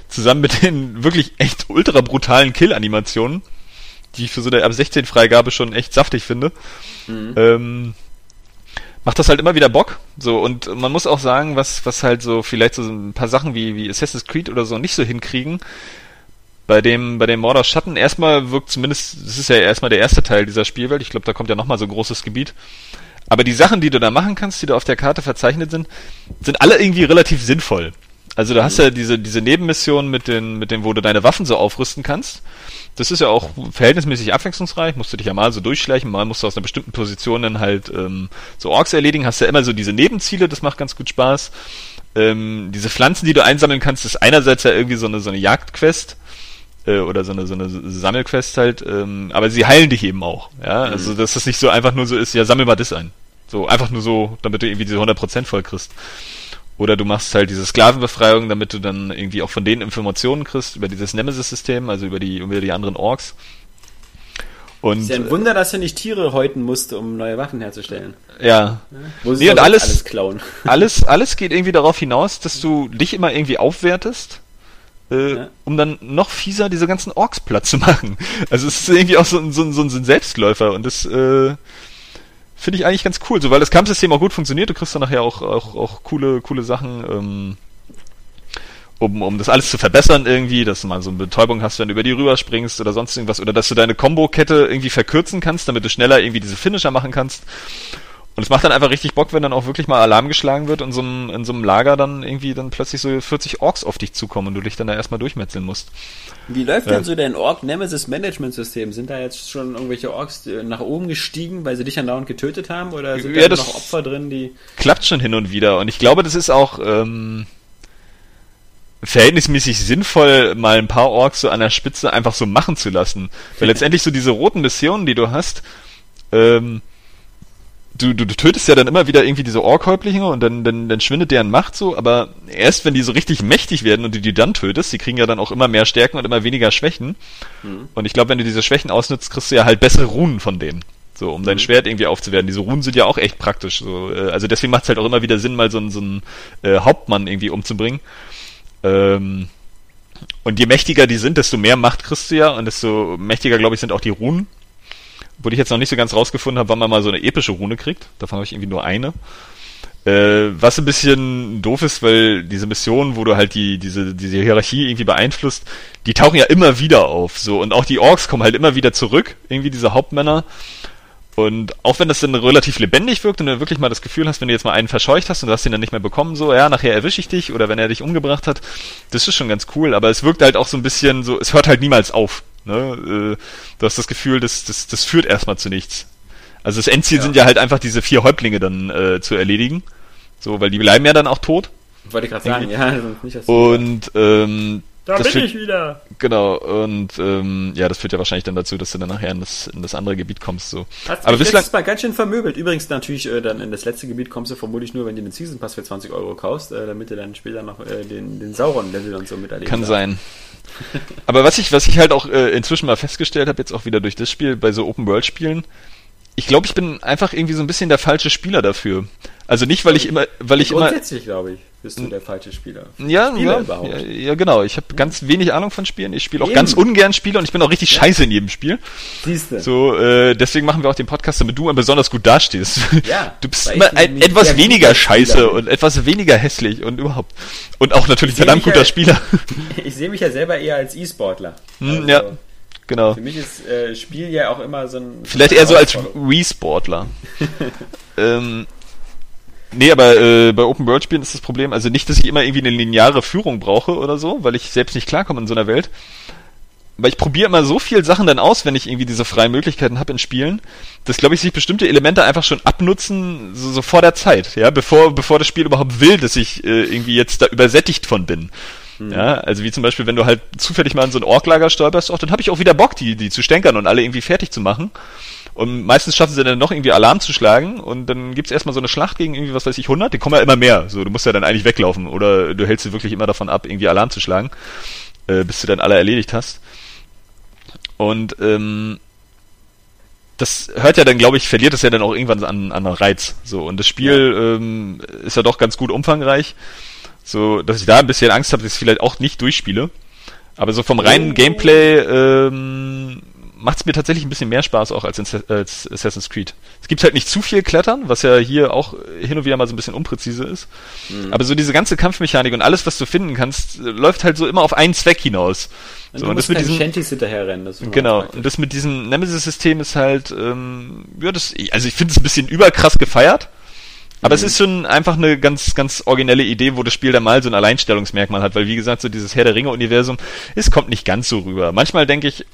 S2: zusammen mit den wirklich echt ultra brutalen Kill-Animationen, die ich für so eine ab 16 Freigabe schon echt saftig finde, mhm. ähm, macht das halt immer wieder Bock. So, und man muss auch sagen, was, was halt so vielleicht so ein paar Sachen wie, wie Assassin's Creed oder so nicht so hinkriegen, bei dem, bei dem Mordor Schatten erstmal wirkt zumindest, das ist ja erstmal der erste Teil dieser Spielwelt. Ich glaube, da kommt ja nochmal so ein großes Gebiet. Aber die Sachen, die du da machen kannst, die da auf der Karte verzeichnet sind, sind alle irgendwie relativ sinnvoll. Also du hast ja diese, diese Nebenmission mit den, mit dem, wo du deine Waffen so aufrüsten kannst. Das ist ja auch verhältnismäßig abwechslungsreich, musst du dich ja mal so durchschleichen, mal musst du aus einer bestimmten Position dann halt ähm, so Orks erledigen, hast ja immer so diese Nebenziele, das macht ganz gut Spaß. Ähm, diese Pflanzen, die du einsammeln kannst, ist einerseits ja irgendwie so eine, so eine Jagdquest äh, oder so eine, so eine Sammelquest halt, ähm, aber sie heilen dich eben auch. Ja, mhm. also dass das nicht so einfach nur so ist, ja, sammel mal das ein. So, einfach nur so, damit du irgendwie diese 100% voll kriegst. Oder du machst halt diese Sklavenbefreiung, damit du dann irgendwie auch von denen Informationen kriegst über dieses Nemesis-System, also über die, über die anderen Orks.
S1: Und, ist ja ein Wunder, dass er nicht Tiere häuten musste, um neue Waffen herzustellen.
S2: Ja. ja? Wo nee, und alles, alles klauen. Alles, alles geht irgendwie darauf hinaus, dass du dich immer irgendwie aufwertest, äh, ja. um dann noch fieser diese ganzen Orks platt zu machen. Also es ist irgendwie auch so, so, so, so ein Selbstläufer und das, äh, finde ich eigentlich ganz cool, so weil das Kampfsystem auch gut funktioniert. Du kriegst dann nachher auch, auch, auch coole, coole Sachen, ähm, um, um das alles zu verbessern irgendwie, dass du mal so eine Betäubung hast, wenn du über die rüberspringst oder sonst irgendwas, oder dass du deine Combo-Kette irgendwie verkürzen kannst, damit du schneller irgendwie diese Finisher machen kannst. Und es macht dann einfach richtig Bock, wenn dann auch wirklich mal Alarm geschlagen wird und so einem, in so einem Lager dann irgendwie dann plötzlich so 40 Orks auf dich zukommen und du dich dann da erstmal durchmetzeln musst.
S1: Wie läuft ja. denn so dein Ork Nemesis Management System? Sind da jetzt schon irgendwelche Orks äh, nach oben gestiegen, weil sie dich andauernd getötet haben? Oder sind ja, da noch Opfer drin, die.
S2: Klappt schon hin und wieder. Und ich glaube, das ist auch ähm, verhältnismäßig sinnvoll, mal ein paar Orks so an der Spitze einfach so machen zu lassen. Weil letztendlich so diese roten Missionen, die du hast, ähm, du, du, du tötest ja dann immer wieder irgendwie diese Orkhäuptlinge und dann, dann, dann schwindet deren Macht so, aber erst wenn die so richtig mächtig werden und du die dann tötest, die kriegen ja dann auch immer mehr Stärken und immer weniger Schwächen. Mhm. Und ich glaube, wenn du diese Schwächen ausnutzt, kriegst du ja halt bessere Runen von denen. So, um dein mhm. Schwert irgendwie aufzuwerten. Diese Runen sind ja auch echt praktisch. So, äh, also deswegen macht es halt auch immer wieder Sinn, mal so, einen so einen äh, Hauptmann irgendwie umzubringen. Ähm, und je mächtiger die sind, desto mehr Macht kriegst du ja und desto mächtiger, glaube ich, sind auch die Runen wo ich jetzt noch nicht so ganz rausgefunden habe, wann man mal so eine epische Rune kriegt. Davon habe ich irgendwie nur eine. Äh, was ein bisschen doof ist, weil diese Missionen, wo du halt die, diese, diese Hierarchie irgendwie beeinflusst, die tauchen ja immer wieder auf, so. Und auch die Orks kommen halt immer wieder zurück, irgendwie diese Hauptmänner. Und auch wenn das dann relativ lebendig wirkt und du wirklich mal das Gefühl hast, wenn du jetzt mal einen verscheucht hast und du hast ihn dann nicht mehr bekommen, so, ja, nachher erwische ich dich oder wenn er dich umgebracht hat, das ist schon ganz cool, aber es wirkt halt auch so ein bisschen so, es hört halt niemals auf. Ne? Äh, du hast das Gefühl, das, das, das führt erstmal zu nichts. Also das Endziel ja. sind ja halt einfach diese vier Häuptlinge dann äh, zu erledigen. So, weil die bleiben ja dann auch tot.
S1: Wollte ich gerade sagen, ja. Also
S2: nicht, und ähm,
S1: da bin führt, ich wieder.
S2: Genau, und ähm, ja, das führt ja wahrscheinlich dann dazu, dass du dann nachher in das, in das andere Gebiet kommst. So.
S1: Hast Aber bislang Mal ganz schön vermöbelt. Übrigens natürlich äh, dann in das letzte Gebiet kommst du vermutlich nur, wenn du den Season Pass für 20 Euro kaufst, äh, damit du dann später noch äh, den, den Sauron-Level und so miterlebst.
S2: Kann sein. Aber was ich, was ich halt auch äh, inzwischen mal festgestellt habe, jetzt auch wieder durch das Spiel, bei so Open-World-Spielen, ich glaube, ich bin einfach irgendwie so ein bisschen der falsche Spieler dafür. Also nicht, weil ich immer, weil ich immer.
S1: Grundsätzlich glaube ich, bist du der falsche Spieler.
S2: Ja, ja, ja, ja, genau. Ich habe ganz wenig Ahnung von Spielen. Ich spiele auch ganz ungern Spiele und ich bin auch richtig ja. scheiße in jedem Spiel. Siehst du. So, äh, deswegen machen wir auch den Podcast, damit du besonders gut dastehst. Ja. Du bist immer ein, etwas weniger scheiße Spieler. und etwas weniger hässlich und überhaupt. Und auch natürlich verdammt guter ja, Spieler.
S1: Ich sehe mich ja selber eher als E-Sportler.
S2: Hm, also, ja. Genau.
S1: Für mich ist äh, Spiel ja auch immer so ein.
S2: Vielleicht eher so als Wii-Sportler. ähm, Nee, aber äh, bei Open World Spielen ist das Problem, also nicht, dass ich immer irgendwie eine lineare Führung brauche oder so, weil ich selbst nicht klarkomme in so einer Welt. Weil ich probiere immer so viel Sachen dann aus, wenn ich irgendwie diese freien Möglichkeiten habe in Spielen, dass glaube ich sich bestimmte Elemente einfach schon abnutzen so, so vor der Zeit, ja, bevor bevor das Spiel überhaupt will, dass ich äh, irgendwie jetzt da übersättigt von bin. Hm. Ja, also wie zum Beispiel, wenn du halt zufällig mal in so ein Orklager stolperst, auch dann habe ich auch wieder Bock, die die zu stänkern und alle irgendwie fertig zu machen. Und meistens schaffen sie dann noch irgendwie Alarm zu schlagen und dann gibt's erstmal so eine Schlacht gegen irgendwie, was weiß ich, 100, die kommen ja immer mehr. So, du musst ja dann eigentlich weglaufen oder du hältst sie wirklich immer davon ab, irgendwie Alarm zu schlagen, äh, bis du dann alle erledigt hast. Und ähm, das hört ja dann, glaube ich, verliert es ja dann auch irgendwann an, an Reiz. So, und das Spiel ja. ähm, ist ja doch ganz gut umfangreich. So, dass ich da ein bisschen Angst habe, dass ich es vielleicht auch nicht durchspiele. Aber so vom reinen oh. Gameplay ähm,
S3: macht es mir tatsächlich ein bisschen mehr Spaß auch als, in, als Assassin's Creed. Es gibt halt nicht zu viel Klettern, was ja hier auch hin und wieder mal so ein bisschen unpräzise ist. Mhm. Aber so diese ganze Kampfmechanik und alles, was du finden kannst, läuft halt so immer auf einen Zweck hinaus.
S1: Und so,
S3: und
S1: das mit diesem Shanties hinterherrennen.
S3: Das genau. Und das mit diesem Nemesis-System ist halt, ähm, ja, das, also ich finde es ein bisschen überkrass gefeiert. Aber mhm. es ist schon einfach eine ganz, ganz originelle Idee, wo das Spiel dann mal so ein Alleinstellungsmerkmal hat, weil wie gesagt, so dieses Herr der Ringe-Universum, es kommt nicht ganz so rüber. Manchmal denke ich,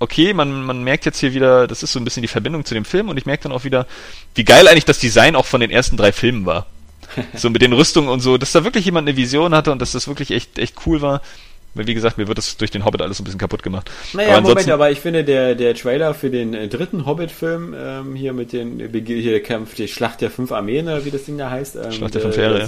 S3: okay, man, man merkt jetzt hier wieder, das ist so ein bisschen die Verbindung zu dem Film und ich merke dann auch wieder, wie geil eigentlich das Design auch von den ersten drei Filmen war. so mit den Rüstungen und so, dass da wirklich jemand eine Vision hatte und dass das wirklich echt, echt cool war. Weil, wie gesagt, mir wird das durch den Hobbit alles ein bisschen kaputt gemacht.
S1: Naja, aber Moment, aber ich finde, der, der Trailer für den äh, dritten Hobbit-Film, ähm, hier mit den, hier der Kampf, die Schlacht der fünf Armeen, oder wie das Ding da heißt. Ähm,
S3: Schlacht der fünf Heere,
S1: ja.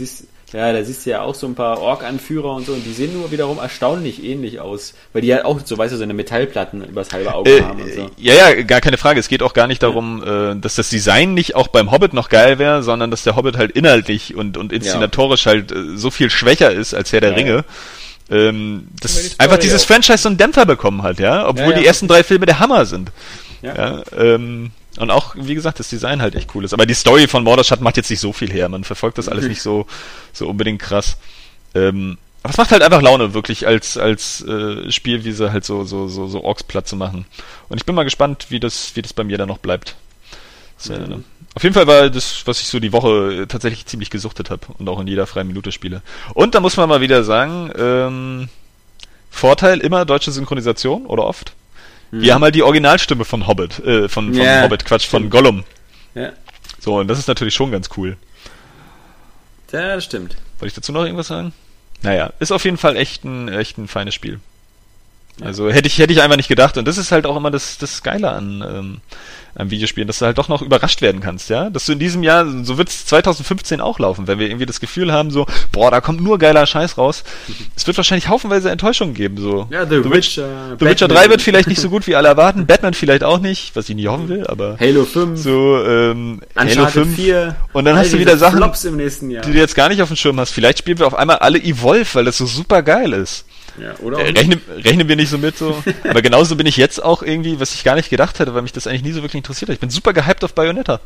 S1: Ja, da siehst du ja auch so ein paar Ork-Anführer und so, und die sehen nur wiederum erstaunlich ähnlich aus, weil die halt auch, so weißt du, so eine Metallplatten übers halbe Auge äh, haben und so.
S3: Ja, ja, gar keine Frage. Es geht auch gar nicht darum, ja. äh, dass das Design nicht auch beim Hobbit noch geil wäre, sondern dass der Hobbit halt inhaltlich und, und inszenatorisch ja. halt äh, so viel schwächer ist als Herr der ja, Ringe. Ähm, dass einfach dieses auch. Franchise so einen Dämpfer bekommen hat, ja, obwohl die ersten drei Filme der Hammer sind. Ja. ähm, und auch, wie gesagt, das Design halt echt cool ist. Aber die Story von Mordorstadt macht jetzt nicht so viel her. Man verfolgt das alles mhm. nicht so, so unbedingt krass. Ähm, aber es macht halt einfach Laune, wirklich als, als äh, Spielwiese halt so, so, so, so Orks platt zu machen. Und ich bin mal gespannt, wie das, wie das bei mir dann noch bleibt. Das, äh, mhm. Auf jeden Fall war das, was ich so die Woche tatsächlich ziemlich gesuchtet habe und auch in jeder freien Minute spiele. Und da muss man mal wieder sagen, ähm, Vorteil immer deutsche Synchronisation oder oft. Hm. Wir haben halt die Originalstimme von Hobbit, äh, von, von yeah. Hobbit, Quatsch, von Gollum. Ja. So, und das ist natürlich schon ganz cool.
S1: Ja, das stimmt.
S3: Wollte ich dazu noch irgendwas sagen? Naja, ist auf jeden Fall echt ein, echt ein feines Spiel. Also hätte ich, hätte ich einfach nicht gedacht. Und das ist halt auch immer das, das Geile an, ähm, an Videospielen, dass du halt doch noch überrascht werden kannst, ja? Dass du in diesem Jahr, so wird es 2015 auch laufen, wenn wir irgendwie das Gefühl haben, so, boah, da kommt nur geiler Scheiß raus. Es wird wahrscheinlich haufenweise Enttäuschungen geben, so.
S1: Ja, The, The Witcher.
S3: The Witcher 3 wird vielleicht nicht so gut wie alle erwarten, Batman vielleicht auch nicht, was ich nicht hoffen will, aber.
S1: Halo 5.
S3: So, ähm,
S1: Uncharted Halo 5. 4.
S3: Und dann hast du wieder Sachen,
S1: die
S3: du jetzt gar nicht auf dem Schirm hast. Vielleicht spielen wir auf einmal alle Evolve, weil das so super geil ist.
S1: Ja, oder?
S3: Äh, rechnen, rechnen wir nicht so mit so. Aber genauso bin ich jetzt auch irgendwie, was ich gar nicht gedacht hätte, weil mich das eigentlich nie so wirklich interessiert hat. Ich bin super gehypt auf Bayonetta.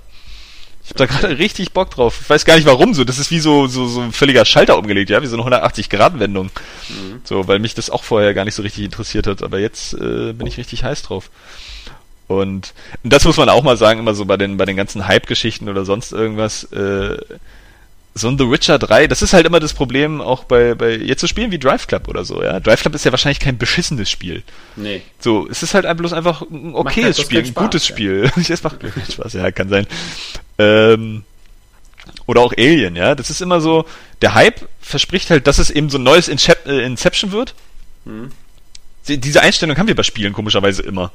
S3: Ich hab da gerade richtig Bock drauf. Ich weiß gar nicht warum so. Das ist wie so, so, so ein völliger Schalter umgelegt, ja, wie so eine 180-Grad-Wendung. Mhm. So, weil mich das auch vorher gar nicht so richtig interessiert hat. Aber jetzt äh, bin ich richtig heiß drauf. Und, und das muss man auch mal sagen, immer so bei den, bei den ganzen Hype-Geschichten oder sonst irgendwas, äh, so ein The Witcher 3, das ist halt immer das Problem auch bei, bei jetzt so Spielen wie Drive Club oder so, ja. Drive Club ist ja wahrscheinlich kein beschissenes Spiel.
S1: Nee.
S3: So, es ist halt bloß einfach ein okayes halt Spiel, ein Spaß, gutes ja. Spiel. es macht mir Spaß, ja, kann sein. Ähm, oder auch Alien, ja. Das ist immer so, der Hype verspricht halt, dass es eben so ein neues Incep äh, Inception wird. Hm. Diese Einstellung haben wir bei Spielen komischerweise immer.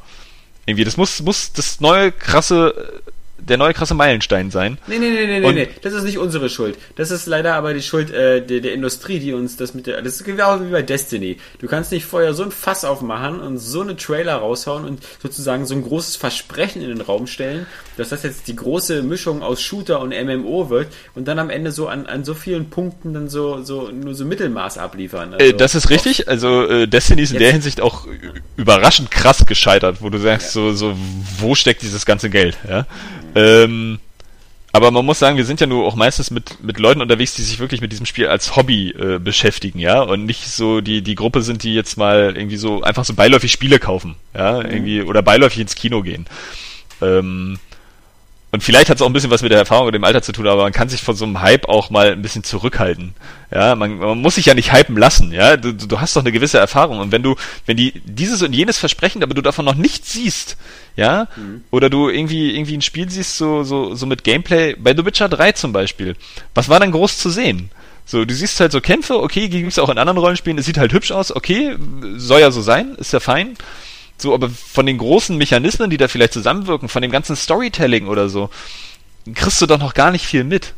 S3: Irgendwie, das muss, muss das neue krasse der neue krasse Meilenstein sein.
S1: Nee, nee, nee, nee, nee, nee, das ist nicht unsere Schuld. Das ist leider aber die Schuld äh, der, der Industrie, die uns das mit der. Das ist genau wie bei Destiny. Du kannst nicht vorher so ein Fass aufmachen und so eine Trailer raushauen und sozusagen so ein großes Versprechen in den Raum stellen, dass das jetzt die große Mischung aus Shooter und MMO wird und dann am Ende so an, an so vielen Punkten dann so, so nur so Mittelmaß abliefern.
S3: Also, äh, das ist richtig. Also äh, Destiny ist in der Hinsicht auch überraschend krass gescheitert, wo du sagst, ja. so, so, wo steckt dieses ganze Geld? Ja? Ähm, aber man muss sagen, wir sind ja nur auch meistens mit, mit Leuten unterwegs, die sich wirklich mit diesem Spiel als Hobby äh, beschäftigen, ja, und nicht so die, die Gruppe sind, die jetzt mal irgendwie so einfach so beiläufig Spiele kaufen, ja, mhm. irgendwie, oder beiläufig ins Kino gehen. Ähm, und vielleicht hat es auch ein bisschen was mit der Erfahrung oder dem Alter zu tun, aber man kann sich von so einem Hype auch mal ein bisschen zurückhalten. Ja, man, man muss sich ja nicht hypen lassen, ja. Du, du hast doch eine gewisse Erfahrung. Und wenn du, wenn die dieses und jenes versprechen, aber du davon noch nichts siehst, ja, mhm. oder du irgendwie, irgendwie ein Spiel siehst, so, so, so mit Gameplay, bei The Witcher 3 zum Beispiel, was war dann groß zu sehen? So, du siehst halt so Kämpfe, okay, die gibt's auch in anderen Rollenspielen, es sieht halt hübsch aus, okay, soll ja so sein, ist ja fein. So, aber von den großen Mechanismen, die da vielleicht zusammenwirken, von dem ganzen Storytelling oder so, kriegst du doch noch gar nicht viel mit.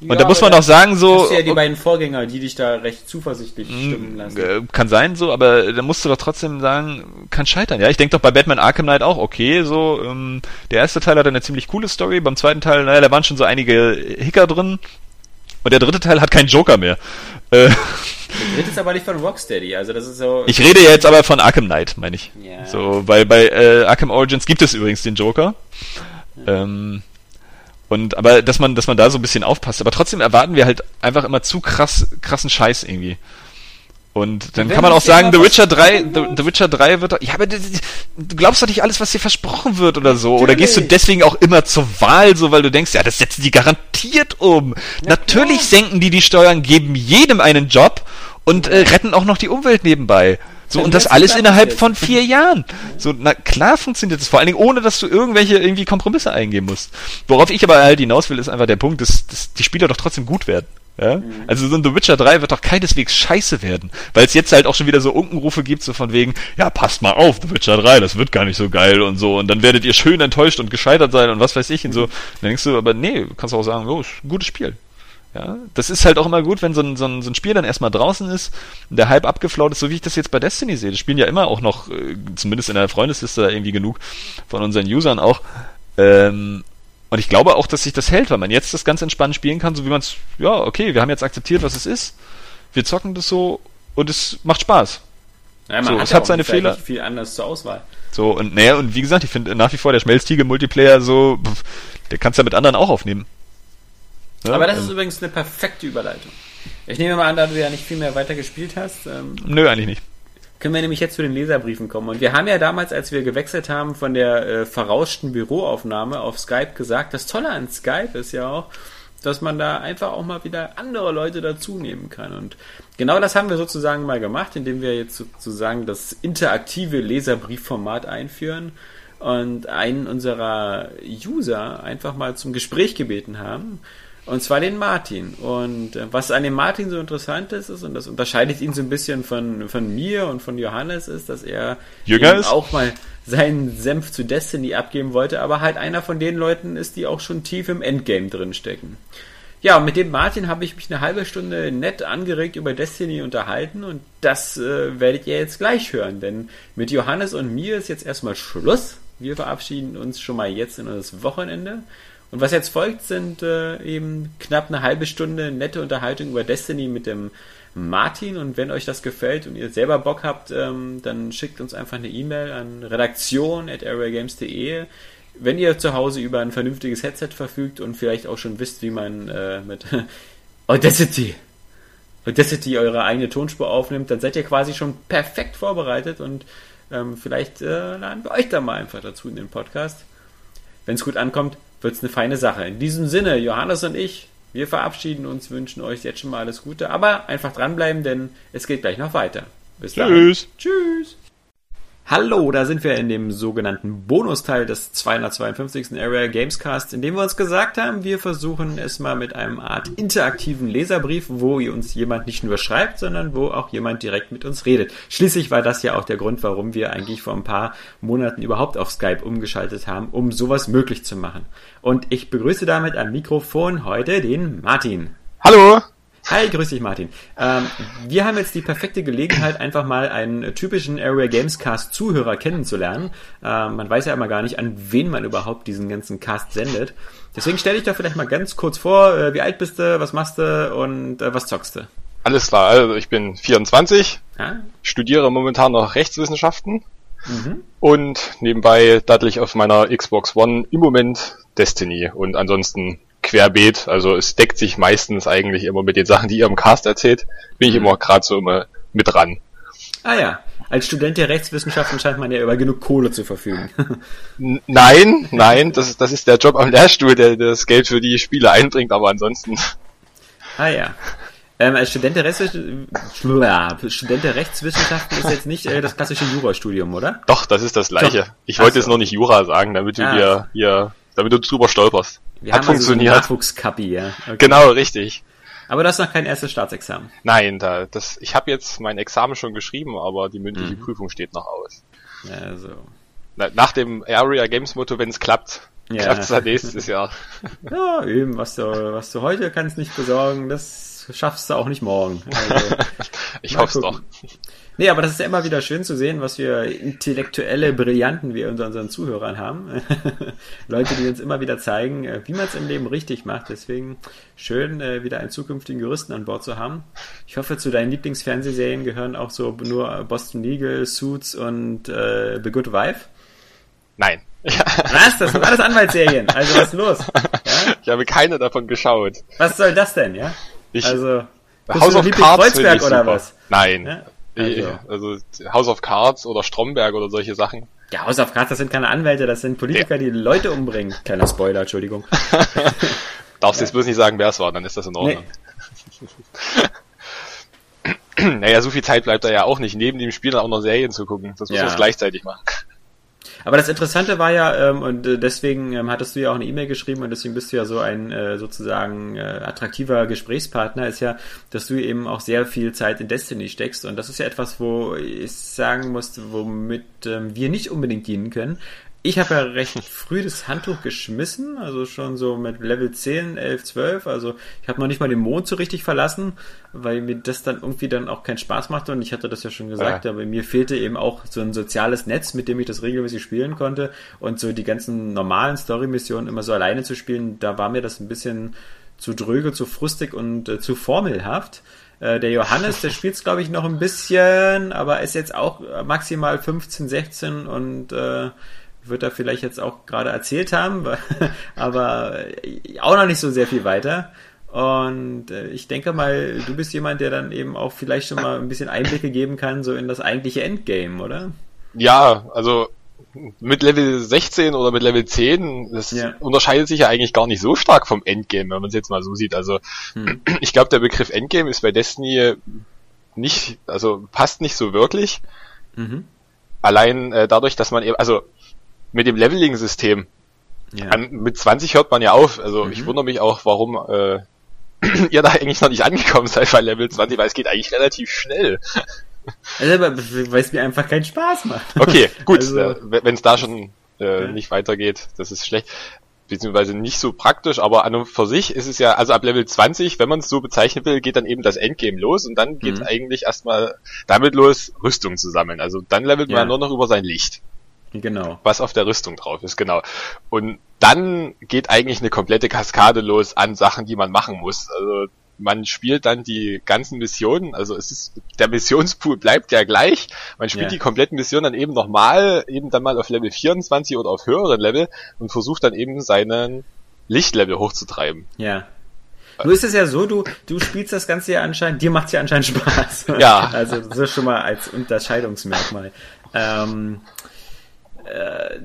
S3: Und ja, da muss man auch sagen, so. Das
S1: sind ja die beiden Vorgänger, die dich da recht zuversichtlich hm, stimmen lassen.
S3: Kann sein, so, aber da musst du doch trotzdem sagen, kann scheitern. Ja, ich denke doch bei Batman Arkham Knight auch, okay, so, ähm, der erste Teil hat eine ziemlich coole Story, beim zweiten Teil, naja, da waren schon so einige Hicker drin. Und der dritte Teil hat keinen Joker mehr. Äh,
S1: der dritte ist aber nicht von Rocksteady, also das ist so.
S3: Ich rede jetzt aber von Arkham Knight, meine ich. Ja. So, weil bei äh, Arkham Origins gibt es übrigens den Joker. Ja. Ähm, und aber dass man, dass man da so ein bisschen aufpasst. Aber trotzdem erwarten wir halt einfach immer zu krass, krassen Scheiß irgendwie. Und dann kann man auch sagen, The Witcher 3, The, The, Witcher 3 wird, ja, aber du, du glaubst doch nicht alles, was dir versprochen wird oder so. Natürlich. Oder gehst du deswegen auch immer zur Wahl, so, weil du denkst, ja, das setzen die garantiert um. Ja, Natürlich klar. senken die die Steuern, geben jedem einen Job und äh, retten auch noch die Umwelt nebenbei. So, und das alles innerhalb von vier Jahren. So, na klar funktioniert das, vor allen Dingen ohne, dass du irgendwelche irgendwie Kompromisse eingehen musst. Worauf ich aber halt hinaus will, ist einfach der Punkt, dass, dass die Spieler doch trotzdem gut werden. Ja? Mhm. Also so ein The Witcher 3 wird doch keineswegs scheiße werden, weil es jetzt halt auch schon wieder so Unkenrufe gibt, so von wegen, ja, passt mal auf, The Witcher 3, das wird gar nicht so geil und so und dann werdet ihr schön enttäuscht und gescheitert sein und was weiß ich und so. Dann denkst du, aber nee, kannst du auch sagen, oh, ist ein gutes Spiel. Ja, das ist halt auch immer gut, wenn so ein, so ein, so ein Spiel dann erstmal draußen ist, der Hype abgeflaut ist, so wie ich das jetzt bei Destiny sehe. Das spielen ja immer auch noch, äh, zumindest in der Freundesliste irgendwie genug von unseren Usern auch. Ähm, und ich glaube auch, dass sich das hält, weil man jetzt das ganz entspannt spielen kann, so wie man es, ja, okay, wir haben jetzt akzeptiert, was es ist. Wir zocken das so und es macht Spaß.
S1: Ja, man so, hat es ja hat seine Fehler. viel anders zur Auswahl.
S3: So, und naja, und wie gesagt, ich finde nach wie vor der Schmelztiegel-Multiplayer so, der kannst ja mit anderen auch aufnehmen.
S1: Ja, Aber das ähm, ist übrigens eine perfekte Überleitung. Ich nehme mal an, da du ja nicht viel mehr weiter gespielt hast. Ähm,
S3: Nö, eigentlich nicht
S1: können wir nämlich jetzt zu den Leserbriefen kommen. Und wir haben ja damals, als wir gewechselt haben von der äh, verrauschten Büroaufnahme auf Skype gesagt, das Tolle an Skype ist ja auch, dass man da einfach auch mal wieder andere Leute dazu nehmen kann. Und genau das haben wir sozusagen mal gemacht, indem wir jetzt sozusagen das interaktive Leserbriefformat einführen und einen unserer User einfach mal zum Gespräch gebeten haben. Und zwar den Martin. Und äh, was an dem Martin so interessant ist, ist, und das unterscheidet ihn so ein bisschen von, von mir und von Johannes, ist, dass er
S3: ist?
S1: auch mal seinen Senf zu Destiny abgeben wollte, aber halt einer von den Leuten ist, die auch schon tief im Endgame drin stecken. Ja, und mit dem Martin habe ich mich eine halbe Stunde nett angeregt über Destiny unterhalten und das äh, werdet ihr jetzt gleich hören, denn mit Johannes und mir ist jetzt erstmal Schluss. Wir verabschieden uns schon mal jetzt in das Wochenende. Und was jetzt folgt, sind äh, eben knapp eine halbe Stunde nette Unterhaltung über Destiny mit dem Martin. Und wenn euch das gefällt und ihr selber Bock habt, ähm, dann schickt uns einfach eine E-Mail an redaktion.areagames.de. Wenn ihr zu Hause über ein vernünftiges Headset verfügt und vielleicht auch schon wisst, wie man äh, mit Audacity Audacity eure eigene Tonspur aufnimmt, dann seid ihr quasi schon perfekt vorbereitet und ähm, vielleicht äh, laden wir euch da mal einfach dazu in den Podcast. Wenn es gut ankommt, wird es eine feine Sache. In diesem Sinne, Johannes und ich, wir verabschieden uns, wünschen euch jetzt schon mal alles Gute, aber einfach dranbleiben, denn es geht gleich noch weiter.
S3: Bis dann. Tschüss.
S1: Tschüss. Hallo, da sind wir in dem sogenannten Bonusteil des 252. Area Gamescast, in dem wir uns gesagt haben, wir versuchen es mal mit einem Art interaktiven Leserbrief, wo uns jemand nicht nur schreibt, sondern wo auch jemand direkt mit uns redet. Schließlich war das ja auch der Grund, warum wir eigentlich vor ein paar Monaten überhaupt auf Skype umgeschaltet haben, um sowas möglich zu machen. Und ich begrüße damit am Mikrofon heute den Martin.
S3: Hallo!
S1: Hi, grüß dich Martin. Ähm, wir haben jetzt die perfekte Gelegenheit, einfach mal einen typischen Area Games Cast Zuhörer kennenzulernen. Ähm, man weiß ja immer gar nicht, an wen man überhaupt diesen ganzen Cast sendet. Deswegen stell dich doch vielleicht mal ganz kurz vor, äh, wie alt bist du, was machst du und äh, was zockst du?
S2: Alles klar, also ich bin 24, ja? studiere momentan noch Rechtswissenschaften mhm. und nebenbei daddel ich auf meiner Xbox One im Moment Destiny und ansonsten querbeet. Also es deckt sich meistens eigentlich immer mit den Sachen, die ihr im Cast erzählt. Bin ich mhm. immer gerade so immer mit dran.
S1: Ah ja. Als Student der Rechtswissenschaften scheint man ja über genug Kohle zu verfügen.
S2: nein, nein, das, ist das ist der Job am Lehrstuhl, der das Geld für die Spiele einbringt, aber ansonsten.
S1: Ah ja. Ähm, als Student der, Student der, Rechtswissenschaften ist jetzt nicht äh, das klassische Jurastudium, oder?
S2: Doch, das ist das gleiche. Doch. Ich wollte so. jetzt noch nicht Jura sagen, damit du ah. dir hier, damit du drüber stolperst.
S1: Wir Hat haben funktioniert. Also so Nachwuchskappi, ja.
S2: Okay. Genau, richtig.
S1: Aber du hast noch kein erstes Staatsexamen.
S2: Nein, da, das, ich habe jetzt mein Examen schon geschrieben, aber die mündliche mhm. Prüfung steht noch aus.
S1: Also.
S2: Na, nach dem Area Games Motto, wenn es klappt, ja. klappt es dann nächstes Jahr.
S1: Ja, eben, was du, was du heute kannst nicht besorgen, das schaffst du auch nicht morgen. Also,
S2: Ich hoffe es doch.
S1: Nee, aber das ist ja immer wieder schön zu sehen, was wir intellektuelle Brillanten wir unter unseren Zuhörern haben. Leute, die uns immer wieder zeigen, äh, wie man es im Leben richtig macht. Deswegen schön, äh, wieder einen zukünftigen Juristen an Bord zu haben. Ich hoffe, zu deinen Lieblingsfernsehserien gehören auch so nur Boston Legal, Suits und äh, The Good Wife.
S2: Nein.
S1: Was? Das sind alles Anwaltsserien. Also was ist los?
S2: Ja? Ich habe keine davon geschaut.
S1: Was soll das denn, ja?
S2: Ich, also House of Cards Kreuzberg oder super. was? Nein. Ja? Also. also House of Cards oder Stromberg oder solche Sachen.
S1: Ja, House of Cards, das sind keine Anwälte, das sind Politiker, die Leute umbringen. Kleiner Spoiler, Entschuldigung.
S2: Darfst ja. jetzt bloß nicht sagen, wer es war, dann ist das in Ordnung. Nee. naja, so viel Zeit bleibt da ja auch nicht, neben dem Spiel dann auch noch Serien zu gucken. Das muss ja. man gleichzeitig machen.
S1: Aber das Interessante war ja, ähm, und äh, deswegen ähm, hattest du ja auch eine E-Mail geschrieben und deswegen bist du ja so ein äh, sozusagen äh, attraktiver Gesprächspartner, ist ja, dass du eben auch sehr viel Zeit in Destiny steckst. Und das ist ja etwas, wo ich sagen muss, womit ähm, wir nicht unbedingt dienen können. Ich habe ja recht früh das Handtuch geschmissen, also schon so mit Level 10, 11, 12. Also ich habe noch nicht mal den Mond so richtig verlassen, weil mir das dann irgendwie dann auch keinen Spaß machte. Und ich hatte das ja schon gesagt, ja. aber mir fehlte eben auch so ein soziales Netz, mit dem ich das regelmäßig spielen konnte. Und so die ganzen normalen Story-Missionen immer so alleine zu spielen, da war mir das ein bisschen zu dröge, zu frustig und äh, zu formelhaft. Äh, der Johannes, der spielt es, glaube ich, noch ein bisschen, aber ist jetzt auch maximal 15, 16 und äh, wird er vielleicht jetzt auch gerade erzählt haben, aber auch noch nicht so sehr viel weiter. Und äh, ich denke mal, du bist jemand, der dann eben auch vielleicht schon mal ein bisschen Einblicke geben kann, so in das eigentliche Endgame, oder?
S2: Ja, also mit Level 16 oder mit Level 10, das ja. unterscheidet sich ja eigentlich gar nicht so stark vom Endgame, wenn man es jetzt mal so sieht. Also hm. ich glaube, der Begriff Endgame ist bei Destiny nicht, also passt nicht so wirklich. Mhm. Allein äh, dadurch, dass man eben, also mit dem Leveling-System. Ja. An, mit 20 hört man ja auf. Also mhm. ich wundere mich auch, warum äh, ihr da eigentlich noch nicht angekommen seid bei Level 20, weil es geht eigentlich relativ schnell.
S1: Also, weil es mir einfach keinen Spaß macht.
S2: Okay, gut. Also, äh, Wenn es da schon äh, ja. nicht weitergeht, das ist schlecht. Beziehungsweise nicht so praktisch, aber an und für sich ist es ja, also ab Level 20, wenn man es so bezeichnen will, geht dann eben das Endgame los und dann geht mhm. eigentlich erstmal damit los, Rüstung zu sammeln. Also dann levelt ja. man nur noch über sein Licht.
S1: Genau.
S2: Was auf der Rüstung drauf ist, genau. Und dann geht eigentlich eine komplette Kaskade los an Sachen, die man machen muss. Also man spielt dann die ganzen Missionen, also es ist, der Missionspool bleibt ja gleich. Man spielt ja. die kompletten Missionen dann eben nochmal, eben dann mal auf Level 24 oder auf höheren Level und versucht dann eben seinen Lichtlevel hochzutreiben.
S1: Ja. Nur ist es ja so, du, du spielst das Ganze ja anscheinend, dir macht es ja anscheinend Spaß.
S2: Ja.
S1: Also das ist schon mal als Unterscheidungsmerkmal. Ähm, äh,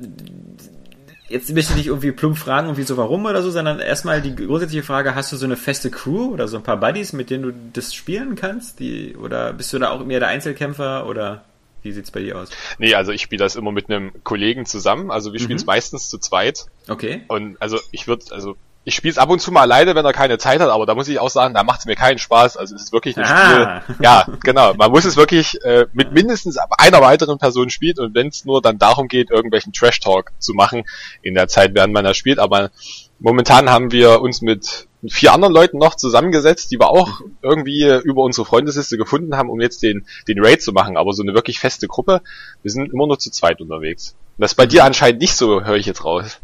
S1: jetzt möchte ich nicht irgendwie plump fragen, irgendwie so warum oder so, sondern erstmal die grundsätzliche Frage, hast du so eine feste Crew oder so ein paar Buddies, mit denen du das spielen kannst? Die, oder bist du da auch mehr der Einzelkämpfer oder wie sieht's bei dir aus?
S2: Nee, also ich spiele das immer mit einem Kollegen zusammen, also wir mhm. spielen es meistens zu zweit.
S1: Okay.
S2: Und also ich würde, also ich spiele es ab und zu mal alleine, wenn er keine Zeit hat, aber da muss ich auch sagen, da macht es mir keinen Spaß. Also es ist wirklich ein ah. Spiel. Ja, genau. Man muss es wirklich äh, mit mindestens einer weiteren Person spielen und wenn es nur dann darum geht, irgendwelchen Trash Talk zu machen in der Zeit, während man da spielt. Aber momentan haben wir uns mit vier anderen Leuten noch zusammengesetzt, die wir auch irgendwie über unsere Freundesliste gefunden haben, um jetzt den, den Raid zu machen. Aber so eine wirklich feste Gruppe, wir sind immer nur zu zweit unterwegs. das ist bei dir anscheinend nicht so, höre ich jetzt raus.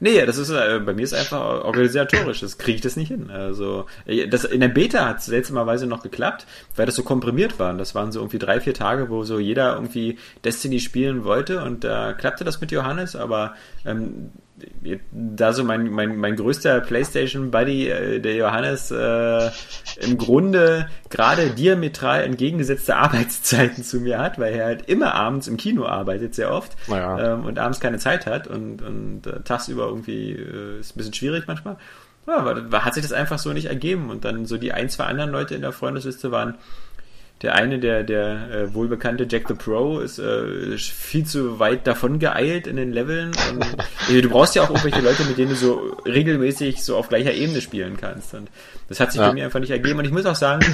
S1: Nee, das ist äh, bei mir ist einfach organisatorisch. Das kriege ich das nicht hin. Also äh, das in der Beta hat es seltsamerweise noch geklappt, weil das so komprimiert war. Das waren so irgendwie drei, vier Tage, wo so jeder irgendwie Destiny spielen wollte und da klappte das mit Johannes, aber ähm, da so mein, mein, mein größter PlayStation-Buddy, äh, der Johannes, äh, im Grunde gerade diametral entgegengesetzte Arbeitszeiten zu mir hat, weil er halt immer abends im Kino arbeitet, sehr oft,
S2: naja.
S1: ähm, und abends keine Zeit hat und, und äh, tagsüber irgendwie äh, ist ein bisschen schwierig manchmal. Ja, aber hat sich das einfach so nicht ergeben und dann so die ein, zwei anderen Leute in der Freundesliste waren der eine, der, der äh, wohlbekannte Jack the Pro, ist äh, viel zu weit davon geeilt in den Leveln. Und, äh, du brauchst ja auch irgendwelche Leute, mit denen du so regelmäßig so auf gleicher Ebene spielen kannst. Und das hat sich ja. bei mir einfach nicht ergeben. Und ich muss auch sagen,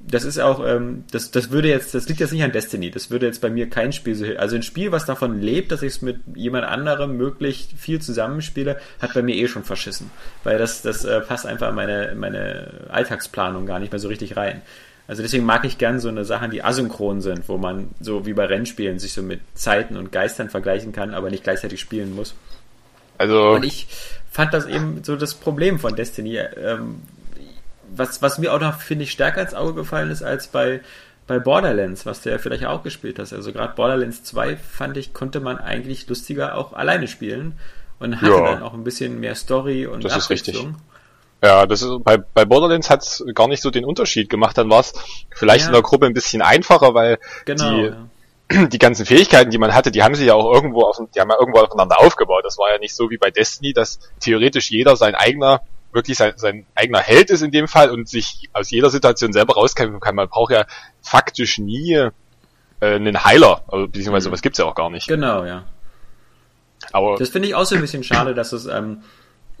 S1: das ist auch, ähm, das, das würde jetzt, das liegt jetzt nicht an Destiny. Das würde jetzt bei mir kein Spiel so, also ein Spiel, was davon lebt, dass ich es mit jemand anderem möglichst viel zusammenspiele, hat bei mir eh schon verschissen. Weil das, das äh, passt einfach in meine, meine Alltagsplanung gar nicht mehr so richtig rein. Also deswegen mag ich gern so eine Sachen, die asynchron sind, wo man so wie bei Rennspielen sich so mit Zeiten und Geistern vergleichen kann, aber nicht gleichzeitig spielen muss. Also. Und ich fand das eben so das Problem von Destiny. Ähm, was, was mir auch noch, finde ich, stärker ins Auge gefallen ist als bei, bei Borderlands, was du ja vielleicht auch gespielt hast. Also gerade Borderlands 2 fand ich, konnte man eigentlich lustiger auch alleine spielen und hatte ja. dann auch ein bisschen mehr Story und
S2: das Ist richtig. Ja, das ist bei, bei Borderlands hat es gar nicht so den Unterschied gemacht. Dann war es vielleicht ja. in der Gruppe ein bisschen einfacher, weil genau, die, ja. die ganzen Fähigkeiten, die man hatte, die haben sich ja auch irgendwo auf, die haben ja irgendwo aufeinander aufgebaut. Das war ja nicht so wie bei Destiny, dass theoretisch jeder sein eigener wirklich sein, sein eigener Held ist in dem Fall und sich aus jeder Situation selber rauskämpfen kann. Man braucht ja faktisch nie äh, einen Heiler, also, beziehungsweise mhm. sowas gibt's ja auch gar nicht.
S1: Genau, ja. Aber das finde ich auch so ein bisschen schade, dass es ähm,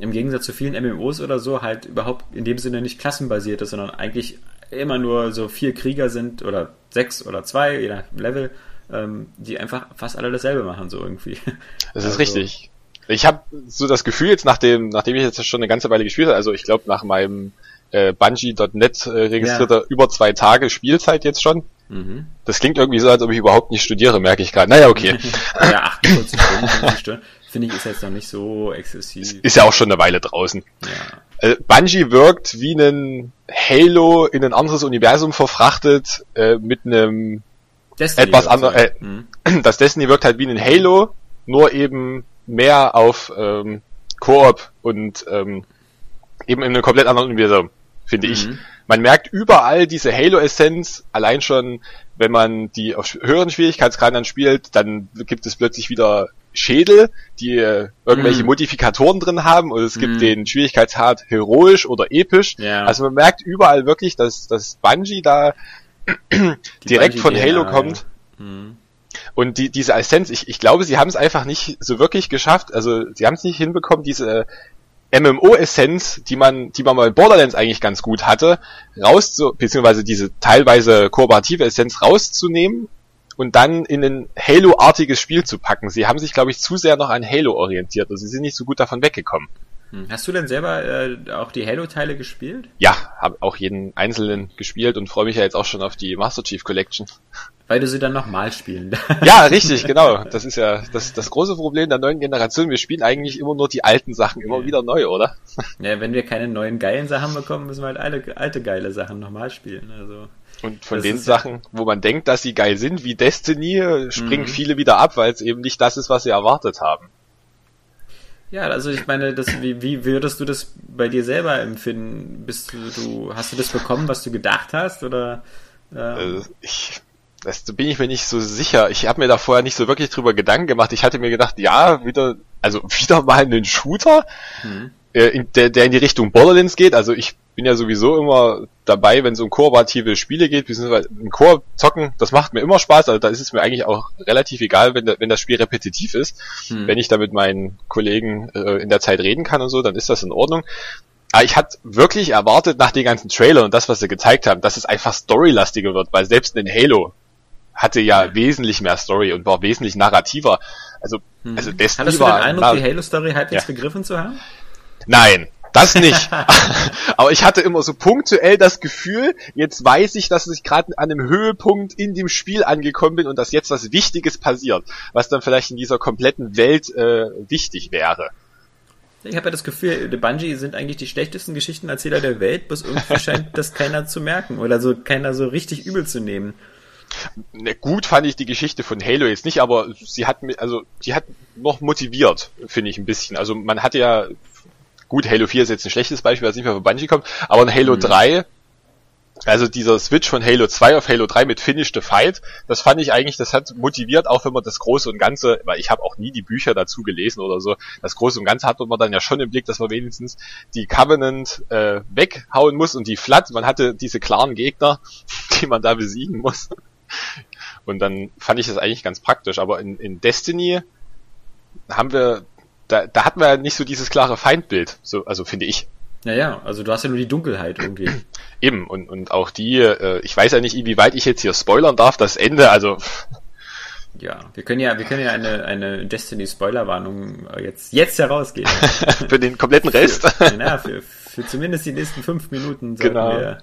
S1: im Gegensatz zu vielen MMOs oder so halt überhaupt in dem Sinne nicht klassenbasiert ist, sondern eigentlich immer nur so vier Krieger sind oder sechs oder zwei, je nach Level, ähm, die einfach fast alle dasselbe machen, so irgendwie.
S2: Das ist also, richtig. Ich habe so das Gefühl jetzt, nachdem, nachdem ich jetzt schon eine ganze Weile gespielt habe, also ich glaube nach meinem äh, Bungie.net äh, registrierter ja. über zwei Tage Spielzeit jetzt schon. Mhm. Das klingt irgendwie so, als ob ich überhaupt nicht studiere, merke ich gerade. Naja, okay.
S1: ja, 48 Stunden, 50 Stunden, finde ich, ist jetzt noch nicht so exzessiv.
S2: Ist ja auch schon eine Weile draußen. Ja. Äh, Bungie wirkt wie ein Halo in ein anderes Universum verfrachtet, äh, mit einem Destiny etwas anderen, äh, mhm. das Destiny wirkt halt wie ein Halo, nur eben mehr auf ähm, Koop und ähm, eben in einem komplett anderen Universum, finde mhm. ich. Man merkt überall diese Halo-Essenz, allein schon, wenn man die auf höheren Schwierigkeitsgraden dann spielt, dann gibt es plötzlich wieder Schädel, die äh, irgendwelche mm. Modifikatoren drin haben und es gibt mm. den Schwierigkeitsgrad heroisch oder episch. Ja. Also man merkt überall wirklich, dass, dass Bungie da direkt Bungie von Halo kommt. Ja. Mm. Und die, diese Essenz, ich, ich glaube, sie haben es einfach nicht so wirklich geschafft, also sie haben es nicht hinbekommen, diese MMO-Essenz, die man, die man bei Borderlands eigentlich ganz gut hatte, rauszu, beziehungsweise diese teilweise kooperative Essenz rauszunehmen und dann in ein Halo-artiges Spiel zu packen. Sie haben sich, glaube ich, zu sehr noch an Halo orientiert. Also sie sind nicht so gut davon weggekommen.
S1: Hm. Hast du denn selber äh, auch die Halo-Teile gespielt?
S2: Ja, habe auch jeden einzelnen gespielt und freue mich ja jetzt auch schon auf die Master Chief Collection.
S1: Weil du sie dann nochmal spielen
S2: Ja, richtig, genau. Das ist ja das, das große Problem der neuen Generation. Wir spielen eigentlich immer nur die alten Sachen immer ja. wieder neu, oder?
S1: Ja, wenn wir keine neuen geilen Sachen bekommen, müssen wir halt alte, alte geile Sachen nochmal spielen. Also.
S2: Und von den Sachen, wo man denkt, dass sie geil sind, wie Destiny, springen mhm. viele wieder ab, weil es eben nicht das ist, was sie erwartet haben.
S1: Ja, also ich meine, das, wie, wie würdest du das bei dir selber empfinden? Bist du, du hast du das bekommen, was du gedacht hast, oder?
S2: Ähm? Ich, das bin ich mir nicht so sicher. Ich habe mir da vorher nicht so wirklich drüber Gedanken gemacht. Ich hatte mir gedacht, ja, wieder, also wieder mal einen Shooter, hm. äh, in, der, der in die Richtung Borderlands geht. Also ich bin ja sowieso immer dabei, wenn es um kooperative Spiele geht, beziehungsweise im Koop zocken, das macht mir immer Spaß, also da ist es mir eigentlich auch relativ egal, wenn, da, wenn das Spiel repetitiv ist. Hm. Wenn ich da mit meinen Kollegen äh, in der Zeit reden kann und so, dann ist das in Ordnung. Aber ich hatte wirklich erwartet nach den ganzen Trailern und das, was sie gezeigt haben, dass es einfach storylastiger wird, weil selbst in Halo hatte ja, ja. wesentlich mehr Story und war wesentlich narrativer. Also,
S1: hm. also Destiny Hattest du den Eindruck, die Halo-Story halbwegs ja. begriffen zu haben?
S2: Nein, das nicht. Aber ich hatte immer so punktuell das Gefühl, jetzt weiß ich, dass ich gerade an einem Höhepunkt in dem Spiel angekommen bin und dass jetzt was Wichtiges passiert, was dann vielleicht in dieser kompletten Welt äh, wichtig wäre.
S1: Ich habe ja das Gefühl, The Bungie sind eigentlich die schlechtesten Geschichtenerzähler der Welt, bis irgendwie scheint das keiner zu merken oder so keiner so richtig übel zu nehmen.
S2: Ne, gut fand ich die Geschichte von Halo jetzt nicht, aber sie hat mir, also sie hat noch motiviert, finde ich ein bisschen. Also man hatte ja Gut, Halo 4 ist jetzt ein schlechtes Beispiel, weil es nicht mehr von Bungie kommt, aber in Halo mhm. 3, also dieser Switch von Halo 2 auf Halo 3 mit Finish the Fight, das fand ich eigentlich, das hat motiviert, auch wenn man das Große und Ganze, weil ich habe auch nie die Bücher dazu gelesen oder so, das Große und Ganze hat man dann ja schon im Blick, dass man wenigstens die Covenant äh, weghauen muss und die Flat, man hatte diese klaren Gegner, die man da besiegen muss. Und dann fand ich das eigentlich ganz praktisch, aber in, in Destiny haben wir da, da hat man ja nicht so dieses klare Feindbild, so, also finde ich.
S1: Ja, ja, also du hast ja nur die Dunkelheit irgendwie.
S2: Eben, und, und auch die, äh, ich weiß ja nicht, inwieweit ich jetzt hier spoilern darf, das Ende, also.
S1: Ja, wir können ja, wir können ja eine, eine Destiny-Spoiler-Warnung jetzt, jetzt herausgeben.
S2: für den kompletten Rest?
S1: Für, na, für, für zumindest die nächsten fünf Minuten sollten genau. wir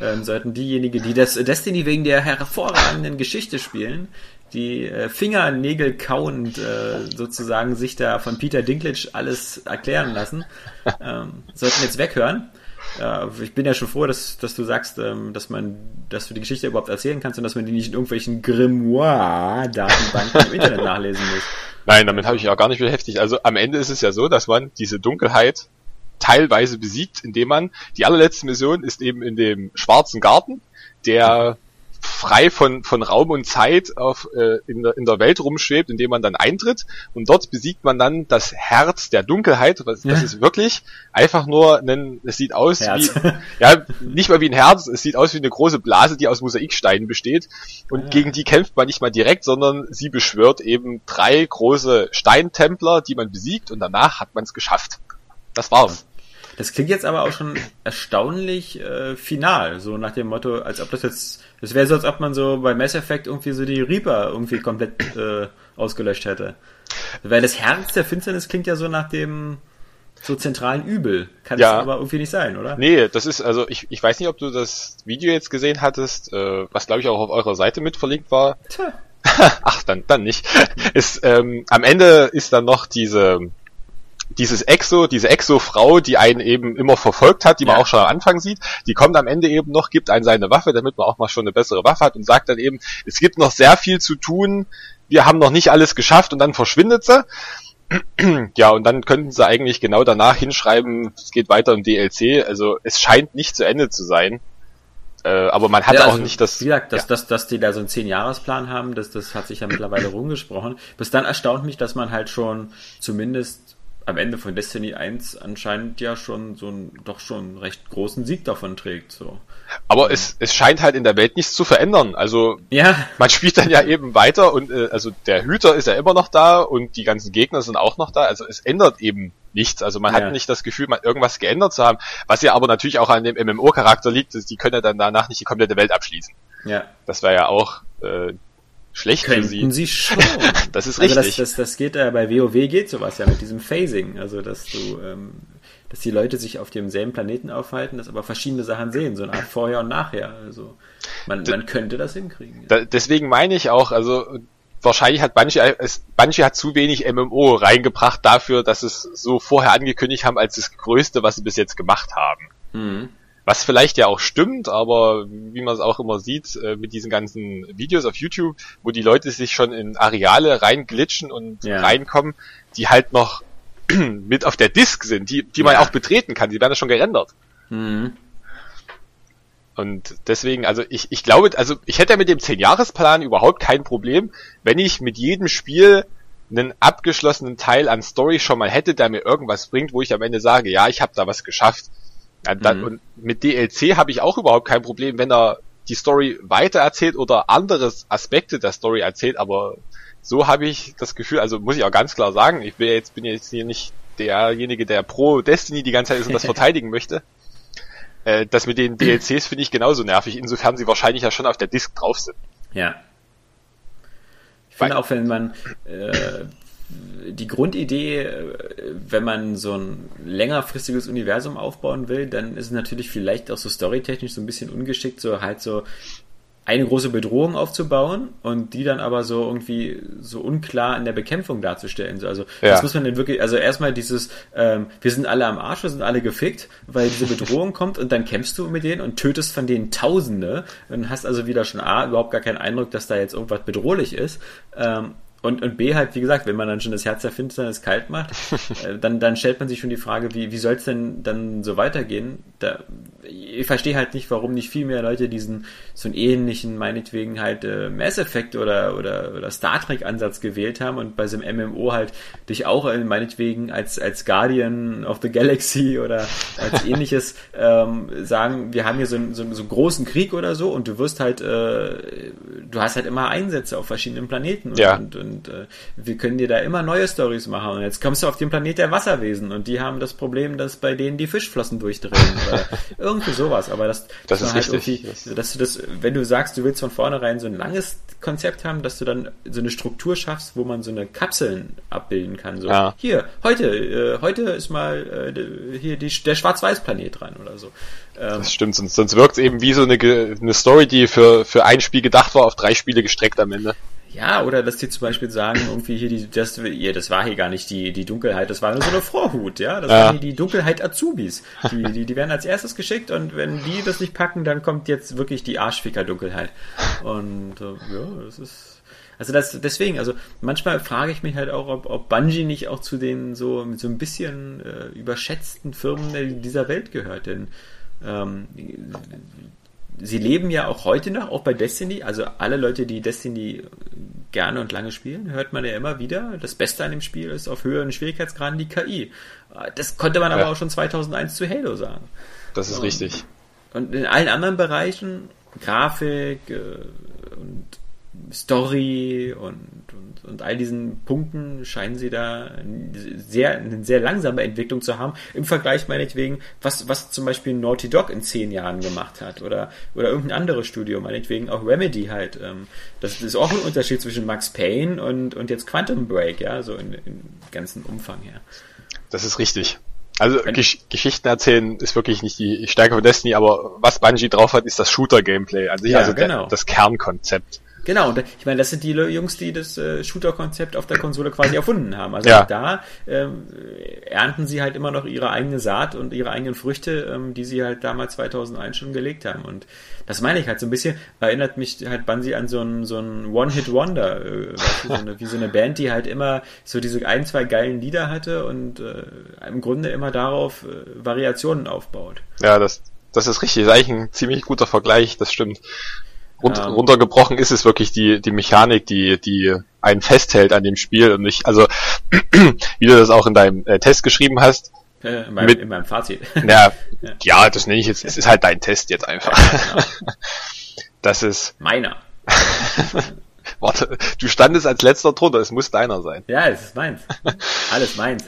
S1: ähm, sollten diejenigen, die das Destiny wegen der hervorragenden Geschichte spielen, die äh, Fingernägel kauend äh, sozusagen sich da von Peter Dinklage alles erklären lassen, ähm, sollten jetzt weghören. Ich bin ja schon froh, dass, dass du sagst, ähm, dass man, dass du die Geschichte überhaupt erzählen kannst und dass man die nicht in irgendwelchen Grimoire-Datenbanken im Internet nachlesen muss.
S2: Nein, damit habe ich auch gar nicht beschäftigt. Also am Ende ist es ja so, dass man diese Dunkelheit teilweise besiegt, indem man, die allerletzte Mission ist eben in dem schwarzen Garten, der frei von, von Raum und Zeit auf, äh, in, der, in der Welt rumschwebt, indem man dann eintritt und dort besiegt man dann das Herz der Dunkelheit. Was, Das ist wirklich einfach nur ein, es sieht aus Herz. wie, ja, nicht mal wie ein Herz, es sieht aus wie eine große Blase, die aus Mosaiksteinen besteht und ja. gegen die kämpft man nicht mal direkt, sondern sie beschwört eben drei große Steintempler, die man besiegt und danach hat man es geschafft. Das war's.
S1: Das klingt jetzt aber auch schon erstaunlich äh, final, so nach dem Motto, als ob das jetzt, das wäre so, als ob man so bei Mass Effect irgendwie so die Reaper irgendwie komplett äh, ausgelöscht hätte. Weil das Herz der Finsternis klingt ja so nach dem so zentralen Übel. Kann ja. das aber irgendwie nicht sein, oder?
S2: Nee, das ist, also ich, ich weiß nicht, ob du das Video jetzt gesehen hattest, äh, was glaube ich auch auf eurer Seite mit verlinkt war. Tja. Ach, dann, dann nicht. ist, ähm, am Ende ist dann noch diese dieses Exo, diese Exo-Frau, die einen eben immer verfolgt hat, die man auch schon am Anfang sieht, die kommt am Ende eben noch, gibt einen seine Waffe, damit man auch mal schon eine bessere Waffe hat und sagt dann eben, es gibt noch sehr viel zu tun, wir haben noch nicht alles geschafft und dann verschwindet sie. ja, und dann könnten sie eigentlich genau danach hinschreiben, es geht weiter im DLC, also es scheint nicht zu Ende zu sein. Äh, aber man hat ja, also, auch nicht das.
S1: Wie gesagt, dass, ja. dass, dass die da so einen Zehn-Jahres-Plan haben, das, das hat sich ja mittlerweile rumgesprochen. Bis dann erstaunt mich, dass man halt schon zumindest am Ende von Destiny 1 anscheinend ja schon so einen doch schon recht großen Sieg davon trägt. So.
S2: Aber es, es scheint halt in der Welt nichts zu verändern. Also
S1: ja.
S2: man spielt dann ja eben weiter und äh, also der Hüter ist ja immer noch da und die ganzen Gegner sind auch noch da. Also es ändert eben nichts. Also man ja. hat nicht das Gefühl, man irgendwas geändert zu haben. Was ja aber natürlich auch an dem MMO-Charakter liegt, ist, die können ja dann danach nicht die komplette Welt abschließen.
S1: Ja.
S2: Das wäre ja auch äh, schlecht
S1: Könnten für sie. sie schon.
S2: das ist richtig. Also
S1: das, das, das geht äh, bei WoW geht sowas ja mit diesem Phasing, also dass du, ähm, dass die Leute sich auf demselben Planeten aufhalten, dass aber verschiedene Sachen sehen, so eine Art Vorher und Nachher. Also man, man könnte das hinkriegen.
S2: Da, deswegen meine ich auch, also wahrscheinlich hat Bungie, es, Bungie hat zu wenig MMO reingebracht dafür, dass es so vorher angekündigt haben als das Größte, was sie bis jetzt gemacht haben. Mhm. Was vielleicht ja auch stimmt, aber wie man es auch immer sieht, äh, mit diesen ganzen Videos auf YouTube, wo die Leute sich schon in Areale reinglitschen und ja. reinkommen, die halt noch mit auf der Disk sind, die, die man ja. auch betreten kann, die werden ja schon gerendert. Mhm. Und deswegen, also ich, ich glaube, also ich hätte mit dem 10-Jahres-Plan überhaupt kein Problem, wenn ich mit jedem Spiel einen abgeschlossenen Teil an Story schon mal hätte, der mir irgendwas bringt, wo ich am Ende sage, ja, ich habe da was geschafft. Ja, dann, mhm. Und mit DLC habe ich auch überhaupt kein Problem, wenn er die Story weiter erzählt oder anderes Aspekte der Story erzählt, aber so habe ich das Gefühl, also muss ich auch ganz klar sagen, ich bin jetzt, bin jetzt hier nicht derjenige, der pro Destiny die ganze Zeit ist und das verteidigen möchte. Äh, das mit den DLCs finde ich genauso nervig, insofern sie wahrscheinlich ja schon auf der Disk drauf sind.
S1: Ja. Ich finde auch, wenn man äh, die Grundidee, äh, wenn man so ein längerfristiges Universum aufbauen will, dann ist es natürlich vielleicht auch so storytechnisch so ein bisschen ungeschickt, so halt so eine große Bedrohung aufzubauen und die dann aber so irgendwie so unklar in der Bekämpfung darzustellen. Also ja. das muss man dann wirklich, also erstmal dieses, ähm, wir sind alle am Arsch, wir sind alle gefickt, weil diese Bedrohung kommt und dann kämpfst du mit denen und tötest von denen Tausende und hast also wieder schon A, überhaupt gar keinen Eindruck, dass da jetzt irgendwas bedrohlich ist. Ähm, und, und B halt, wie gesagt, wenn man dann schon das Herz der Finsternis kalt macht, äh, dann, dann stellt man sich schon die Frage, wie, wie soll es denn dann so weitergehen? Da, ich verstehe halt nicht, warum nicht viel mehr Leute diesen so einen ähnlichen, meinetwegen halt äh, Mass Effect oder, oder, oder Star Trek Ansatz gewählt haben und bei so einem MMO halt dich auch äh, meinetwegen als, als Guardian of the Galaxy oder als ähnliches ähm, sagen, wir haben hier so, einen, so, so einen großen Krieg oder so und du wirst halt, äh, du hast halt immer Einsätze auf verschiedenen Planeten und,
S2: ja.
S1: und, und und äh, wir können dir da immer neue Stories machen. Und jetzt kommst du auf den Planet der Wasserwesen und die haben das Problem, dass bei denen die Fischflossen durchdrehen oder irgendwie sowas. Aber das,
S2: das ist halt richtig.
S1: dass du das, wenn du sagst, du willst von vornherein so ein langes Konzept haben, dass du dann so eine Struktur schaffst, wo man so eine Kapseln abbilden kann. So, ja. hier, heute, äh, heute ist mal äh, hier die, der Schwarz-Weiß-Planet dran oder so.
S2: Ähm, das stimmt, sonst, sonst wirkt es eben wie so eine, eine Story, die für, für ein Spiel gedacht war, auf drei Spiele gestreckt am Ende.
S1: Ja, oder dass die zum Beispiel sagen, irgendwie hier die, das, ja, das war hier gar nicht die, die Dunkelheit, das war nur so eine Vorhut, ja. Das ja. waren die Dunkelheit Azubis. Die, die, die werden als erstes geschickt und wenn die das nicht packen, dann kommt jetzt wirklich die Arschficker-Dunkelheit. Und äh, ja, das ist. Also das, deswegen, also manchmal frage ich mich halt auch, ob, ob Bungie nicht auch zu den so, so ein bisschen äh, überschätzten Firmen dieser Welt gehört, denn ähm, sie leben ja auch heute noch, auch bei Destiny. Also alle Leute, die Destiny gerne und lange spielen, hört man ja immer wieder. Das Beste an dem Spiel ist auf höheren Schwierigkeitsgraden die KI. Das konnte man ja. aber auch schon 2001 zu Halo sagen.
S2: Das ist
S1: und,
S2: richtig.
S1: Und in allen anderen Bereichen, Grafik äh, und Story und, und, und all diesen Punkten scheinen sie da sehr, eine sehr langsame Entwicklung zu haben. Im Vergleich meinetwegen, was, was zum Beispiel Naughty Dog in zehn Jahren gemacht hat oder, oder irgendein anderes Studio, meinetwegen auch Remedy halt. Ähm, das ist auch ein Unterschied zwischen Max Payne und, und jetzt Quantum Break, ja, so in, in ganzen Umfang her.
S2: Das ist richtig. Also Gesch Geschichten erzählen ist wirklich nicht die Stärke von Destiny, aber was Bungie drauf hat, ist das Shooter-Gameplay an sich, ja, also genau. der, das Kernkonzept.
S1: Genau, und ich meine, das sind die Jungs, die das äh, Shooter-Konzept auf der Konsole quasi erfunden haben. Also ja. da ähm, ernten sie halt immer noch ihre eigene Saat und ihre eigenen Früchte, ähm, die sie halt damals 2001 schon gelegt haben. Und das meine ich halt so ein bisschen, erinnert mich halt Bansi an so ein, so ein One-Hit-Wonder, äh, so eine, wie so eine Band, die halt immer so diese ein, zwei geilen Lieder hatte und äh, im Grunde immer darauf äh, Variationen aufbaut.
S2: Ja, das, das ist richtig, das ist eigentlich ein ziemlich guter Vergleich, das stimmt. Rund, ähm, runtergebrochen ist es wirklich die, die Mechanik, die, die einen festhält an dem Spiel und nicht, also wie du das auch in deinem äh, Test geschrieben hast.
S1: Äh, in, meinem, mit, in meinem Fazit.
S2: Ja, ja, ja, das nenne ich jetzt, es ist halt dein Test jetzt einfach. Genau. Das ist.
S1: Meiner.
S2: Warte, du standest als letzter drunter, es muss deiner sein.
S1: Ja, es ist meins. Alles meins.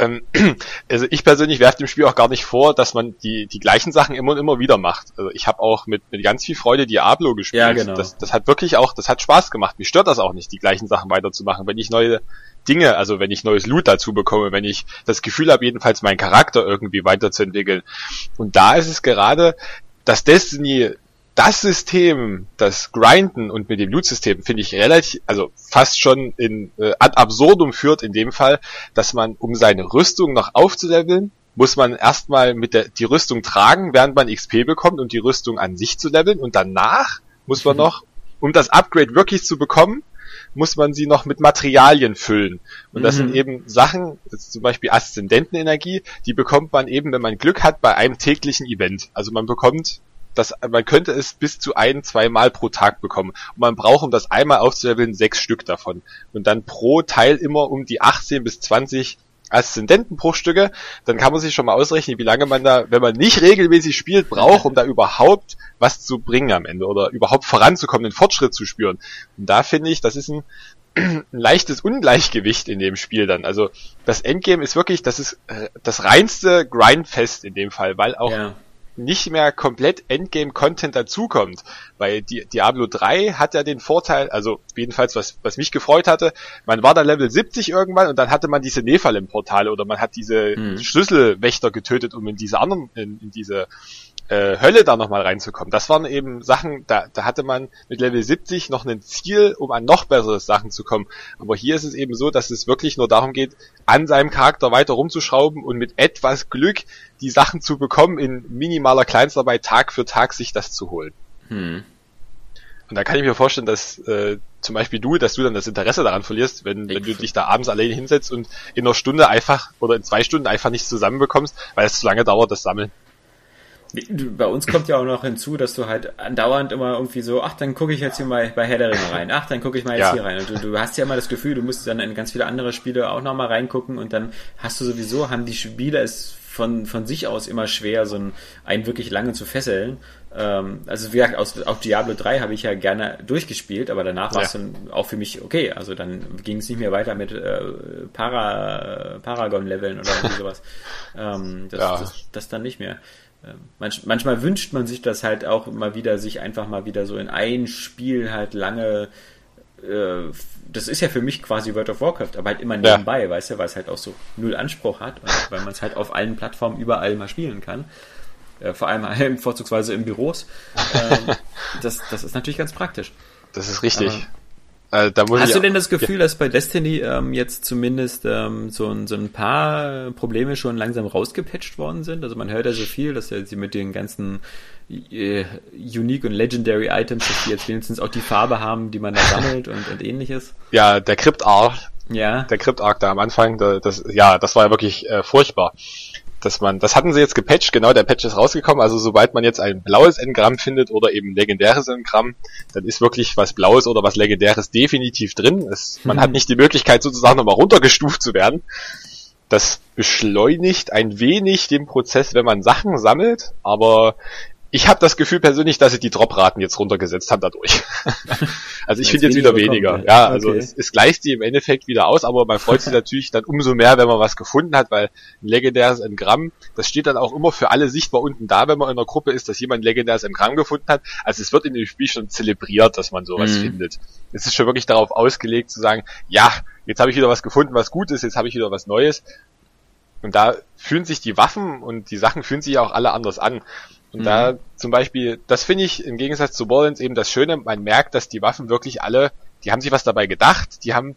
S2: Ähm, also ich persönlich werfe dem Spiel auch gar nicht vor, dass man die, die gleichen Sachen immer und immer wieder macht. Also ich habe auch mit, mit ganz viel Freude Diablo gespielt. Ja, genau. Das, das hat wirklich auch, das hat Spaß gemacht. Mich stört das auch nicht, die gleichen Sachen weiterzumachen. Wenn ich neue Dinge, also wenn ich neues Loot dazu bekomme, wenn ich das Gefühl habe, jedenfalls meinen Charakter irgendwie weiterzuentwickeln. Und da ist es gerade, dass Destiny das System, das Grinden und mit dem Loot-System finde ich relativ, also fast schon in äh, ad absurdum führt in dem Fall, dass man, um seine Rüstung noch aufzuleveln, muss man erstmal mit der die Rüstung tragen, während man XP bekommt und die Rüstung an sich zu leveln und danach muss man mhm. noch, um das Upgrade wirklich zu bekommen, muss man sie noch mit Materialien füllen. Und das mhm. sind eben Sachen, zum Beispiel Aszendentenenergie, die bekommt man eben, wenn man Glück hat, bei einem täglichen Event. Also man bekommt das, man könnte es bis zu ein, zwei Mal pro Tag bekommen. Und man braucht, um das einmal aufzuleveln, sechs Stück davon. Und dann pro Teil immer um die 18 bis 20 Aszendenten pro Stücke, dann kann man sich schon mal ausrechnen, wie lange man da, wenn man nicht regelmäßig spielt, braucht, um da überhaupt was zu bringen am Ende oder überhaupt voranzukommen, den Fortschritt zu spüren. Und da finde ich, das ist ein, ein leichtes Ungleichgewicht in dem Spiel dann. Also das Endgame ist wirklich, das ist äh, das reinste Grindfest in dem Fall, weil auch ja nicht mehr komplett Endgame-Content dazukommt. Weil die, Diablo 3 hat ja den Vorteil, also jedenfalls was, was mich gefreut hatte, man war da Level 70 irgendwann und dann hatte man diese Nephalem-Portale oder man hat diese mhm. Schlüsselwächter getötet, um in diese anderen, in, in diese äh, Hölle da nochmal reinzukommen. Das waren eben Sachen, da, da hatte man mit Level 70 noch ein Ziel, um an noch besseres Sachen zu kommen. Aber hier ist es eben so, dass es wirklich nur darum geht, an seinem Charakter weiter rumzuschrauben und mit etwas Glück die Sachen zu bekommen, in minimaler Kleinstarbeit Tag für Tag sich das zu holen. Hm. Und da kann ich mir vorstellen, dass äh, zum Beispiel du, dass du dann das Interesse daran verlierst, wenn, wenn du dich da abends alleine hinsetzt und in einer Stunde einfach oder in zwei Stunden einfach nichts zusammenbekommst, weil es zu lange dauert, das Sammeln.
S1: Bei uns kommt ja auch noch hinzu, dass du halt andauernd immer irgendwie so, ach, dann gucke ich jetzt hier mal bei Herr der Ringe rein, ach, dann gucke ich mal jetzt ja. hier rein. Und du, du, hast ja immer das Gefühl, du musst dann in ganz viele andere Spiele auch nochmal reingucken und dann hast du sowieso, haben die Spieler es von, von sich aus immer schwer, so einen, einen wirklich lange zu fesseln. Ähm, also wie gesagt, aus, auch Diablo 3 habe ich ja gerne durchgespielt, aber danach war es dann auch für mich okay. Also dann ging es nicht mehr weiter mit äh, Para, Paragon-Leveln oder irgendwie sowas. ähm, das, ja. das, das dann nicht mehr. Ähm, manch, manchmal wünscht man sich das halt auch immer wieder, sich einfach mal wieder so in ein Spiel halt lange äh, das ist ja für mich quasi World of Warcraft, aber halt immer nebenbei, ja. weißt du, weil es halt auch so null Anspruch hat, weil man es halt auf allen Plattformen überall mal spielen kann. Äh, vor allem vorzugsweise in Büros. Ähm, das, das ist natürlich ganz praktisch.
S2: Das ist richtig.
S1: Also, Hast du denn das Gefühl, ja. dass bei Destiny ähm, jetzt zumindest ähm, so, ein, so ein paar Probleme schon langsam rausgepatcht worden sind? Also man hört ja so viel, dass ja sie mit den ganzen äh, Unique und Legendary Items, dass die jetzt wenigstens auch die Farbe haben, die man da sammelt und, und ähnliches.
S2: Ja, der Crypt Arc. Ja. Der Crypt Arc da am Anfang, das, ja, das war ja wirklich äh, furchtbar dass man, das hatten sie jetzt gepatcht, genau, der Patch ist rausgekommen, also sobald man jetzt ein blaues Engramm findet oder eben legendäres Engramm, dann ist wirklich was Blaues oder was Legendäres definitiv drin. Es, man mhm. hat nicht die Möglichkeit sozusagen nochmal runtergestuft zu werden. Das beschleunigt ein wenig den Prozess, wenn man Sachen sammelt, aber ich habe das Gefühl persönlich, dass sie die Dropraten jetzt runtergesetzt haben dadurch. also ich finde jetzt wieder weniger. Bekommen, ja, also okay. es, es gleicht die im Endeffekt wieder aus, aber man freut sich natürlich dann umso mehr, wenn man was gefunden hat, weil ein legendäres Engramm, das steht dann auch immer für alle sichtbar unten da, wenn man in einer Gruppe ist, dass jemand ein legendäres Engramm gefunden hat. Also es wird in dem Spiel schon zelebriert, dass man sowas mhm. findet. Es ist schon wirklich darauf ausgelegt zu sagen, ja, jetzt habe ich wieder was gefunden, was gut ist, jetzt habe ich wieder was Neues. Und da fühlen sich die Waffen und die Sachen fühlen sich auch alle anders an. Und mhm. da zum Beispiel, das finde ich im Gegensatz zu Borderlands eben das Schöne, man merkt, dass die Waffen wirklich alle, die haben sich was dabei gedacht, die haben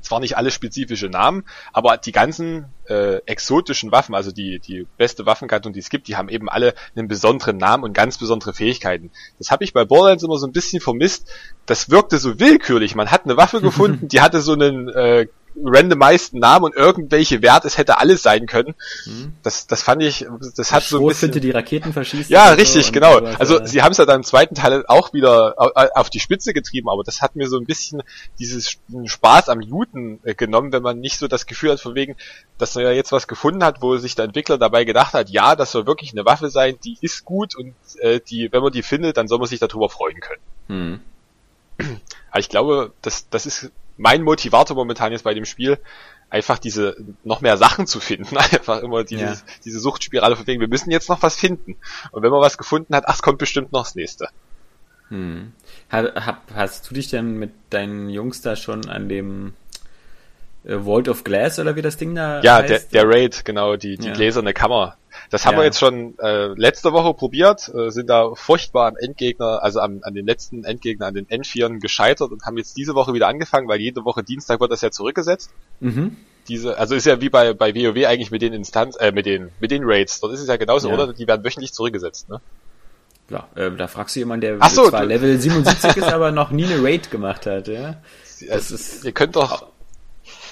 S2: zwar nicht alle spezifische Namen, aber die ganzen äh, exotischen Waffen, also die, die beste Waffengattung, die es gibt, die haben eben alle einen besonderen Namen und ganz besondere Fähigkeiten. Das habe ich bei Borderlands immer so ein bisschen vermisst. Das wirkte so willkürlich. Man hat eine Waffe gefunden, die hatte so einen äh, randomized Namen und irgendwelche Werte, es hätte alles sein können. Mhm. Das, das fand ich, das hat so
S1: ein bisschen... die Raketen verschießt.
S2: Ja, richtig, so genau. Also sie haben es ja dann im zweiten Teil auch wieder auf die Spitze getrieben, aber das hat mir so ein bisschen dieses Spaß am Looten äh, genommen, wenn man nicht so das Gefühl hat, von wegen, dass er ja jetzt was gefunden hat, wo sich der Entwickler dabei gedacht hat, ja, das soll wirklich eine Waffe sein, die ist gut und äh, die, wenn man die findet, dann soll man sich darüber freuen können. Mhm. Aber ich glaube, das, das ist mein Motivator momentan jetzt bei dem Spiel, einfach diese noch mehr Sachen zu finden, einfach immer dieses, ja. diese Suchtspirale von wegen, wir müssen jetzt noch was finden. Und wenn man was gefunden hat, ach, es kommt bestimmt noch das nächste.
S1: Hm. Hab, hast du dich denn mit deinen Jungs da schon an dem Vault of Glass oder wie das Ding da
S2: Ja, heißt? Der, der Raid, genau, die, die ja. gläserne Kammer. Das haben ja. wir jetzt schon äh, letzte Woche probiert, äh, sind da furchtbar am Endgegner, also am, an den letzten Endgegner, an den Endvieren gescheitert und haben jetzt diese Woche wieder angefangen, weil jede Woche Dienstag wird das ja zurückgesetzt. Mhm. Diese, also ist ja wie bei, bei WoW eigentlich mit den Instanz, äh, mit den, mit den Raids. Dort ist es ja genauso, ja. oder? Die werden wöchentlich zurückgesetzt, ne?
S1: Ja, äh, da fragst du jemanden, der
S2: Ach so,
S1: zwar Level 77 ist, aber noch nie eine Raid gemacht hat, ja?
S2: Das also, ist, ihr könnt doch,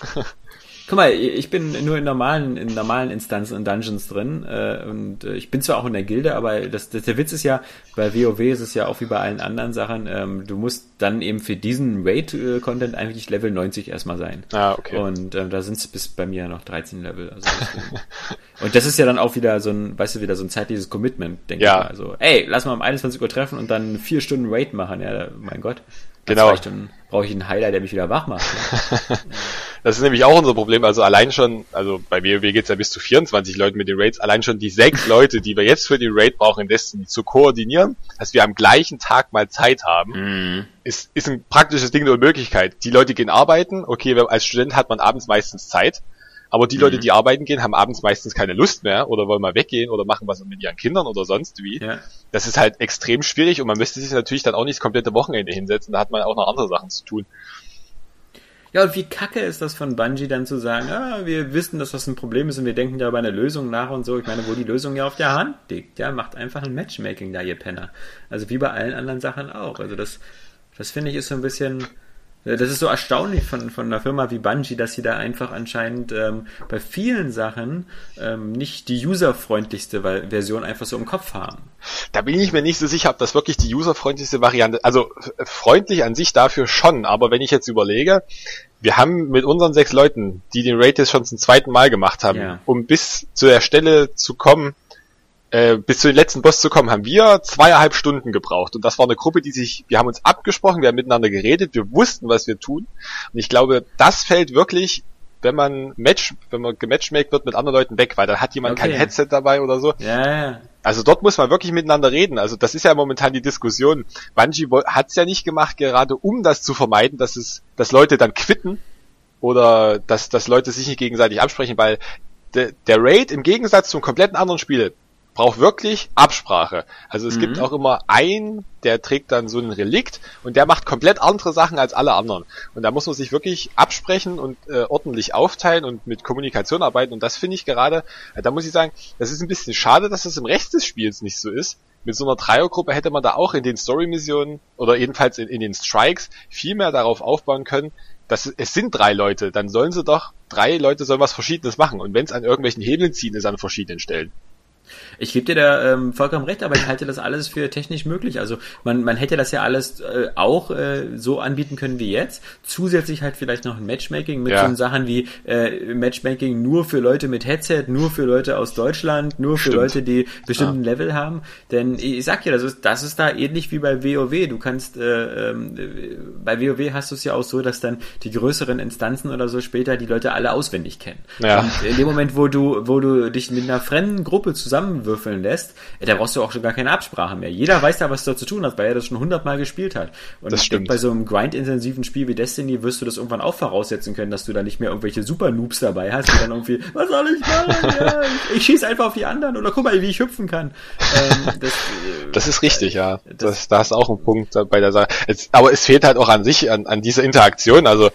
S1: Guck mal, ich bin nur in normalen, in normalen Instanzen und Dungeons drin äh, und äh, ich bin zwar auch in der Gilde, aber das, das, der Witz ist ja, bei WoW ist es ja auch wie bei allen anderen Sachen, ähm, du musst dann eben für diesen Raid-Content eigentlich Level 90 erstmal sein.
S2: Ah, okay.
S1: Und ähm, da sind es bis bei mir noch 13 Level. Also und das ist ja dann auch wieder so ein, weißt du, wieder so ein zeitliches Commitment, denke ja. ich mal. Also, ey, lass mal um 21 Uhr treffen und dann vier Stunden Raid machen. Ja, mein Gott.
S2: Genau.
S1: Zwei Stunden brauche ich einen Heiler, der mich wieder wach macht.
S2: Ne? das ist nämlich auch unser Problem. Also allein schon, also bei WoW geht's ja bis zu 24 Leuten mit den Raids, allein schon die sechs Leute, die wir jetzt für den Raid brauchen in Destiny zu koordinieren, dass wir am gleichen Tag mal Zeit haben, mm. ist, ist ein praktisches Ding der Möglichkeit. Die Leute gehen arbeiten, okay, als Student hat man abends meistens Zeit, aber die mhm. Leute, die arbeiten gehen, haben abends meistens keine Lust mehr oder wollen mal weggehen oder machen was mit ihren Kindern oder sonst wie. Ja. Das ist halt extrem schwierig und man müsste sich natürlich dann auch nicht das komplette Wochenende hinsetzen, da hat man auch noch andere Sachen zu tun.
S1: Ja, und wie kacke ist das von Bungie dann zu sagen, ah, wir wissen, dass das ein Problem ist und wir denken da über eine Lösung nach und so. Ich meine, wo die Lösung ja auf der Hand liegt, ja, macht einfach ein Matchmaking da, ihr Penner. Also wie bei allen anderen Sachen auch. Also das, das finde ich ist so ein bisschen, Das ist so erstaunlich von, von einer Firma wie Bungie, dass sie da einfach anscheinend ähm, bei vielen Sachen ähm, nicht die userfreundlichste Version einfach so im Kopf haben.
S2: Da bin ich mir nicht so sicher, ob das wirklich die userfreundlichste Variante, also freundlich an sich dafür schon, aber wenn ich jetzt überlege, wir haben mit unseren sechs Leuten, die den Raid jetzt schon zum zweiten Mal gemacht haben, ja. um bis zu der Stelle zu kommen, äh, bis zu den letzten Boss zu kommen, haben wir zweieinhalb Stunden gebraucht. Und das war eine Gruppe, die sich, wir haben uns abgesprochen, wir haben miteinander geredet, wir wussten, was wir tun. Und ich glaube, das fällt wirklich, wenn man Match, wenn man gematchmaked wird mit anderen Leuten weg, weil da hat jemand okay. kein Headset dabei oder so.
S1: Ja, ja.
S2: Also dort muss man wirklich miteinander reden. Also das ist ja momentan die Diskussion. Bungie hat es ja nicht gemacht, gerade um das zu vermeiden, dass es, dass Leute dann quitten oder dass, dass Leute sich nicht gegenseitig absprechen, weil de, der Raid im Gegensatz zum kompletten anderen Spiel braucht wirklich Absprache. Also es mhm. gibt auch immer einen, der trägt dann so ein Relikt und der macht komplett andere Sachen als alle anderen. Und da muss man sich wirklich absprechen und äh, ordentlich aufteilen und mit Kommunikation arbeiten. Und das finde ich gerade, äh, da muss ich sagen, das ist ein bisschen schade, dass das im Rest des Spiels nicht so ist. Mit so einer Dreiergruppe hätte man da auch in den Story-Missionen oder jedenfalls in, in den Strikes viel mehr darauf aufbauen können, dass es sind drei Leute, dann sollen sie doch, drei Leute sollen was Verschiedenes machen. Und wenn es an irgendwelchen Hebeln ziehen ist an verschiedenen Stellen.
S1: Ich gebe dir da ähm, vollkommen recht, aber ich halte das alles für technisch möglich. Also man, man hätte das ja alles äh, auch äh, so anbieten können wie jetzt. Zusätzlich halt vielleicht noch ein Matchmaking mit ja. so Sachen wie äh, Matchmaking nur für Leute mit Headset, nur für Leute aus Deutschland, nur für Stimmt. Leute, die bestimmten ja. Level haben. Denn ich sag ja, das ist, das ist da ähnlich wie bei WoW. Du kannst äh, äh, bei WoW hast du es ja auch so, dass dann die größeren Instanzen oder so später die Leute alle auswendig kennen. Ja. Und in dem Moment, wo du, wo du dich mit einer fremden Gruppe zusammen zusammenwürfeln lässt, da brauchst du auch schon gar keine Absprache mehr. Jeder weiß da, was da zu tun hat, weil er das schon hundertmal gespielt hat. Und das stimmt. bei so einem grind-intensiven Spiel wie Destiny wirst du das irgendwann auch voraussetzen können, dass du da nicht mehr irgendwelche Super-Noobs dabei hast, die dann irgendwie, was soll ich machen? Ja, ich, ich schieße einfach auf die anderen oder guck mal, wie ich hüpfen kann. Ähm,
S2: das, das, ist richtig, ja. Das, das, da ist auch ein Punkt bei der Sache. Es, aber es fehlt halt auch an sich, an, an dieser Interaktion. Also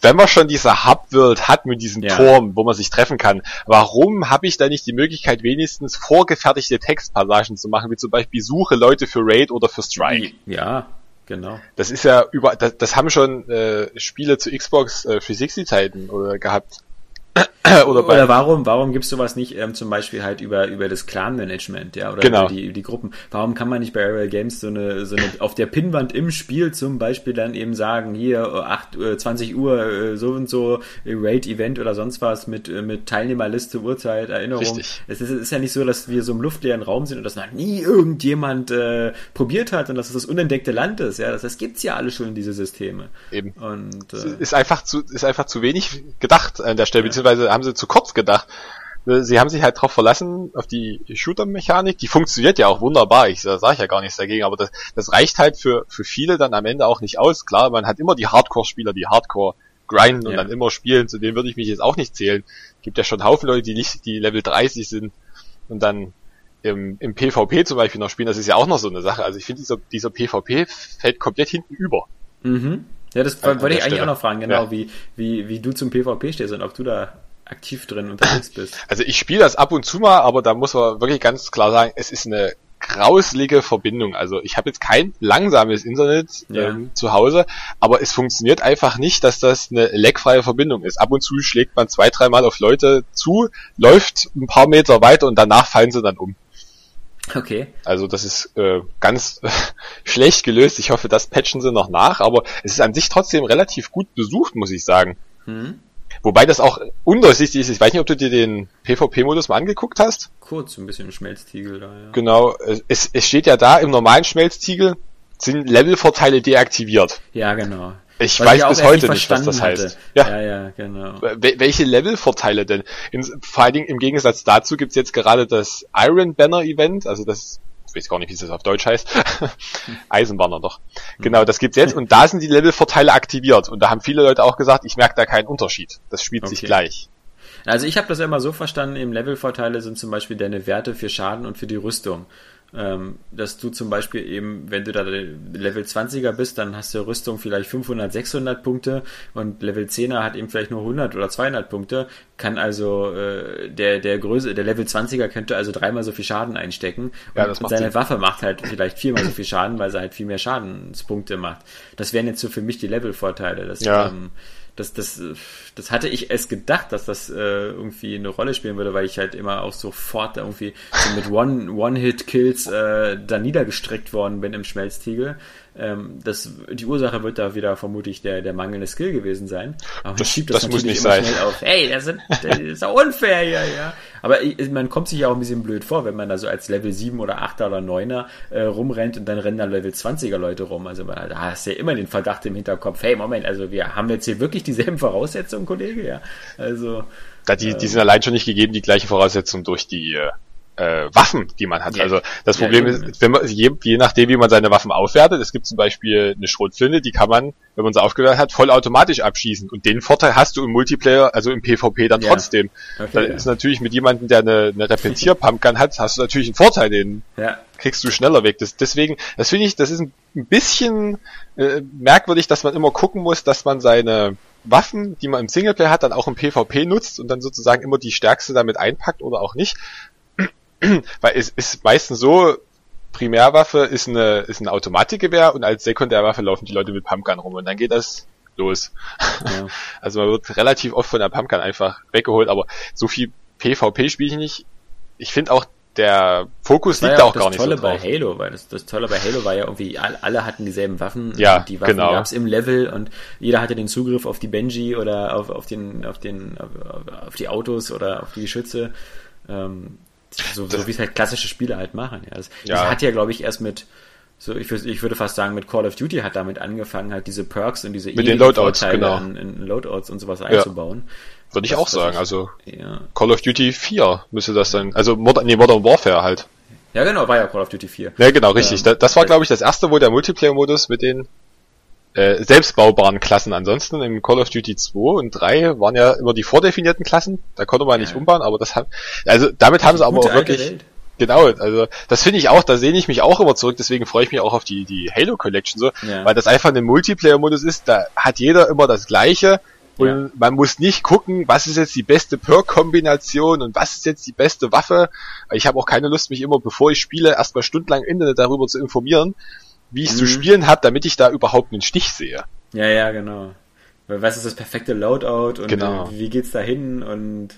S2: wenn man schon diese Hub-World hat mit diesem ja. Turm, wo man sich treffen kann, warum habe ich da nicht die Möglichkeit, wenigstens vorgefertigte Textpassagen zu machen, wie zum Beispiel Suche Leute für Raid oder für Strike?
S1: Ja, genau.
S2: Das ist ja über, das, das haben schon äh, Spiele zu Xbox äh, 360 Zeiten oder gehabt.
S1: Oder, oder warum, warum gibst du was nicht ähm, zum Beispiel halt über, über das Clan-Management, ja, oder
S2: genau.
S1: die, die Gruppen? Warum kann man nicht bei Aerial Games so eine, so eine auf der Pinnwand im Spiel zum Beispiel dann eben sagen, hier 8, äh, 20 Uhr äh, so und so Raid-Event oder sonst was mit, äh, mit Teilnehmerliste, Uhrzeit, Erinnerung. Richtig. Es ist, es ist ja nicht so, dass wir so im luftleeren Raum sind und dass noch nie irgendjemand äh, probiert hat und dass es das unentdeckte Land ist, ja. Das, das gibt's ja alle schon, diese Systeme.
S2: Eben. Und, äh, ist einfach zu, ist einfach zu wenig gedacht an der Stelle, ja beziehungsweise haben sie zu kurz gedacht. Sie haben sich halt darauf verlassen, auf die Shooter-Mechanik, die funktioniert ja auch wunderbar, ich sage ich ja gar nichts dagegen, aber das, das reicht halt für, für viele dann am Ende auch nicht aus. Klar, man hat immer die Hardcore-Spieler, die Hardcore grinden und ja. dann immer spielen, zu denen würde ich mich jetzt auch nicht zählen. Gibt ja schon Haufen Leute, die nicht, die Level 30 sind und dann im, im PvP zum Beispiel noch spielen, das ist ja auch noch so eine Sache. Also ich finde, dieser, dieser PvP fällt komplett hinten über.
S1: Mhm. Ja, das wollte ich eigentlich Stelle. auch noch fragen, genau, ja. wie, wie, wie du zum PvP stehst und ob du da aktiv drin unterwegs bist.
S2: Also ich spiele das ab und zu mal, aber da muss man wirklich ganz klar sagen, es ist eine grauslige Verbindung. Also ich habe jetzt kein langsames Internet ja. ähm, zu Hause, aber es funktioniert einfach nicht, dass das eine leckfreie Verbindung ist. Ab und zu schlägt man zwei, dreimal auf Leute zu, läuft ein paar Meter weiter und danach fallen sie dann um.
S1: Okay.
S2: Also das ist äh, ganz schlecht gelöst. Ich hoffe, das patchen sie noch nach, aber es ist an sich trotzdem relativ gut besucht, muss ich sagen. Hm. Wobei das auch undurchsichtig ist. Ich weiß nicht, ob du dir den PvP-Modus mal angeguckt hast.
S1: Kurz, ein bisschen Schmelztiegel da, ja.
S2: Genau. Es, es steht ja da, im normalen Schmelztiegel sind Levelvorteile deaktiviert.
S1: Ja, genau.
S2: Ich was weiß ich bis heute nicht, was das heißt.
S1: Ja, ja, ja genau.
S2: Welche Levelvorteile denn? In, vor allen Dingen im Gegensatz dazu gibt's jetzt gerade das Iron Banner Event, also das ich weiß gar nicht, wie es auf Deutsch heißt. Eisenbahner doch. Genau, das gibt's jetzt und da sind die Levelvorteile aktiviert und da haben viele Leute auch gesagt, ich merke da keinen Unterschied. Das spielt okay. sich gleich.
S1: Also ich habe das ja immer so verstanden, eben Levelvorteile sind zum Beispiel deine Werte für Schaden und für die Rüstung. Ähm, dass du zum Beispiel eben, wenn du da Level 20er bist, dann hast du Rüstung vielleicht 500, 600 Punkte und Level 10er hat eben vielleicht nur 100 oder 200 Punkte, kann also äh, der der Größe, der Level 20er könnte also dreimal so viel Schaden einstecken ja, und seine Sinn. Waffe macht halt vielleicht viermal so viel Schaden, weil sie halt viel mehr Schadenspunkte macht. Das wären jetzt so für mich die Level-Vorteile. Das, ja. ähm, das, das, das hatte ich erst gedacht, dass das äh, irgendwie eine Rolle spielen würde, weil ich halt immer auch sofort irgendwie so mit One-Hit-Kills äh, da niedergestreckt worden bin im Schmelztiegel. Ähm, das, die Ursache wird da wieder vermutlich der, der mangelnde Skill gewesen sein.
S2: Aber das, schiebt das, das muss nicht sein.
S1: Auf. Hey, das, sind, das ist auch unfair hier, ja. Aber man kommt sich ja auch ein bisschen blöd vor, wenn man da so als Level 7 oder 8er oder 9er äh, rumrennt und dann rennen da Level 20er Leute rum. Also da hast du ja immer den Verdacht im Hinterkopf, hey, Moment, also wir haben jetzt hier wirklich dieselben Voraussetzungen, Kollege, ja. Also.
S2: Da die, die ähm, sind allein schon nicht gegeben, die gleiche Voraussetzung durch die äh, Waffen, die man hat. Ja. Also das Problem ja, ist, wenn man, je, je nachdem, wie man seine Waffen aufwertet, es gibt zum Beispiel eine Schrotflinte, die kann man, wenn man sie aufgewertet hat, vollautomatisch abschießen. Und den Vorteil hast du im Multiplayer, also im PvP dann ja. trotzdem. Okay, da ist natürlich mit jemandem, der eine, eine Repetierpumpgun hat, hast du natürlich einen Vorteil, den kriegst du schneller weg. Das, deswegen, das finde ich, das ist ein bisschen äh, merkwürdig, dass man immer gucken muss, dass man seine Waffen, die man im Singleplayer hat, dann auch im PvP nutzt und dann sozusagen immer die stärkste damit einpackt oder auch nicht. Weil es ist meistens so, Primärwaffe ist eine ist ein Automatikgewehr und als Sekundärwaffe laufen die Leute mit Pumpgun rum und dann geht das los. Ja. Also man wird relativ oft von der Pumpgun einfach weggeholt, aber so viel PvP spiele ich nicht. Ich finde auch der Fokus liegt
S1: ja
S2: auch, auch gar nicht
S1: Tolle
S2: so
S1: drauf. bei Halo, weil das, das Tolle bei Halo war ja irgendwie, alle hatten dieselben Waffen.
S2: Ja,
S1: die Waffen
S2: genau.
S1: gab's im Level und jeder hatte den Zugriff auf die Benji oder auf, auf den, auf den, auf, auf die Autos oder auf die Geschütze. Ähm, so, so wie es halt klassische Spiele halt machen. Ja. Das, ja. das hat ja, glaube ich, erst mit, so ich, ich würde fast sagen, mit Call of Duty hat damit angefangen, halt diese Perks und diese
S2: mit den Loadouts, genau.
S1: in, in, Loadouts und sowas einzubauen.
S2: Ja. Würde ich auch sagen, ich, also ja. Call of Duty 4 müsste das sein, also Modern, nee, Modern Warfare halt.
S1: Ja, genau, war ja Call of Duty 4.
S2: Ja, genau, richtig. Ähm, das war, glaube ich, das erste, wo der Multiplayer-Modus mit den äh, selbstbaubaren Klassen. Ansonsten im Call of Duty 2 und 3 waren ja immer die vordefinierten Klassen. Da konnte man ja. nicht umbauen, aber das hat, also damit haben sie aber auch wirklich, Welt. genau, also das finde ich auch, da sehne ich mich auch immer zurück, deswegen freue ich mich auch auf die, die Halo Collection so, ja. weil das einfach ein Multiplayer-Modus ist, da hat jeder immer das Gleiche. Und ja. man muss nicht gucken, was ist jetzt die beste Perk-Kombination und was ist jetzt die beste Waffe. Ich habe auch keine Lust, mich immer, bevor ich spiele, erstmal stundenlang Internet darüber zu informieren wie ich mhm. zu spielen habe, damit ich da überhaupt einen Stich sehe.
S1: Ja, ja, genau. Was ist das perfekte Loadout und genau. wie geht's da hin und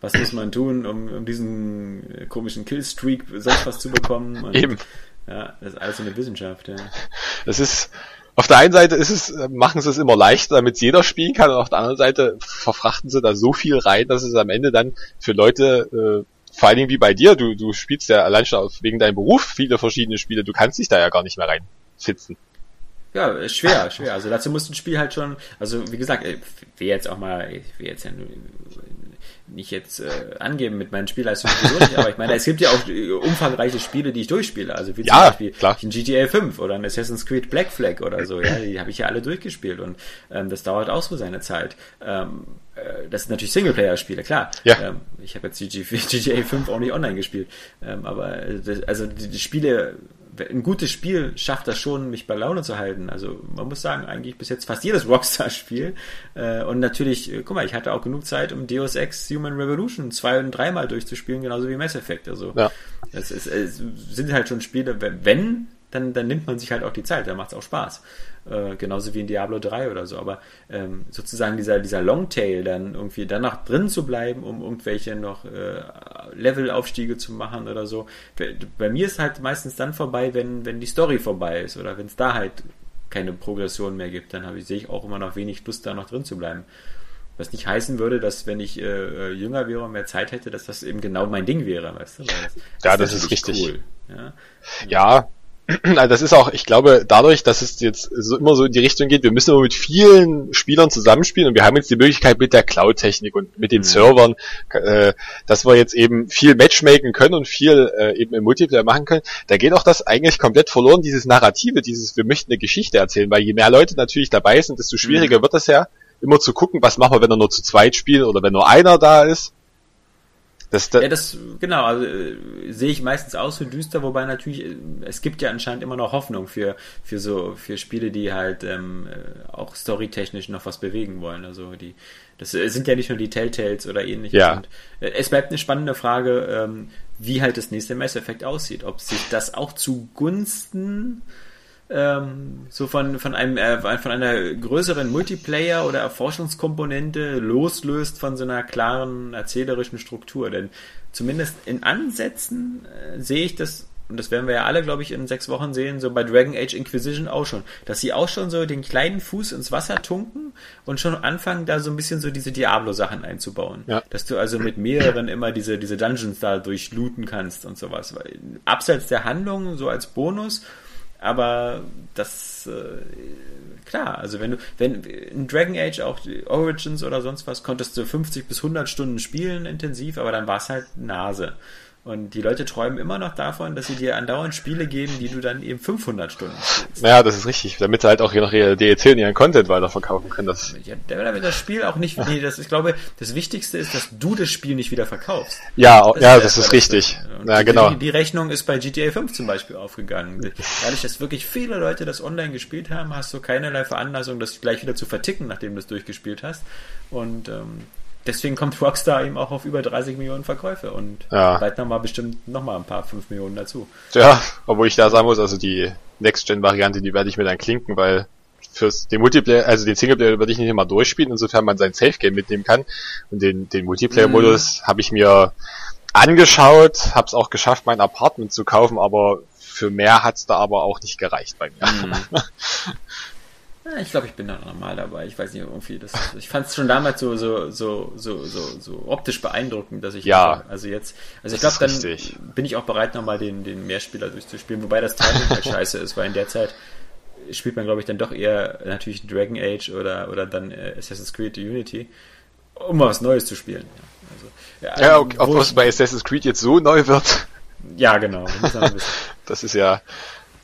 S1: was muss man tun, um, um diesen komischen Killstreak sonst was zu bekommen? Und,
S2: Eben.
S1: Ja, das ist alles so eine Wissenschaft, ja.
S2: Das ist, auf der einen Seite ist es, machen sie es immer leichter, damit es jeder spielen kann, und auf der anderen Seite verfrachten sie da so viel rein, dass es am Ende dann für Leute, äh, vor allen Dingen wie bei dir, du, du spielst ja allein schon wegen deinem Beruf viele verschiedene Spiele, du kannst dich da ja gar nicht mehr rein sitzen.
S1: Ja, schwer, schwer. Also dazu muss ein Spiel halt schon, also wie gesagt, ich will jetzt auch mal, ich will jetzt ja nicht jetzt äh, angeben mit meinen Spielleistungen nicht, aber ich meine, es gibt ja auch umfangreiche Spiele, die ich durchspiele. Also wie zum
S2: ja,
S1: Beispiel
S2: klar.
S1: ein GTA 5 oder ein Assassin's Creed Black Flag oder so, ja, die habe ich ja alle durchgespielt und ähm, das dauert auch so seine Zeit. Ähm, äh, das sind natürlich Singleplayer-Spiele, klar.
S2: Ja.
S1: Ähm, ich habe jetzt GTA 5 auch nicht online gespielt. Ähm, aber äh, das, also die, die Spiele ein gutes Spiel schafft das schon, mich bei Laune zu halten. Also man muss sagen, eigentlich bis jetzt fast jedes Rockstar-Spiel. Äh, und natürlich, äh, guck mal, ich hatte auch genug Zeit, um Deus Ex Human Revolution zwei und dreimal durchzuspielen, genauso wie Mass Effect. Also ja. es, ist, es sind halt schon Spiele, wenn dann, dann nimmt man sich halt auch die Zeit, dann macht es auch Spaß. Äh, genauso wie in Diablo 3 oder so. Aber ähm, sozusagen dieser, dieser Longtail, dann irgendwie danach drin zu bleiben, um irgendwelche noch äh, Levelaufstiege zu machen oder so. Bei mir ist halt meistens dann vorbei, wenn, wenn die Story vorbei ist oder wenn es da halt keine Progression mehr gibt, dann ich, sehe ich auch immer noch wenig Lust, da noch drin zu bleiben. Was nicht heißen würde, dass wenn ich äh, jünger wäre und mehr Zeit hätte, dass das eben genau mein Ding wäre, weißt du? Das,
S2: ja, das ist richtig. Cool. Ja, ja also das ist auch, ich glaube, dadurch, dass es jetzt so immer so in die Richtung geht, wir müssen immer mit vielen Spielern zusammenspielen und wir haben jetzt die Möglichkeit mit der Cloud-Technik und mit den mhm. Servern, äh, dass wir jetzt eben viel Matchmaken können und viel äh, eben im Multiplayer machen können. Da geht auch das eigentlich komplett verloren, dieses Narrative, dieses, wir möchten eine Geschichte erzählen, weil je mehr Leute natürlich dabei sind, desto schwieriger mhm. wird es ja, immer zu gucken, was machen wir, wenn er nur zu zweit spielt oder wenn nur einer da ist.
S1: Das, das, ja, das, genau, also äh, sehe ich meistens auch so düster, wobei natürlich, äh, es gibt ja anscheinend immer noch Hoffnung für, für so, für Spiele, die halt ähm, äh, auch storytechnisch noch was bewegen wollen. Also die, das sind ja nicht nur die Telltales oder ähnliches.
S2: Ja. Und,
S1: äh, es bleibt eine spannende Frage, ähm, wie halt das nächste Mass Effect aussieht. Ob sich das auch zugunsten ähm, so von, von einem äh, von einer größeren Multiplayer- oder Erforschungskomponente loslöst von so einer klaren erzählerischen Struktur. Denn zumindest in Ansätzen äh, sehe ich das, und das werden wir ja alle, glaube ich, in sechs Wochen sehen, so bei Dragon Age Inquisition auch schon, dass sie auch schon so den kleinen Fuß ins Wasser tunken und schon anfangen, da so ein bisschen so diese Diablo-Sachen einzubauen. Ja. Dass du also mit mehreren immer diese, diese Dungeons da durchlooten kannst und sowas. Weil, abseits der Handlung, so als Bonus, aber das äh, klar, also wenn du wenn in Dragon Age auch Origins oder sonst was konntest du 50 bis 100 Stunden spielen intensiv, aber dann war es halt Nase. Und die Leute träumen immer noch davon, dass sie dir andauernd Spiele geben, die du dann eben 500 Stunden
S2: spielst. Naja, das ist richtig, damit sie halt auch hier noch ihre DLC und ihren Content weiterverkaufen können. Das
S1: ja, damit das Spiel auch nicht, nee, das, ich glaube, das Wichtigste ist, dass du das Spiel nicht wieder verkaufst.
S2: Ja, das ja, ist das ist richtig.
S1: ja, die, genau. Die, die, Rechnung ist bei GTA 5 zum Beispiel aufgegangen. Dadurch, dass wirklich viele Leute das online gespielt haben, hast du keinerlei Veranlassung, das gleich wieder zu verticken, nachdem du es durchgespielt hast. Und ähm, deswegen kommt Rockstar eben auch auf über 30 Millionen Verkäufe und ja. bald nochmal bestimmt nochmal ein paar 5 Millionen dazu.
S2: Ja, obwohl ich da sagen muss, also die Next-Gen-Variante, die werde ich mir dann klinken, weil fürs den Multiplayer, also den Singleplayer würde ich nicht immer durchspielen, insofern man sein Safe-Game mitnehmen kann. Und den, den Multiplayer-Modus mhm. habe ich mir angeschaut, habe es auch geschafft, mein Apartment zu kaufen, aber für mehr hat's da aber auch nicht gereicht bei mir. Mhm.
S1: Ja, ich glaube, ich bin da normal dabei. Ich weiß nicht, irgendwie das. Ich fand es schon damals so, so, so, so, so, so optisch beeindruckend, dass ich
S2: ja.
S1: also jetzt, also ich glaube, dann richtig. bin ich auch bereit, nochmal den, den Mehrspieler durchzuspielen, wobei das Timing halt scheiße ist, weil in der Zeit spielt man, glaube ich, dann doch eher natürlich Dragon Age oder, oder dann äh, Assassin's Creed Unity, um mal was Neues zu spielen.
S2: Ja, also, ja, ja okay, ob es bei Assassin's Creed jetzt so neu wird.
S1: Ja, genau.
S2: das ist ja,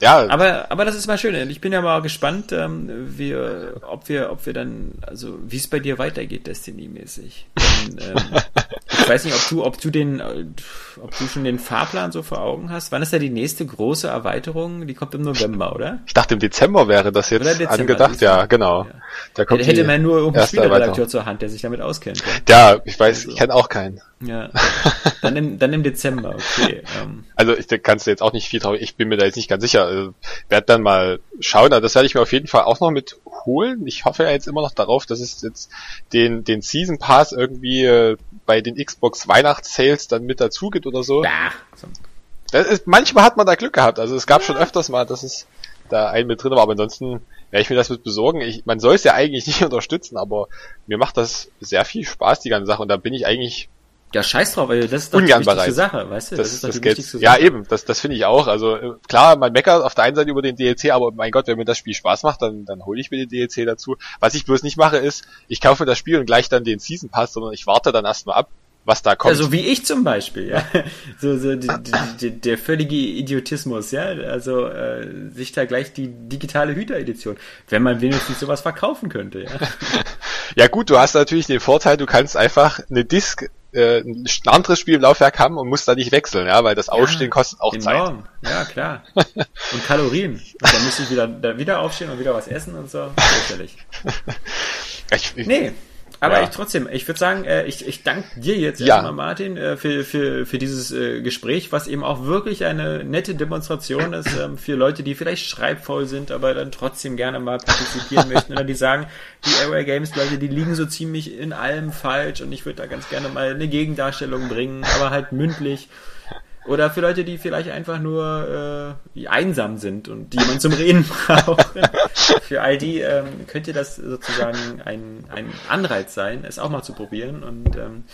S2: ja.
S1: Aber, aber das ist mal schön. Ich bin ja mal gespannt, ähm, wie, ob wir, ob wir dann, also wie es bei dir weitergeht, Destiny-mäßig. Ähm, ich weiß nicht, ob du, ob du den, ob du schon den Fahrplan so vor Augen hast. Wann ist da die nächste große Erweiterung? Die kommt im November, oder?
S2: Ich dachte im Dezember wäre das jetzt Dezember, angedacht, ja, genau. Ja.
S1: Da kommt hätte man nur irgendeinen Spieleredakteur zur Hand, der sich damit auskennt.
S2: Ja, ja ich weiß, also. ich kenne auch keinen.
S1: Ja, dann im, dann im Dezember, okay. Ähm.
S2: Also ich kannst du jetzt auch nicht viel trauen, ich bin mir da jetzt nicht ganz sicher. Also, werd dann mal schauen, also das werde ich mir auf jeden Fall auch noch mit holen. Ich hoffe ja jetzt immer noch darauf, dass es jetzt den, den Season Pass irgendwie äh, bei den Xbox Weihnachtssales dann mit dazu gibt oder so. Ja. Das ist, manchmal hat man da Glück gehabt, also es gab ja. schon öfters mal, dass es da ein mit drin war, aber ansonsten werde ich mir das mit besorgen. Ich, man soll es ja eigentlich nicht unterstützen, aber mir macht das sehr viel Spaß, die ganze Sache, und da bin ich eigentlich
S1: ja, scheiß drauf, weil das ist doch
S2: Ungern
S1: die wichtigste
S2: bereit.
S1: Sache, weißt du?
S2: Das, das ist doch das die wichtigste Sache. Ja, eben, das, das finde ich auch. Also äh, klar, man meckert auf der einen Seite über den DLC, aber mein Gott, wenn mir das Spiel Spaß macht, dann, dann hole ich mir den DLC dazu. Was ich bloß nicht mache, ist, ich kaufe das Spiel und gleich dann den Season Pass, sondern ich warte dann erstmal ab, was da kommt.
S1: Also wie ich zum Beispiel, ja. So, so die, die, der völlige Idiotismus, ja. Also äh, sich da gleich die digitale Hüter-Edition, wenn man wenigstens sowas verkaufen könnte, ja.
S2: Ja gut, du hast natürlich den Vorteil, du kannst einfach eine Disk äh, ein anderes Spiel im Laufwerk haben und musst da nicht wechseln, ja, weil das Aufstehen ja, kostet auch enorm.
S1: Zeit. Ja, klar. Und Kalorien. Und dann müsste ich wieder, wieder aufstehen und wieder was essen und so. Sicherlich. Ich, ich, nee, aber ja. ich trotzdem, ich würde sagen, äh, ich, ich danke dir jetzt ja. erstmal, Martin, äh, für, für, für dieses äh, Gespräch, was eben auch wirklich eine nette Demonstration ist ähm, für Leute, die vielleicht schreibfaul sind, aber dann trotzdem gerne mal partizipieren möchten oder die sagen, die Airway Games Leute, die liegen so ziemlich in allem falsch und ich würde da ganz gerne mal eine Gegendarstellung bringen, aber halt mündlich. Oder für Leute, die vielleicht einfach nur äh, einsam sind und die man zum Reden braucht. für all die ähm, könnte das sozusagen ein, ein Anreiz sein, es auch mal zu probieren und ähm,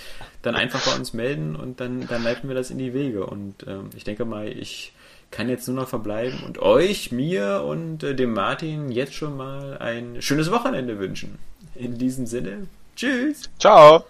S1: dann einfach bei uns melden und dann, dann leiten wir das in die Wege. Und ähm, ich denke mal, ich kann jetzt nur noch verbleiben und euch, mir und äh, dem Martin jetzt schon mal ein schönes Wochenende wünschen. In diesem Sinne, tschüss.
S2: Ciao.